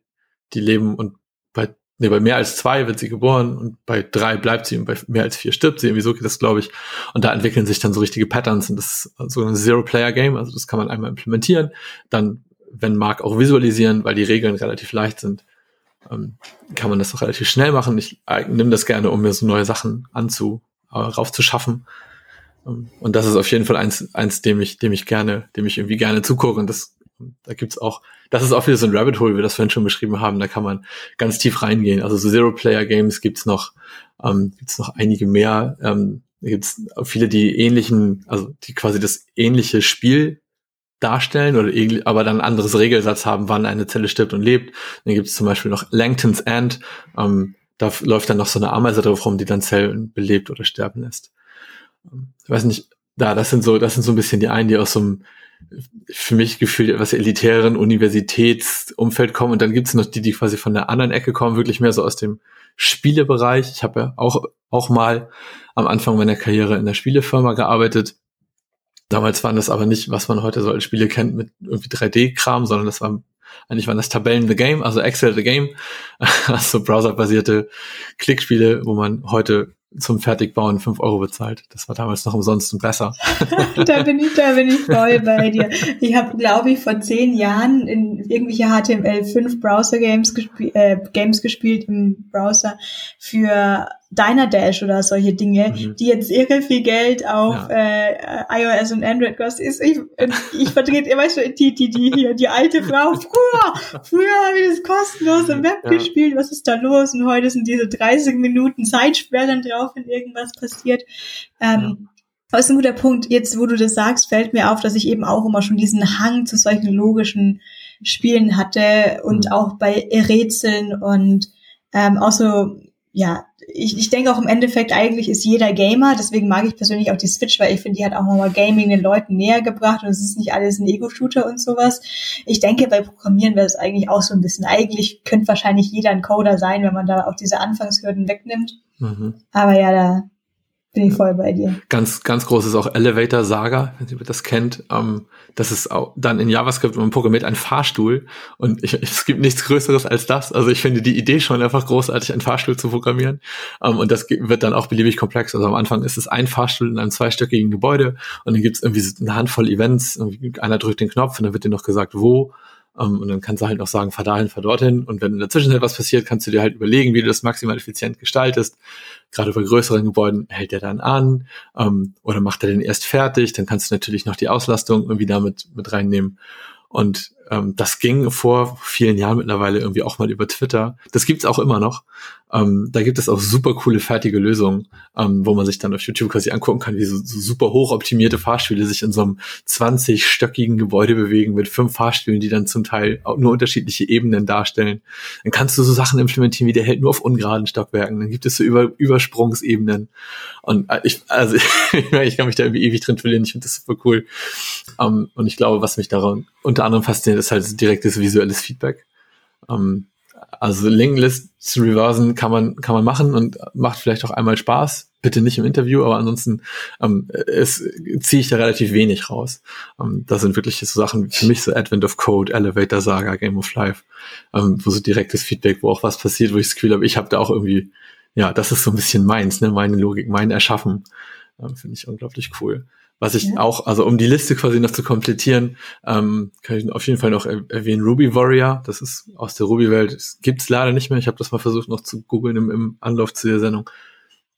die leben und bei nee, bei mehr als zwei wird sie geboren und bei drei bleibt sie und bei mehr als vier stirbt sie. Irgendwie so geht das, glaube ich. Und da entwickeln sich dann so richtige Patterns und das ist so ein Zero-Player-Game. Also das kann man einmal implementieren. Dann, wenn mag, auch visualisieren, weil die Regeln relativ leicht sind. Ähm, kann man das auch relativ schnell machen. Ich äh, nehme das gerne, um mir so neue Sachen anzu, äh, raufzuschaffen. Ähm, und das ist auf jeden Fall eins, eins, dem ich, dem ich gerne, dem ich irgendwie gerne zugucke. Und das da gibt's auch, das ist auch wieder so ein Rabbit Hole, wie wir das vorhin schon beschrieben haben. Da kann man ganz tief reingehen. Also so Zero-Player-Games gibt's noch, ähm, gibt's noch einige mehr. Ähm, da gibt's viele, die ähnlichen, also die quasi das ähnliche Spiel darstellen oder aber dann ein anderes Regelsatz haben, wann eine Zelle stirbt und lebt. Dann gibt's zum Beispiel noch Langton's End. Ähm, da läuft dann noch so eine Ameise drauf rum, die dann Zellen belebt oder sterben lässt. Ich weiß nicht, da, das sind so, das sind so ein bisschen die einen, die aus so einem für mich gefühlt etwas elitären Universitätsumfeld kommen. Und dann gibt es noch die, die quasi von der anderen Ecke kommen, wirklich mehr so aus dem Spielebereich. Ich habe ja auch, auch mal am Anfang meiner Karriere in der Spielefirma gearbeitet. Damals waren das aber nicht, was man heute so als Spiele kennt, mit irgendwie 3D-Kram, sondern das war eigentlich waren das Tabellen the Game, also Excel the Game, [laughs] also browserbasierte Klickspiele, wo man heute zum Fertigbauen fünf Euro bezahlt. Das war damals noch umsonst und besser. [laughs] da bin ich, da bin ich voll bei dir. Ich habe, glaube ich, vor zehn Jahren in irgendwelche HTML5 Browser Games, gespie äh, Games gespielt im Browser für Dynadash oder solche Dinge, mhm. die jetzt irre viel Geld auf ja. äh, iOS und Android kosten. Ich, ich vertrete immer so die, die, die hier, die alte Frau. [laughs] Früher, früher habe ich das kostenlos im Web ja. gespielt. Was ist da los? Und heute sind diese 30 Minuten Zeitsperren drauf, wenn irgendwas passiert. Ähm, ja. Das ist ein guter Punkt. Jetzt, wo du das sagst, fällt mir auf, dass ich eben auch immer schon diesen Hang zu solchen logischen Spielen hatte und mhm. auch bei Rätseln und ähm, auch so, ja, ich, ich denke auch im Endeffekt eigentlich ist jeder Gamer, deswegen mag ich persönlich auch die Switch, weil ich finde, die hat auch nochmal Gaming den Leuten näher gebracht und es ist nicht alles ein Ego-Shooter und sowas. Ich denke, bei Programmieren wäre es eigentlich auch so ein bisschen, eigentlich könnte wahrscheinlich jeder ein Coder sein, wenn man da auch diese Anfangshürden wegnimmt. Mhm. Aber ja, da bin ich voll bei dir. Ganz, ganz groß ist auch Elevator Saga, wenn ihr das kennt. Ähm, das ist auch dann in JavaScript man programmiert ein Fahrstuhl und ich, [laughs] es gibt nichts Größeres als das. Also ich finde die Idee schon einfach großartig, einen Fahrstuhl zu programmieren. Ähm, und das wird dann auch beliebig komplex. Also am Anfang ist es ein Fahrstuhl in einem zweistöckigen Gebäude und dann gibt es irgendwie eine Handvoll Events. Einer drückt den Knopf und dann wird dir noch gesagt, wo um, ähm, und dann kannst du halt noch sagen, fahr dahin, fahr dorthin. Und wenn in der Zwischenzeit was passiert, kannst du dir halt überlegen, wie du das maximal effizient gestaltest. Gerade bei größeren Gebäuden hält er dann an um, oder macht er den erst fertig. Dann kannst du natürlich noch die Auslastung irgendwie damit mit reinnehmen. Und ähm, das ging vor vielen Jahren mittlerweile irgendwie auch mal über Twitter. Das gibt's auch immer noch. Ähm, da gibt es auch super coole fertige Lösungen, ähm, wo man sich dann auf YouTube quasi angucken kann, wie so, so super hochoptimierte Fahrstühle sich in so einem 20-stöckigen Gebäude bewegen mit fünf Fahrstühlen, die dann zum Teil auch nur unterschiedliche Ebenen darstellen. Dann kannst du so Sachen implementieren, wie der hält nur auf ungeraden Stockwerken. Dann gibt es so über, Übersprungsebenen. Und äh, ich, also [laughs] ich kann mich da irgendwie ewig drin verlieren. Ich finde das super cool. Ähm, und ich glaube, was mich daran unter anderem fasziniert, ist halt direktes visuelles Feedback. Um, ähm, also Linklist zu reversen kann man, kann man machen und macht vielleicht auch einmal Spaß. Bitte nicht im Interview, aber ansonsten ähm, ziehe ich da relativ wenig raus. Ähm, das sind wirklich so Sachen für mich so Advent of Code, Elevator Saga, Game of Life, ähm, wo so direktes Feedback, wo auch was passiert, wo ich das Gefühl habe, ich habe da auch irgendwie, ja, das ist so ein bisschen meins, ne, meine Logik, mein Erschaffen. Ähm, Finde ich unglaublich cool. Was ich ja. auch, also um die Liste quasi noch zu komplettieren, ähm, kann ich auf jeden Fall noch erwähnen Ruby Warrior. Das ist aus der Ruby-Welt. Gibt's leider nicht mehr. Ich habe das mal versucht noch zu googeln im, im Anlauf zu der Sendung.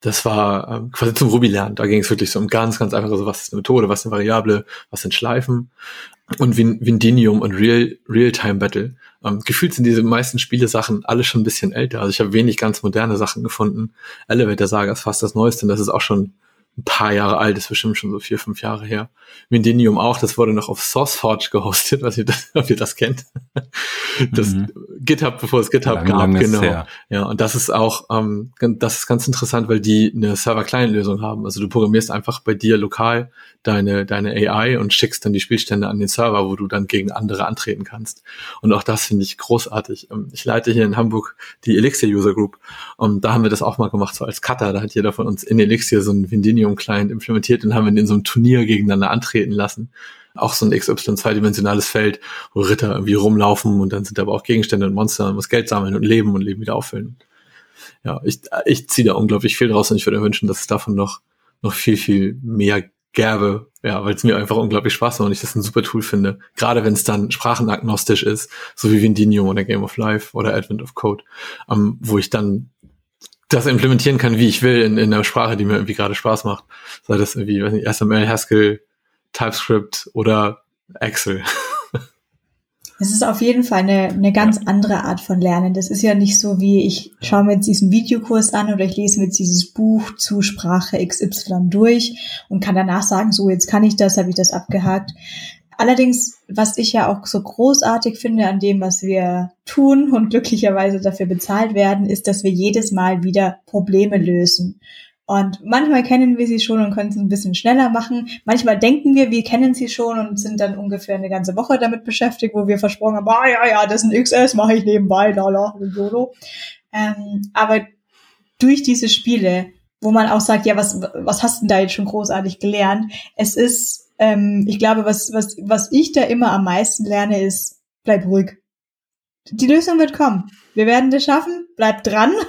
Das war ähm, quasi zum Ruby lernen. Da ging es wirklich so um ganz, ganz einfach so, was ist eine Methode, was ist eine Variable, was sind Schleifen und Vindinium und Real, Real-Time Battle. Ähm, gefühlt sind diese meisten Spiele-Sachen alle schon ein bisschen älter. Also ich habe wenig ganz moderne Sachen gefunden. Elevator Saga ist fast das Neueste und das ist auch schon ein paar Jahre alt, ist bestimmt schon so vier, fünf Jahre her. Mindinium auch, das wurde noch auf SourceForge gehostet, was ihr das, ob ihr das kennt. Das mhm. GitHub, bevor es GitHub lang, gab, lang genau. Her. Ja, und das ist auch, ähm, das ist ganz interessant, weil die eine Server-Client-Lösung haben. Also du programmierst einfach bei dir lokal deine, deine AI und schickst dann die Spielstände an den Server, wo du dann gegen andere antreten kannst. Und auch das finde ich großartig. Ähm, ich leite hier in Hamburg die Elixir User Group und da haben wir das auch mal gemacht, so als Cutter. Da hat jeder von uns in Elixir so einen Vindinium-Client implementiert und haben ihn in so einem Turnier gegeneinander antreten lassen. Auch so ein XY zweidimensionales Feld, wo Ritter irgendwie rumlaufen und dann sind aber auch Gegenstände und Monster, man muss Geld sammeln und leben und Leben wieder auffüllen. Ja, ich, ich ziehe da unglaublich viel draus und ich würde mir wünschen, dass es davon noch, noch viel, viel mehr gäbe, ja, weil es mir einfach unglaublich Spaß macht und ich das ein super Tool finde. Gerade wenn es dann sprachenagnostisch ist, so wie Vindinium oder Game of Life oder Advent of Code, ähm, wo ich dann das implementieren kann, wie ich will, in, in der Sprache, die mir irgendwie gerade Spaß macht. Sei das irgendwie, weiß nicht, SML, Haskell, TypeScript oder Excel. [laughs] Es ist auf jeden Fall eine, eine ganz andere Art von Lernen. Das ist ja nicht so wie ich schaue mir jetzt diesen Videokurs an oder ich lese mir jetzt dieses Buch zu Sprache XY durch und kann danach sagen, so jetzt kann ich das, habe ich das abgehakt. Allerdings, was ich ja auch so großartig finde an dem, was wir tun und glücklicherweise dafür bezahlt werden, ist, dass wir jedes Mal wieder Probleme lösen. Und manchmal kennen wir sie schon und können es ein bisschen schneller machen. Manchmal denken wir, wir kennen sie schon und sind dann ungefähr eine ganze Woche damit beschäftigt, wo wir versprochen haben, ah ja, ja, das ist ein XS, mache ich nebenbei, lala, YOLO. Ähm, aber durch diese Spiele, wo man auch sagt, ja, was, was hast du denn da jetzt schon großartig gelernt? Es ist, ähm, ich glaube, was, was, was ich da immer am meisten lerne, ist, bleib ruhig. Die Lösung wird kommen. Wir werden das schaffen. Bleib dran. [laughs]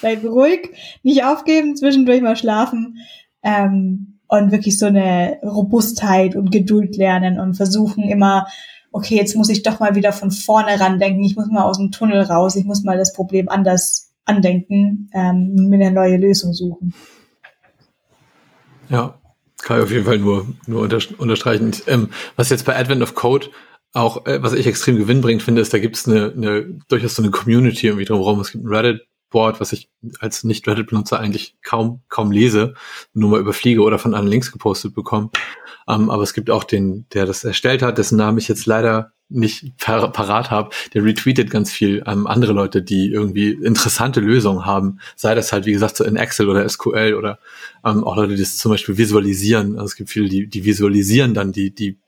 Bleib ruhig, nicht aufgeben, zwischendurch mal schlafen ähm, und wirklich so eine Robustheit und Geduld lernen und versuchen immer, okay, jetzt muss ich doch mal wieder von vorne ran denken, ich muss mal aus dem Tunnel raus, ich muss mal das Problem anders andenken, ähm, mir eine neue Lösung suchen. Ja, kann ich auf jeden Fall nur, nur unterstreichen. Ähm, was jetzt bei Advent of Code auch, äh, was ich extrem gewinnbringend finde, ist, da gibt es eine, eine, durchaus so eine Community irgendwie drumherum. Es gibt ein Reddit, Board, was ich als Nicht-Reddit-Benutzer eigentlich kaum, kaum lese, nur mal überfliege oder von anderen Links gepostet bekomme. Ähm, aber es gibt auch den, der das erstellt hat, dessen Namen ich jetzt leider nicht par parat habe, der retweetet ganz viel ähm, andere Leute, die irgendwie interessante Lösungen haben. Sei das halt, wie gesagt, so in Excel oder SQL oder ähm, auch Leute, die das zum Beispiel visualisieren. Also es gibt viele, die, die visualisieren dann die, die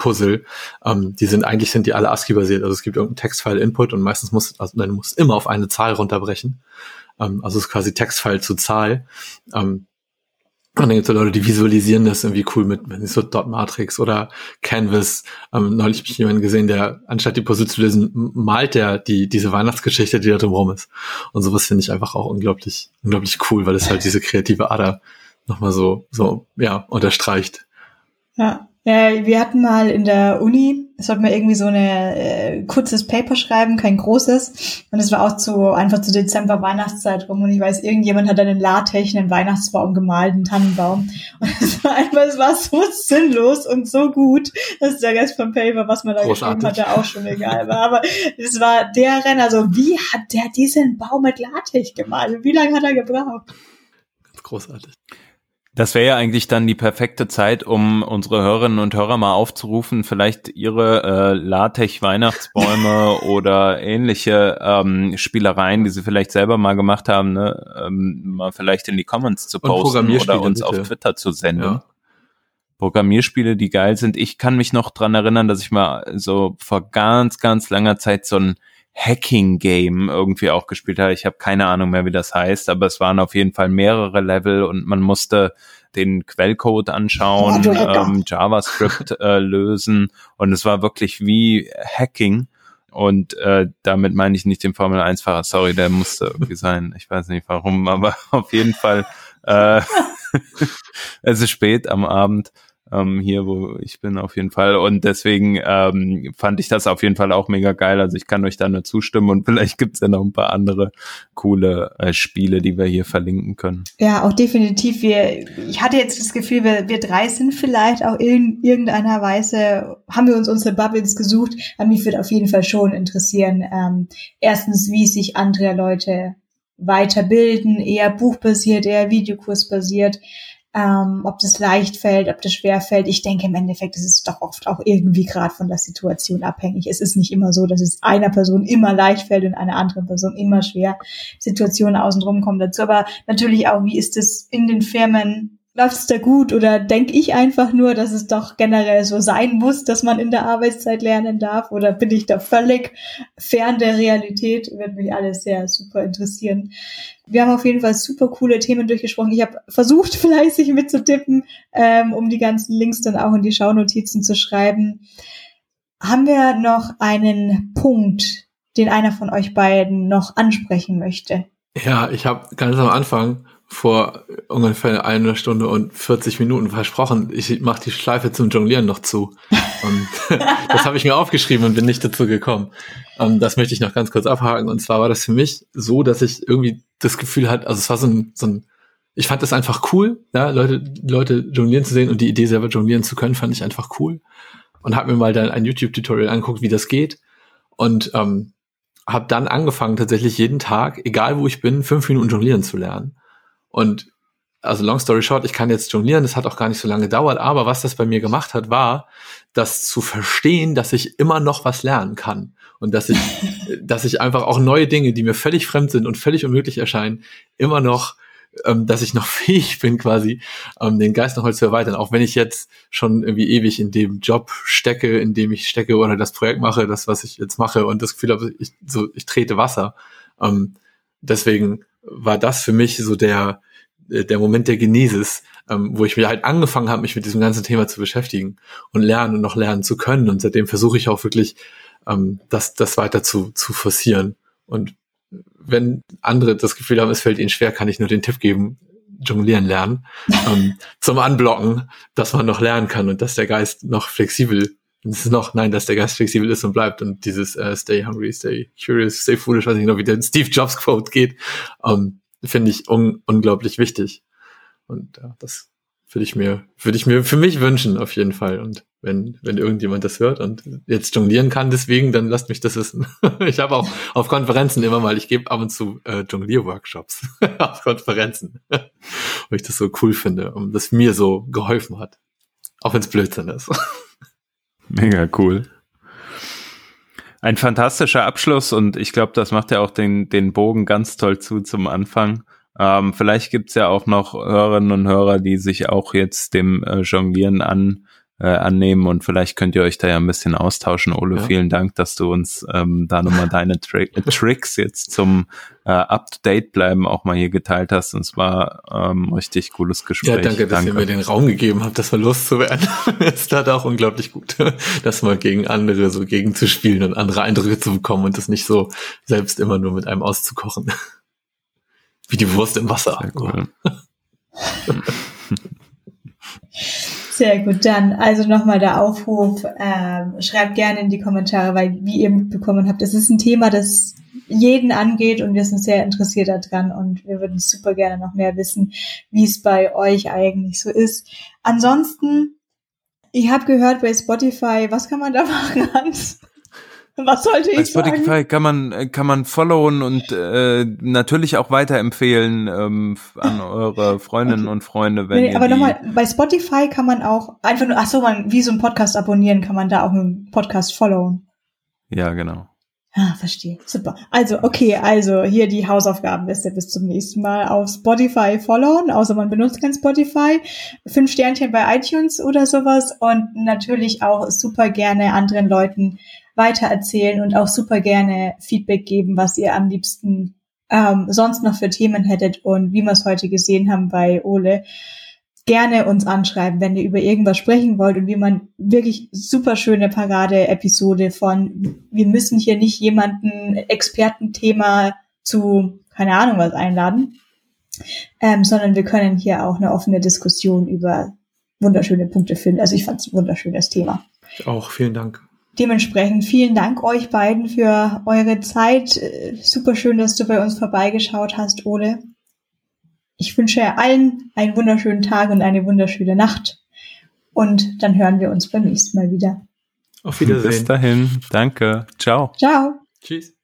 Puzzle. Ähm, die sind eigentlich sind die alle ASCII-basiert. Also es gibt irgendeinen Textfile-Input und meistens muss, also du musst immer auf eine Zahl runterbrechen. Ähm, also es ist quasi Textfile zu Zahl. Ähm, und dann gibt es Leute, die visualisieren das irgendwie cool mit, wenn ich so Dot Matrix oder Canvas. Ähm, neulich habe ich jemanden gesehen, der anstatt die Puzzle zu lösen, malt der die diese Weihnachtsgeschichte, die da drumherum ist. Und sowas finde ich einfach auch unglaublich, unglaublich cool, weil es halt diese kreative Ader nochmal so, so, ja, unterstreicht. Ja, ja, wir hatten mal in der Uni, sollten wir irgendwie so eine äh, kurzes Paper schreiben, kein großes. Und es war auch zu einfach zu Dezember Weihnachtszeit rum. Und ich weiß, irgendjemand hat dann in LaTeX einen Weihnachtsbaum gemalt, einen Tannenbaum. Und [laughs] es war einfach, es war so sinnlos und so gut, dass der Rest vom Paper, was man da Großartig. geschrieben hatte, auch schon egal war. Aber es war der Renner, so wie hat der diesen Baum mit LaTeX gemalt? Wie lange hat er gebraucht? Großartig. Das wäre ja eigentlich dann die perfekte Zeit, um unsere Hörerinnen und Hörer mal aufzurufen, vielleicht ihre äh, LaTeX-Weihnachtsbäume [laughs] oder ähnliche ähm, Spielereien, die sie vielleicht selber mal gemacht haben, ne, ähm, mal vielleicht in die Comments zu posten oder uns bitte. auf Twitter zu senden. Ja. Programmierspiele, die geil sind. Ich kann mich noch dran erinnern, dass ich mal so vor ganz, ganz langer Zeit so ein Hacking-Game irgendwie auch gespielt habe. Ich habe keine Ahnung mehr, wie das heißt, aber es waren auf jeden Fall mehrere Level und man musste den Quellcode anschauen, ähm, JavaScript äh, lösen und es war wirklich wie Hacking. Und äh, damit meine ich nicht den Formel 1-Fahrer, sorry, der musste irgendwie [laughs] sein. Ich weiß nicht warum, aber [laughs] auf jeden Fall, äh, [laughs] es ist spät am Abend ähm, hier, wo ich bin auf jeden Fall. Und deswegen ähm, fand ich das auf jeden Fall auch mega geil. Also ich kann euch da nur zustimmen und [laughs] vielleicht gibt's ja noch ein paar andere coole äh, Spiele, die wir hier verlinken können. Ja, auch definitiv. Wir, ich hatte jetzt das Gefühl, wir, wir drei sind vielleicht auch in irgendeiner Weise, haben wir uns unsere Bubbles gesucht. Aber mich würde auf jeden Fall schon interessieren, ähm, erstens, wie sich andere Leute weiterbilden, eher buchbasiert, eher videokursbasiert ähm, ob das leicht fällt, ob das schwer fällt. Ich denke im Endeffekt ist es doch oft auch irgendwie gerade von der Situation abhängig. Es ist nicht immer so, dass es einer Person immer leicht fällt und einer anderen Person immer schwer. Situationen außenrum kommen dazu. Aber natürlich auch, wie ist es in den Firmen? Läuft es da gut oder denke ich einfach nur, dass es doch generell so sein muss, dass man in der Arbeitszeit lernen darf oder bin ich da völlig fern der Realität? Wird mich alles sehr super interessieren. Wir haben auf jeden Fall super coole Themen durchgesprochen. Ich habe versucht, [laughs] fleißig mitzutippen, ähm, um die ganzen Links dann auch in die Schaunotizen zu schreiben. Haben wir noch einen Punkt, den einer von euch beiden noch ansprechen möchte? Ja, ich habe ganz am Anfang vor ungefähr einer Stunde und 40 Minuten versprochen, ich mache die Schleife zum Jonglieren noch zu. Und [laughs] das habe ich mir aufgeschrieben und bin nicht dazu gekommen. Und das möchte ich noch ganz kurz abhaken. Und zwar war das für mich so, dass ich irgendwie das Gefühl hatte, also es war so ein, so ein ich fand das einfach cool, ja, Leute, Leute jonglieren zu sehen und die Idee selber jonglieren zu können, fand ich einfach cool. Und habe mir mal dann ein YouTube-Tutorial angeguckt, wie das geht. Und ähm, habe dann angefangen, tatsächlich jeden Tag, egal wo ich bin, fünf Minuten jonglieren zu lernen. Und also long story short, ich kann jetzt jonglieren, das hat auch gar nicht so lange gedauert, aber was das bei mir gemacht hat, war, das zu verstehen, dass ich immer noch was lernen kann und dass ich, [laughs] dass ich einfach auch neue Dinge, die mir völlig fremd sind und völlig unmöglich erscheinen, immer noch, ähm, dass ich noch [laughs] fähig bin, quasi ähm, den Geist noch mal zu erweitern, auch wenn ich jetzt schon irgendwie ewig in dem Job stecke, in dem ich stecke oder das Projekt mache, das was ich jetzt mache und das Gefühl habe, ich so ich trete Wasser. Ähm, deswegen war das für mich so der, äh, der Moment der Genesis, ähm, wo ich mir halt angefangen habe, mich mit diesem ganzen Thema zu beschäftigen und lernen und noch lernen zu können. Und seitdem versuche ich auch wirklich, ähm, das, das weiter zu, zu forcieren. Und wenn andere das Gefühl haben, es fällt ihnen schwer, kann ich nur den Tipp geben, jonglieren lernen, ähm, zum Anblocken, dass man noch lernen kann und dass der Geist noch flexibel es ist noch, nein, dass der Geist flexibel ist und bleibt und dieses uh, Stay hungry, stay curious, stay foolish, weiß ich noch, wie der Steve Jobs Quote geht, ähm, finde ich un unglaublich wichtig. Und ja, das würde ich mir, würde ich mir für mich wünschen, auf jeden Fall. Und wenn, wenn irgendjemand das hört und jetzt jonglieren kann, deswegen, dann lasst mich das wissen. [laughs] ich habe auch auf Konferenzen immer mal, ich gebe ab und zu äh, Jonglier-Workshops [laughs] auf Konferenzen, [laughs] wo ich das so cool finde und das mir so geholfen hat. Auch wenn es Blödsinn ist. Mega cool. Ein fantastischer Abschluss und ich glaube, das macht ja auch den, den Bogen ganz toll zu zum Anfang. Ähm, vielleicht gibt's ja auch noch Hörerinnen und Hörer, die sich auch jetzt dem äh, Jonglieren an äh, annehmen und vielleicht könnt ihr euch da ja ein bisschen austauschen. Ole, ja. vielen Dank, dass du uns ähm, da nochmal deine Tri [laughs] Tricks jetzt zum äh, Up-to-Date bleiben auch mal hier geteilt hast. Und es war ähm, richtig cooles Gespräch. Ja, danke, dass danke. ihr mir den Raum gegeben habt, das mal loszuwerden. [laughs] es tat auch unglaublich gut, [laughs] das mal gegen andere so gegenzuspielen und andere Eindrücke zu bekommen und das nicht so selbst immer nur mit einem auszukochen. Wie die Wurst im Wasser. Sehr cool. Sehr gut, dann also nochmal der Aufruf, ähm, schreibt gerne in die Kommentare, weil wie ihr mitbekommen habt, es ist ein Thema, das jeden angeht und wir sind sehr interessiert daran und wir würden super gerne noch mehr wissen, wie es bei euch eigentlich so ist. Ansonsten, ich habe gehört bei Spotify, was kann man da [laughs] machen? [laughs] Was sollte ich Bei Spotify sagen? kann man kann man followen und äh, natürlich auch weiterempfehlen ähm, an eure [laughs] Freundinnen okay. und Freunde. Wenn nee, aber nochmal, bei Spotify kann man auch einfach nur, ach so, man, wie so ein Podcast abonnieren, kann man da auch einen Podcast followen. Ja, genau. Ah, verstehe. Super. Also, okay, also hier die Hausaufgabenliste bis zum nächsten Mal auf Spotify followen, außer man benutzt kein Spotify. Fünf Sternchen bei iTunes oder sowas und natürlich auch super gerne anderen Leuten weitererzählen und auch super gerne Feedback geben, was ihr am liebsten ähm, sonst noch für Themen hättet und wie wir es heute gesehen haben bei Ole gerne uns anschreiben, wenn ihr über irgendwas sprechen wollt und wie man wirklich super schöne Parade-Episode von, wir müssen hier nicht jemanden Expertenthema zu, keine Ahnung was einladen, ähm, sondern wir können hier auch eine offene Diskussion über wunderschöne Punkte finden. Also ich fand es ein wunderschönes Thema. Ich auch, vielen Dank. Dementsprechend vielen Dank euch beiden für eure Zeit. Super schön, dass du bei uns vorbeigeschaut hast, Ole. Ich wünsche allen einen wunderschönen Tag und eine wunderschöne Nacht. Und dann hören wir uns beim nächsten Mal wieder. Auf Wiedersehen. Bis dahin. Danke. Ciao. Ciao. Tschüss.